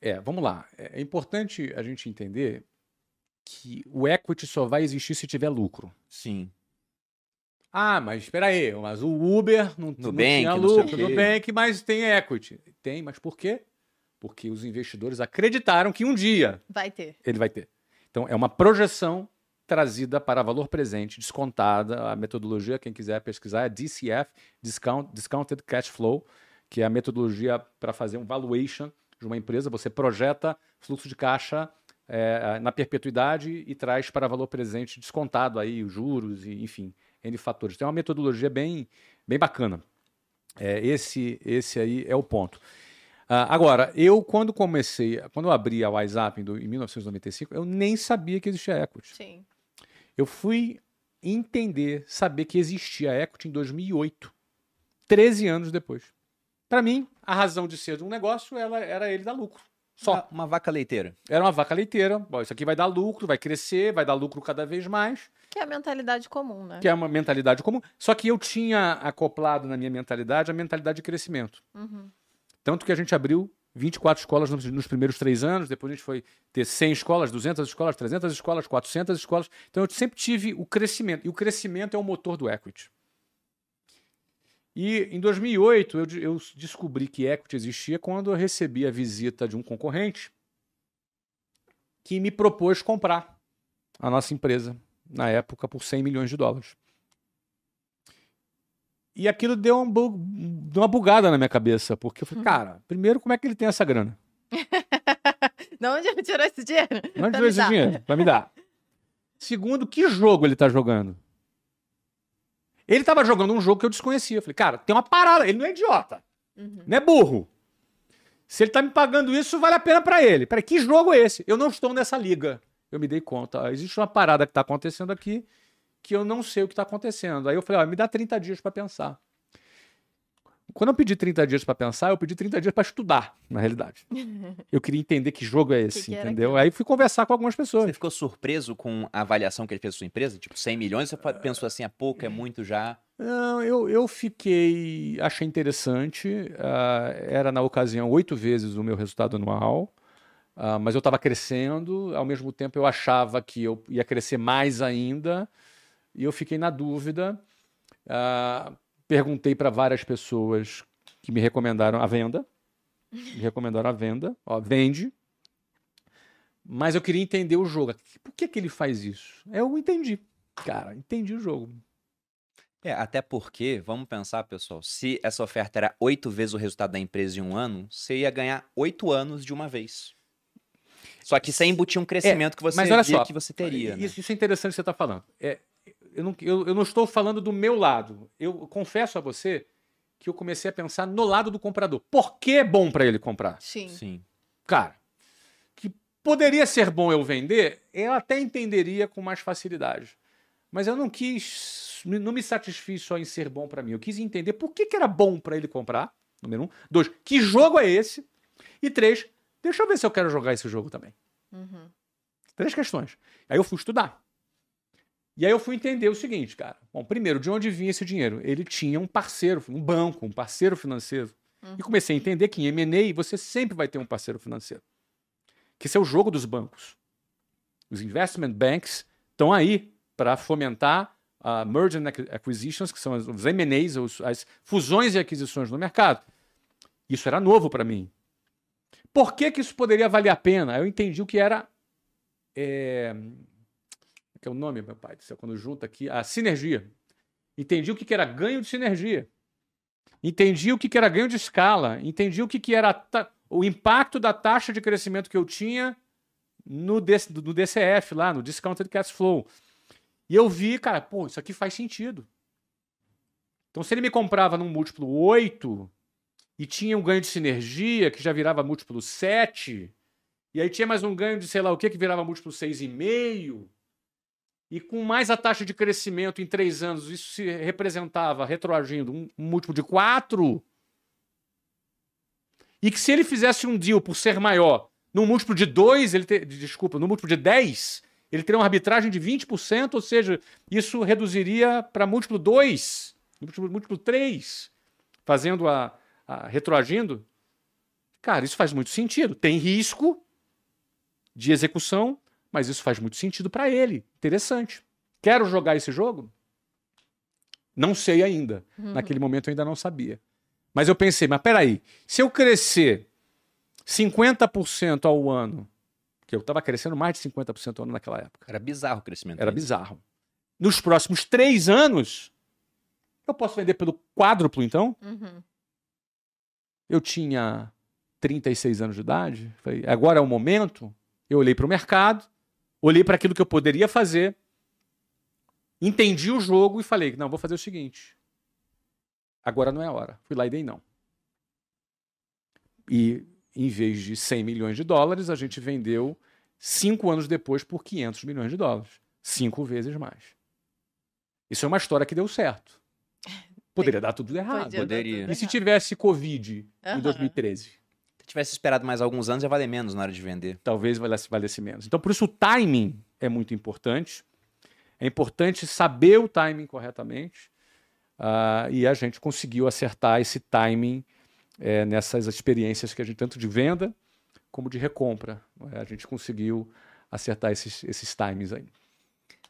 É, vamos lá. É importante a gente entender que o equity só vai existir se tiver lucro. Sim. Ah, mas espera aí, mas o Uber não, no não tinha lucro, no bank, mas tem equity. Tem, mas por quê? Porque os investidores acreditaram que um dia vai ter. Ele vai ter. Então é uma projeção trazida para valor presente, descontada. A metodologia, quem quiser pesquisar, é DCF, Discount, Discounted Cash Flow, que é a metodologia para fazer um valuation de uma empresa. Você projeta fluxo de caixa é, na perpetuidade e traz para valor presente descontado aí os juros e enfim, N fatores. Então é uma metodologia bem, bem bacana. É, esse, esse aí é o ponto. Uh, agora, eu quando comecei, quando eu abri a WhatsApp em, em 1995, eu nem sabia que existia equity. Sim. Eu fui entender, saber que existia equity em 2008, 13 anos depois. Para mim, a razão de ser de um negócio ela, era ele dar lucro. Só. Uma, uma, vaca leiteira. Era uma vaca leiteira. Bom, isso aqui vai dar lucro, vai crescer, vai dar lucro cada vez mais. Que é a mentalidade comum, né? Que é uma mentalidade comum. Só que eu tinha acoplado na minha mentalidade a mentalidade de crescimento. Uhum. Tanto que a gente abriu 24 escolas nos, primeiros três anos, depois a gente foi ter 100 escolas, 200 escolas, 300 escolas, 400 escolas. Então eu sempre tive o crescimento, e o crescimento é o motor do equity. E em 2008 eu, eu descobri que equity existia quando eu recebi a visita de um concorrente que me propôs comprar a nossa empresa, na época, por 100 milhões de dólares. E aquilo deu, um bug, deu uma bugada na minha cabeça, porque eu falei, uhum. cara, primeiro, como é que ele tem essa grana? de onde ele tirou esse dinheiro? De onde tirou esse dar. dinheiro? Pra me dar. Segundo, que jogo ele tá jogando? Ele estava jogando um jogo que eu desconhecia. Eu falei, cara, tem uma parada. Ele não é idiota. Uhum. Não é burro. Se ele tá me pagando isso, vale a pena para ele. Peraí, que jogo é esse? Eu não estou nessa liga. Eu me dei conta. Existe uma parada que tá acontecendo aqui que eu não sei o que está acontecendo. Aí eu falei, ó, me dá 30 dias para pensar. Quando eu pedi 30 dias para pensar, eu pedi 30 dias para estudar, na realidade. Eu queria entender que jogo é esse, que que entendeu? Aí fui conversar com algumas pessoas. Você ficou surpreso com a avaliação que ele fez da sua empresa? Tipo, 100 milhões? Você pensou assim, é pouco, é muito já? Não, eu, eu fiquei. Achei interessante. Uh, era, na ocasião, oito vezes o meu resultado anual. Uh, mas eu estava crescendo, ao mesmo tempo eu achava que eu ia crescer mais ainda. E eu fiquei na dúvida. Uh, perguntei para várias pessoas que me recomendaram a venda. Me recomendaram a venda. Ó, vende. Mas eu queria entender o jogo. Por que, que ele faz isso? Eu entendi. Cara, entendi o jogo. É, até porque, vamos pensar, pessoal, se essa oferta era oito vezes o resultado da empresa em um ano, você ia ganhar oito anos de uma vez. Só que sem embutir um crescimento é, que você mas olha só, que você teria. Isso, né? isso é interessante que você está falando. É, eu não, eu, eu não estou falando do meu lado. Eu confesso a você que eu comecei a pensar no lado do comprador. Por que é bom para ele comprar? Sim. Sim. Cara, que poderia ser bom eu vender, eu até entenderia com mais facilidade. Mas eu não quis, não me satisfiz só em ser bom para mim. Eu quis entender por que, que era bom para ele comprar. Número um. Dois, que jogo é esse? E três, deixa eu ver se eu quero jogar esse jogo também. Uhum. Três questões. Aí eu fui estudar. E aí eu fui entender o seguinte, cara. Bom, primeiro, de onde vinha esse dinheiro? Ele tinha um parceiro, um banco, um parceiro financeiro. Uhum. E comecei a entender que em M&A você sempre vai ter um parceiro financeiro. Que esse é o jogo dos bancos. Os investment banks estão aí para fomentar a uh, merger and acquisitions, que são os M&As, as fusões e aquisições no mercado. Isso era novo para mim. Por que, que isso poderia valer a pena? Eu entendi o que era é, que é o nome, meu pai do céu, quando junta aqui, a sinergia. Entendi o que era ganho de sinergia. Entendi o que era ganho de escala. Entendi o que era o impacto da taxa de crescimento que eu tinha no, no DCF lá, no Discounted Cash Flow. E eu vi, cara, pô, isso aqui faz sentido. Então, se ele me comprava num múltiplo 8, e tinha um ganho de sinergia que já virava múltiplo 7, e aí tinha mais um ganho de sei lá o que que virava múltiplo 6,5, e com mais a taxa de crescimento em três anos, isso se representava, retroagindo, um, múltiplo de 4. E que se ele fizesse um deal por ser maior, num múltiplo de 2, ele desculpa, no múltiplo de 10, ele teria uma arbitragem de 20%, ou seja, isso reduziria para múltiplo 2, múltiplo, múltiplo 3, fazendo a, a retroagindo. Cara, isso faz muito sentido. Tem risco de execução, mas isso faz muito sentido para ele. Interessante. Quero jogar esse jogo? Não sei ainda. Uhum. Naquele momento eu ainda não sabia. Mas eu pensei, mas peraí, se eu crescer 50% ao ano, que eu estava crescendo mais de 50% ao ano naquela época. Era bizarro o crescimento. Era bizarro. Nos próximos três anos, eu posso vender pelo quádruplo, então? Uhum. Eu tinha 36 anos de idade. Falei, agora é o momento. Eu olhei para o mercado, olhei para aquilo que eu poderia fazer, entendi o jogo e falei: não, vou fazer o seguinte. Agora não é a hora. Fui lá e dei não. E em vez de 100 milhões de dólares, a gente vendeu cinco anos depois por 500 milhões de dólares. Cinco vezes mais. Isso é uma história que deu certo. Poderia dar tudo errado. Poderia. E se tivesse Covid uhum. em 2013? Se tivesse esperado mais alguns anos, ia valer menos na hora de vender. Talvez valesse, valesse menos. Então, por isso, o timing é muito importante. É importante saber o timing corretamente. Uh, e a gente conseguiu acertar esse timing é, nessas experiências que a gente, tanto de venda como de recompra. É? A gente conseguiu acertar esses, esses timings aí.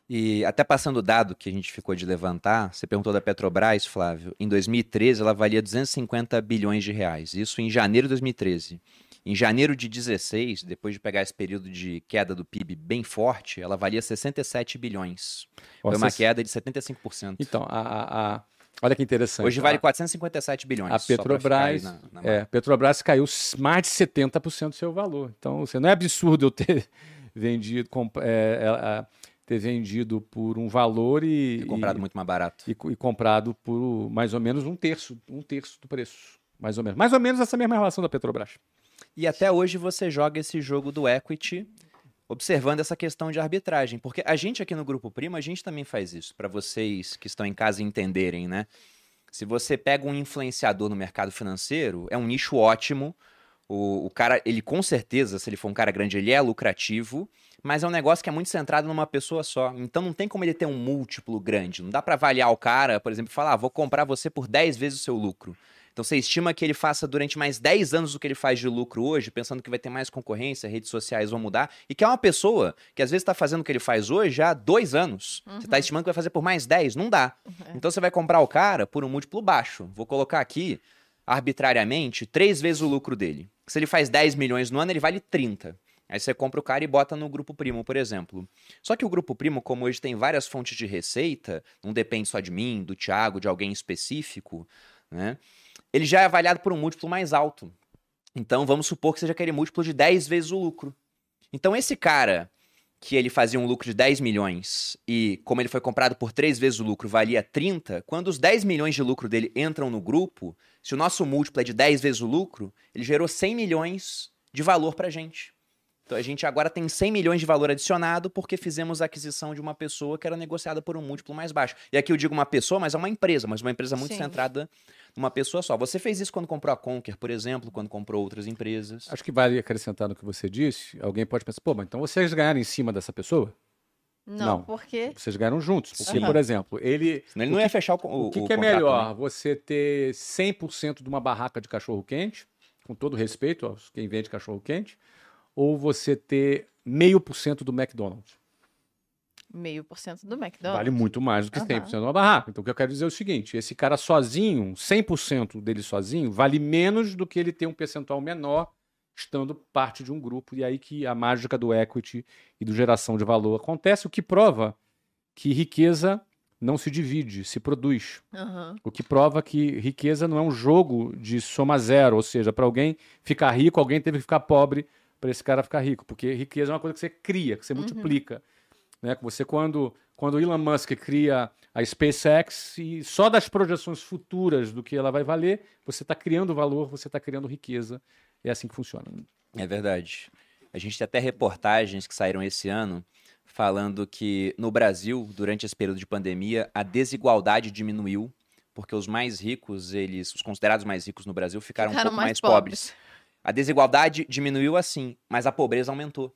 E até passando o dado que a gente ficou de levantar, você perguntou da Petrobras, Flávio. Em 2013, ela valia 250 bilhões de reais. Isso em janeiro de 2013. Em janeiro de 16, depois de pegar esse período de queda do PIB bem forte, ela valia 67 bilhões. Foi uma queda de 75%. Então, a, a, olha que interessante. Hoje vale 457 bilhões. A Petrobras, na, na é, Petrobras caiu mais de 70% do seu valor. Então, você não é absurdo eu ter vendido, é, é, ter vendido por um valor e, e comprado e, muito mais barato e, e, comprado por mais ou menos um terço, um terço do preço, mais ou menos, mais ou menos essa mesma relação da Petrobras. E até hoje você joga esse jogo do equity observando essa questão de arbitragem, porque a gente aqui no grupo Primo a gente também faz isso para vocês que estão em casa entenderem, né? Se você pega um influenciador no mercado financeiro, é um nicho ótimo. O, o cara, ele com certeza, se ele for um cara grande, ele é lucrativo mas é um negócio que é muito centrado numa pessoa só. Então não tem como ele ter um múltiplo grande. Não dá para avaliar o cara, por exemplo, e falar, ah, vou comprar você por 10 vezes o seu lucro. Então você estima que ele faça durante mais 10 anos o que ele faz de lucro hoje, pensando que vai ter mais concorrência, redes sociais vão mudar, e que é uma pessoa que às vezes está fazendo o que ele faz hoje há dois anos. Uhum. Você está estimando que vai fazer por mais 10, não dá. Uhum. Então você vai comprar o cara por um múltiplo baixo. Vou colocar aqui, arbitrariamente, três vezes o lucro dele. Se ele faz 10 milhões no ano, ele vale 30. Aí você compra o cara e bota no grupo primo, por exemplo. Só que o grupo primo, como hoje tem várias fontes de receita, não depende só de mim, do Thiago, de alguém específico, né? Ele já é avaliado por um múltiplo mais alto. Então vamos supor que seja aquele múltiplo de 10 vezes o lucro. Então esse cara que ele fazia um lucro de 10 milhões e como ele foi comprado por 3 vezes o lucro valia 30, quando os 10 milhões de lucro dele entram no grupo, se o nosso múltiplo é de 10 vezes o lucro, ele gerou 100 milhões de valor pra gente. Então a gente agora tem 100 milhões de valor adicionado porque fizemos a aquisição de uma pessoa que era negociada por um múltiplo mais baixo. E aqui eu digo uma pessoa, mas é uma empresa, mas uma empresa muito Sim. centrada numa pessoa só. Você fez isso quando comprou a Conquer, por exemplo, quando comprou outras empresas? Acho que vale acrescentar no que você disse. Alguém pode pensar, pô, mas então vocês ganharam em cima dessa pessoa? Não, Não, por quê? Vocês ganharam juntos. Porque, uhum. por exemplo, ele. Senão ele não ia fechar o, o, o que, que é melhor? Né? Você ter 100% de uma barraca de cachorro-quente, com todo respeito a quem vende cachorro-quente, ou você ter meio por cento do McDonald's. Meio por cento do McDonald's. Vale muito mais do que uhum. 100% de uma barraca. Então, o que eu quero dizer é o seguinte: esse cara sozinho, 100% dele sozinho, vale menos do que ele ter um percentual menor estando parte de um grupo. E aí que a mágica do equity e do geração de valor acontece, o que prova que riqueza não se divide, se produz. Uhum. O que prova que riqueza não é um jogo de soma zero, ou seja, para alguém ficar rico, alguém teve que ficar pobre para esse cara ficar rico, porque riqueza é uma coisa que você cria, que você uhum. multiplica. Né? Você, quando, quando o Elon Musk cria a SpaceX e só das projeções futuras do que ela vai valer, você está criando valor, você está criando riqueza. É assim que funciona. É verdade. A gente tem até reportagens que saíram esse ano falando que no Brasil, durante esse período de pandemia, a desigualdade diminuiu, porque os mais ricos, eles, os considerados mais ricos no Brasil, ficaram, ficaram um pouco mais, mais pobres. pobres. A desigualdade diminuiu assim, mas a pobreza aumentou.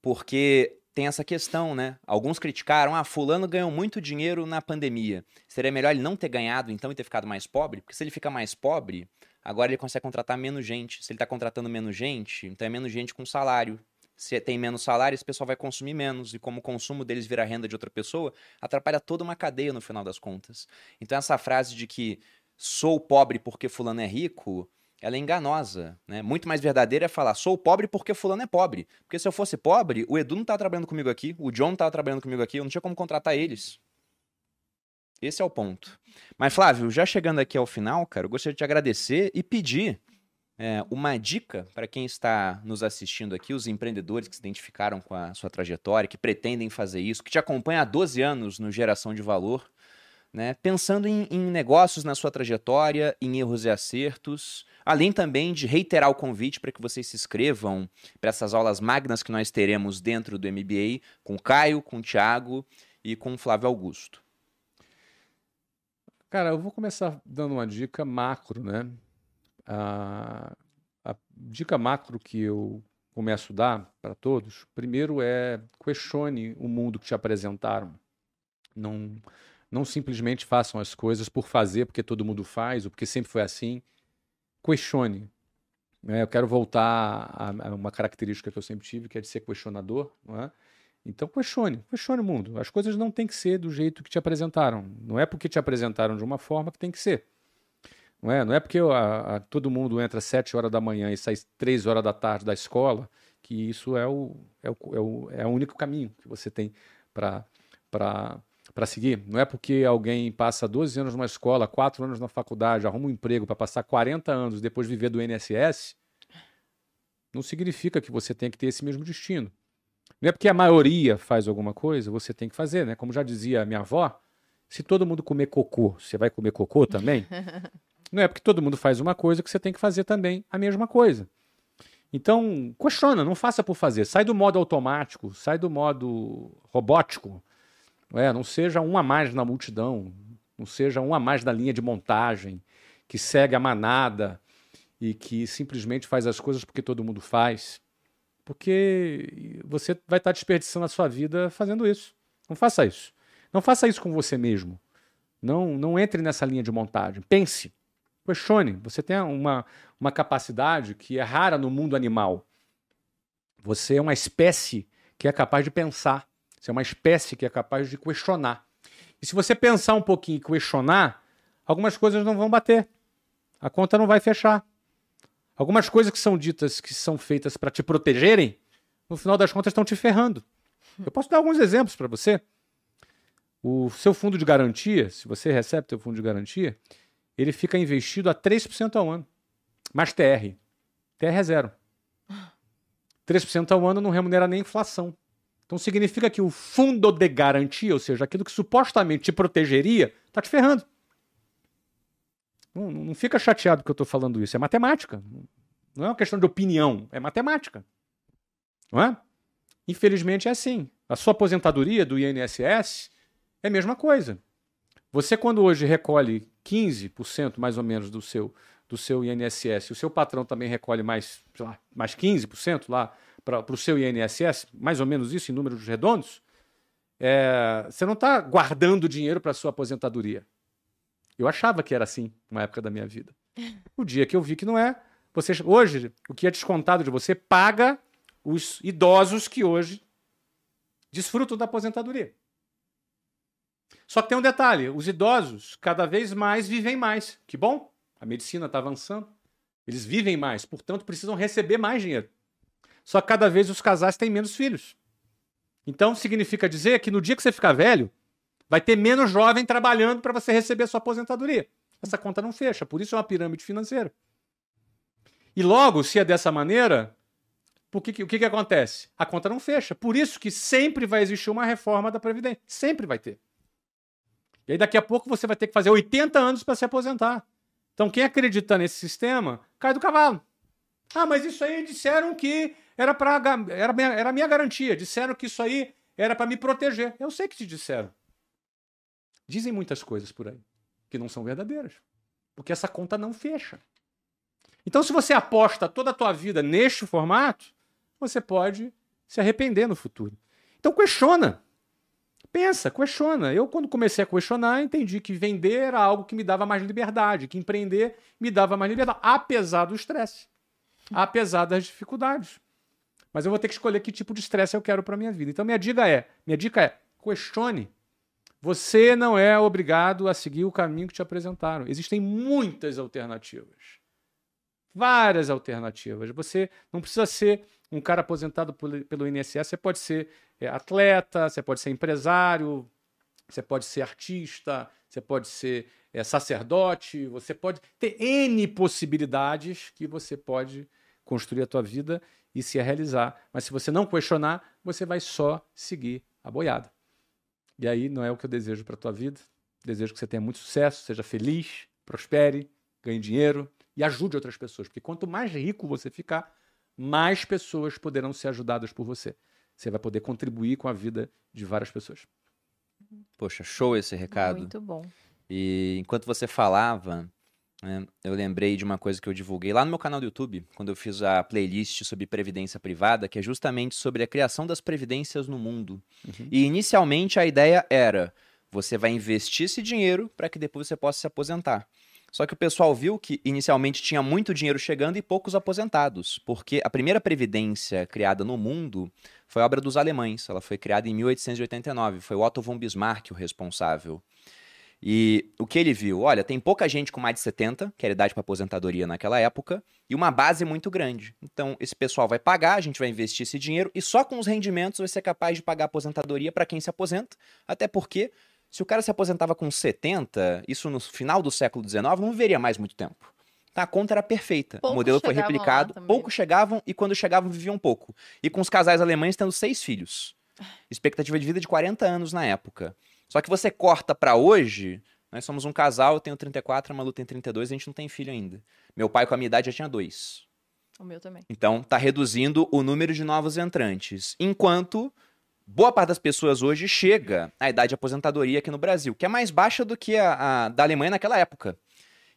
Porque tem essa questão, né? Alguns criticaram, ah, fulano ganhou muito dinheiro na pandemia. Seria melhor ele não ter ganhado então e ter ficado mais pobre? Porque se ele fica mais pobre, agora ele consegue contratar menos gente. Se ele está contratando menos gente, então é menos gente com salário. Se tem menos salário, esse pessoal vai consumir menos. E como o consumo deles vira renda de outra pessoa, atrapalha toda uma cadeia no final das contas. Então essa frase de que sou pobre porque fulano é rico, ela é enganosa, né? Muito mais verdadeira é falar, sou pobre porque fulano é pobre. Porque se eu fosse pobre, o Edu não estava trabalhando comigo aqui, o John não estava trabalhando comigo aqui, eu não tinha como contratar eles. Esse é o ponto. Mas, Flávio, já chegando aqui ao final, cara, eu gostaria de te agradecer e pedir é, uma dica para quem está nos assistindo aqui, os empreendedores que se identificaram com a sua trajetória, que pretendem fazer isso, que te acompanham há 12 anos no Geração de Valor, né? pensando em, em negócios na sua trajetória, em erros e acertos, além também de reiterar o convite para que vocês se inscrevam para essas aulas magnas que nós teremos dentro do MBA com o Caio, com o Thiago e com o Flávio Augusto. Cara, eu vou começar dando uma dica macro, né? A, a dica macro que eu começo a dar para todos, primeiro é questione o mundo que te apresentaram. Não não simplesmente façam as coisas por fazer, porque todo mundo faz, ou porque sempre foi assim. Questione. Né? Eu quero voltar a, a, uma característica que eu sempre tive, que é de ser questionador. É? Então, questione. Questione o mundo. As coisas não têm que ser do jeito que te apresentaram. Não é porque te apresentaram de uma forma que tem que ser. Não é, não é porque a, a, todo mundo entra às 7 horas da manhã e sai 3 horas da tarde da escola que isso é o, é o, é o, é o único caminho que você tem para para seguir. Não é porque alguém passa 12 anos numa escola, 4 anos na faculdade, arruma um emprego para passar 40 anos depois viver do INSS, não significa que você tem que ter esse mesmo destino. Não é porque a maioria faz alguma coisa, você tem que fazer, né? Como já dizia minha avó, se todo mundo comer cocô, você vai comer cocô também? não é porque todo mundo faz uma coisa que você tem que fazer também a mesma coisa. Então, questiona, não faça por fazer. Sai do modo automático, sai do modo robótico é, não seja um a mais na multidão, não seja um a mais na linha de montagem, que segue a manada e que simplesmente faz as coisas porque todo mundo faz. Porque você vai estar desperdiçando a sua vida fazendo isso. Não faça isso. Não faça isso com você mesmo. Não, não entre nessa linha de montagem. Pense. Questione. Você tem uma, uma capacidade que é rara no mundo animal. Você é uma espécie que é capaz de pensar. Você é uma espécie que é capaz de questionar. E se você pensar um pouquinho e questionar, algumas coisas não vão bater. A conta não vai fechar. Algumas coisas que são ditas que são feitas para te protegerem, no final das contas estão te ferrando. Eu posso dar alguns exemplos para você. O seu fundo de garantia, se você recebe seu fundo de garantia, ele fica investido a 3% ao ano. Mais TR. TR é zero. 3% ao ano não remunera nem inflação. Então significa que o fundo de garantia, ou seja, aquilo que supostamente te protegeria, está te ferrando. Não, não fica chateado que eu estou falando isso. É matemática. Não é uma questão de opinião, é matemática. Não é? Infelizmente é assim. A sua aposentadoria do INSS é a mesma coisa. Você, quando hoje recolhe 15% mais ou menos do seu, do seu INSS, o seu patrão também recolhe mais, lá, mais 15% lá para o seu INSS, mais ou menos isso em números redondos, é, você não está guardando dinheiro para a sua aposentadoria. Eu achava que era assim uma época da minha vida. O dia que eu vi que não é, você hoje o que é descontado de você paga os idosos que hoje desfrutam da aposentadoria. Só que tem um detalhe: os idosos cada vez mais vivem mais. Que bom, a medicina está avançando. Eles vivem mais, portanto precisam receber mais dinheiro. Só que cada vez os casais têm menos filhos. Então significa dizer que no dia que você ficar velho, vai ter menos jovem trabalhando para você receber a sua aposentadoria. Essa conta não fecha, por isso é uma pirâmide financeira. E logo, se é dessa maneira, Porque que- o que, que acontece? A conta não fecha. Por isso que sempre vai existir uma reforma da Previdência. Sempre vai ter. E aí daqui a pouco você vai ter que fazer 80 anos para se aposentar. Então quem acredita nesse sistema cai do cavalo. Ah, mas isso aí disseram que era para era, minha- era minha garantia. Disseram que isso aí era para me proteger. Eu sei que te disseram. Dizem muitas coisas por aí que não são verdadeiras. Porque essa conta não fecha. Então, se você aposta toda a tua vida neste formato, você pode se arrepender no futuro. Então, questiona. Pensa, questiona. Eu, quando comecei a questionar, entendi que vender era algo que me dava mais liberdade, que empreender me dava mais liberdade, apesar do estresse, apesar das dificuldades. Mas eu vou ter que escolher que tipo de estresse eu quero para minha vida. Então, minha dica é, minha dica é, questione. Você não é obrigado a seguir o caminho que te apresentaram. Existem muitas alternativas. Várias alternativas. Você não precisa ser um cara aposentado pelo INSS, você pode ser é, atleta, você pode ser empresário, você pode ser artista, você pode ser é, sacerdote, você pode ter N possibilidades que você pode construir a tua vida e se realizar. Mas se você não questionar, você vai só seguir a boiada. E aí não é o que eu desejo para a tua vida. Desejo que você tenha muito sucesso, seja feliz, prospere, ganhe dinheiro e ajude outras pessoas. Porque quanto mais rico você ficar, mais pessoas poderão ser ajudadas por você. Você vai poder contribuir com a vida de várias pessoas. Poxa, show esse recado. Muito bom. E enquanto você falava, né, eu lembrei de uma coisa que eu divulguei lá no meu canal do YouTube, quando eu fiz a playlist sobre previdência privada, que é justamente sobre a criação das previdências no mundo. Uhum. E inicialmente a ideia era: você vai investir esse dinheiro para que depois você possa se aposentar. Só que o pessoal viu que inicialmente tinha muito dinheiro chegando e poucos aposentados, porque a primeira previdência criada no mundo foi obra dos alemães. Ela foi criada em 1889. Foi o Otto von Bismarck o responsável. E o que ele viu? Olha, tem pouca gente com mais de 70, que era idade para aposentadoria naquela época, e uma base muito grande. Então, esse pessoal vai pagar, a gente vai investir esse dinheiro, e só com os rendimentos vai ser capaz de pagar a aposentadoria para quem se aposenta. Até porque, se o cara se aposentava com 70, isso no final do século XIX, não viveria mais muito tempo. Tá, a conta era perfeita. Poucos o modelo foi replicado, poucos chegavam e quando chegavam viviam pouco. E com os casais alemães tendo seis filhos. Expectativa de vida de 40 anos na época. Só que você corta pra hoje, nós somos um casal, eu tenho 34, a Malu tem 32, a gente não tem filho ainda. Meu pai com a minha idade já tinha dois. O meu também. Então tá reduzindo o número de novos entrantes. Enquanto boa parte das pessoas hoje chega à idade de aposentadoria aqui no Brasil, que é mais baixa do que a, a da Alemanha naquela época.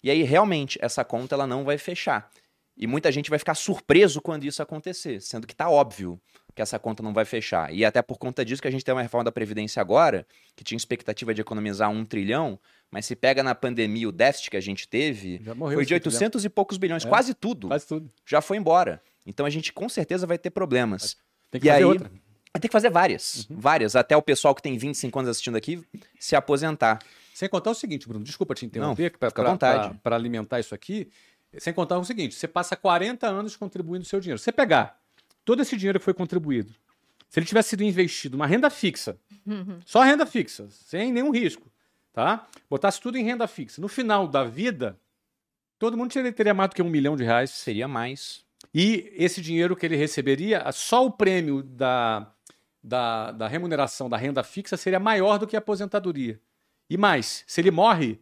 E aí realmente essa conta ela não vai fechar. E muita gente vai ficar surpreso quando isso acontecer, sendo que tá óbvio que essa conta não vai fechar. E até por conta disso que a gente tem uma reforma da Previdência agora, que tinha expectativa de economizar um trilhão, mas se pega na pandemia o déficit que a gente teve, Já morreu. foi de se quiser. 800 e poucos bilhões, É. quase tudo Quase tudo. já foi embora. Então a gente com certeza vai ter problemas. Tem que E fazer aí- outra. Vai ter que fazer várias. Uhum. Várias. Até o pessoal que tem 25 anos assistindo aqui se aposentar. Sem contar o seguinte, Bruno, desculpa te interromper, para alimentar isso aqui. Sem contar o seguinte, você passa 40 anos contribuindo o seu dinheiro. Você pegar todo esse dinheiro que foi contribuído, se ele tivesse sido investido numa renda fixa, só renda fixa, sem nenhum risco, tá? Botasse tudo em renda fixa. No final da vida, todo mundo teria, teria mais do que um milhão de reais. Seria mais. E esse dinheiro que ele receberia, só o prêmio da, da, da remuneração da renda fixa seria maior do que a aposentadoria. E mais, se ele morre,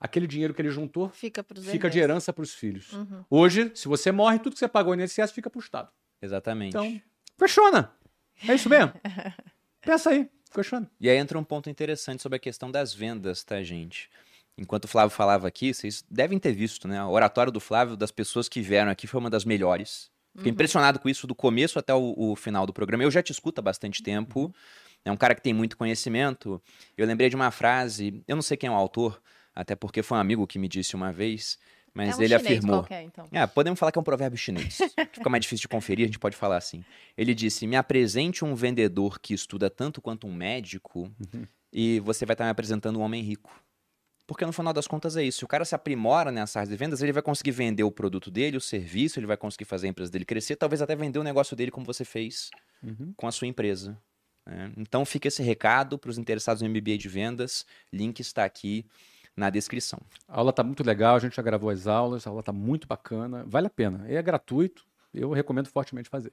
aquele dinheiro que ele juntou Fica fica de herança para os filhos. Uhum. Hoje, se você morre, tudo que você pagou no INSS fica para o Estado. Exatamente. Então, questiona. É isso mesmo? Pensa aí, questiona. E aí entra um ponto interessante sobre a questão das vendas, tá, gente? Enquanto o Flávio falava aqui, vocês devem ter visto, né? O oratório do Flávio, das pessoas que vieram aqui, foi uma das melhores. Fiquei impressionado com isso do começo até o, o final do programa. Eu já te escuto há bastante tempo. É um cara que tem muito conhecimento. Eu lembrei de uma frase, eu não sei quem é o autor, até porque foi um amigo que me disse uma vez, mas é um ele chinês afirmou. qualquer, então. Ah, podemos falar que é um provérbio chinês. Fica mais difícil de conferir, a gente pode falar assim. Ele disse: Me apresente um vendedor que estuda tanto quanto um médico e você vai estar me apresentando um homem rico. Porque no final das contas é isso. Se o cara se aprimora nessa área de vendas, ele vai conseguir vender o produto dele, o serviço, ele vai conseguir fazer a empresa dele crescer, talvez até vender o negócio dele como você fez Uhum. com a sua empresa. né? Então fica esse recado para os interessados no MBA de vendas. Link está aqui na descrição. A aula tá muito legal, a gente já gravou as aulas, a aula tá muito bacana, vale a pena. É gratuito, eu recomendo fortemente fazer.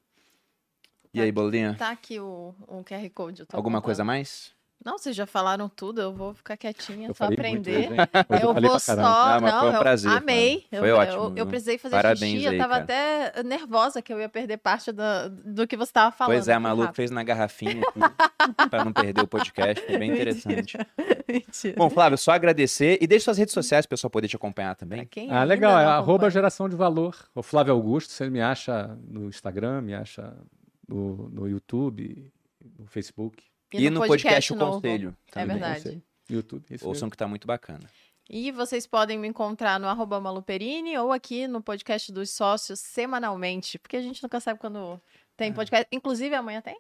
E aí, Bolinha? Tá aqui o, o QR Code. eu tô Alguma apontando. coisa a mais? Não, vocês já falaram tudo, eu vou ficar quietinha, Eu só muito aprender. hein? Hoje eu falei vou só. Ah, não, foi um eu prazer, amei. Flávia. Foi eu, ótimo, Eu, eu viu? precisei fazer Parabéns xixi, eu aí, tava cara. até nervosa que eu ia perder parte da- do que você tava falando. Pois é, a Malu rápido. fez na garrafinha aqui, pra não perder o podcast. Foi bem interessante. Mentira. Bom, Flávio, só agradecer e deixe suas redes sociais pro pessoal poder te acompanhar também. quem Ah, legal. É arroba geração de valor. O Flávio Augusto, você me acha no Instagram, me acha no, no YouTube, no Facebook. E, no podcast, O novo. Conselho É também. verdade. YouTube. Isso Ouçam que tá muito bacana. E vocês podem me encontrar no arroba Maluperini ou aqui no podcast dos sócios semanalmente, porque a gente nunca sabe quando tem podcast. Inclusive, amanhã tem?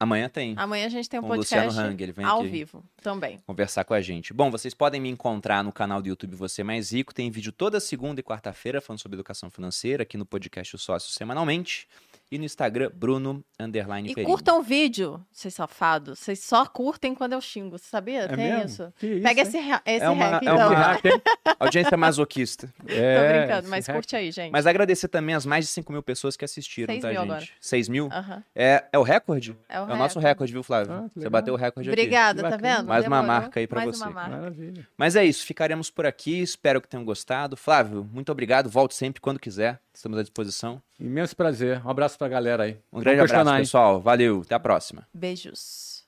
Amanhã tem. Amanhã a gente tem um com o Luciano podcast Hang, ele vem ao aqui vivo também. conversar com a gente. Bom, vocês podem me encontrar no canal do YouTube Você Mais Rico. Tem vídeo toda segunda e quarta-feira falando sobre educação financeira, aqui no podcast O Sócio semanalmente. E no Instagram, Bruno Underline E Perini. curtam o vídeo, vocês safados. Vocês só curtem quando eu xingo, você sabia? É tem mesmo? isso. Que isso, Pega hein? esse, ra- esse É uma- hack, é uma então. hack, hein? Audiência masoquista. Tô É, brincando, mas curte aí, gente. Mas agradecer também as mais de 5 mil pessoas que assistiram, Seis tá, mil gente? agora. 6 mil? Aham. É, é o recorde? É o, É o nosso recorde, viu, Flávio? Ah, que Você legal. bateu o recorde aqui. Obrigada, Que tá bacana. vendo? Mais uma marca aí pra Mais você. uma marca. Maravilha. Mas é isso, ficaremos por aqui. Espero que tenham gostado. Flávio, muito obrigado. Volte sempre quando quiser. Estamos à disposição. Imenso prazer. Um abraço pra galera aí. Um grande abraço, pessoal. Valeu. Até a próxima. Beijos.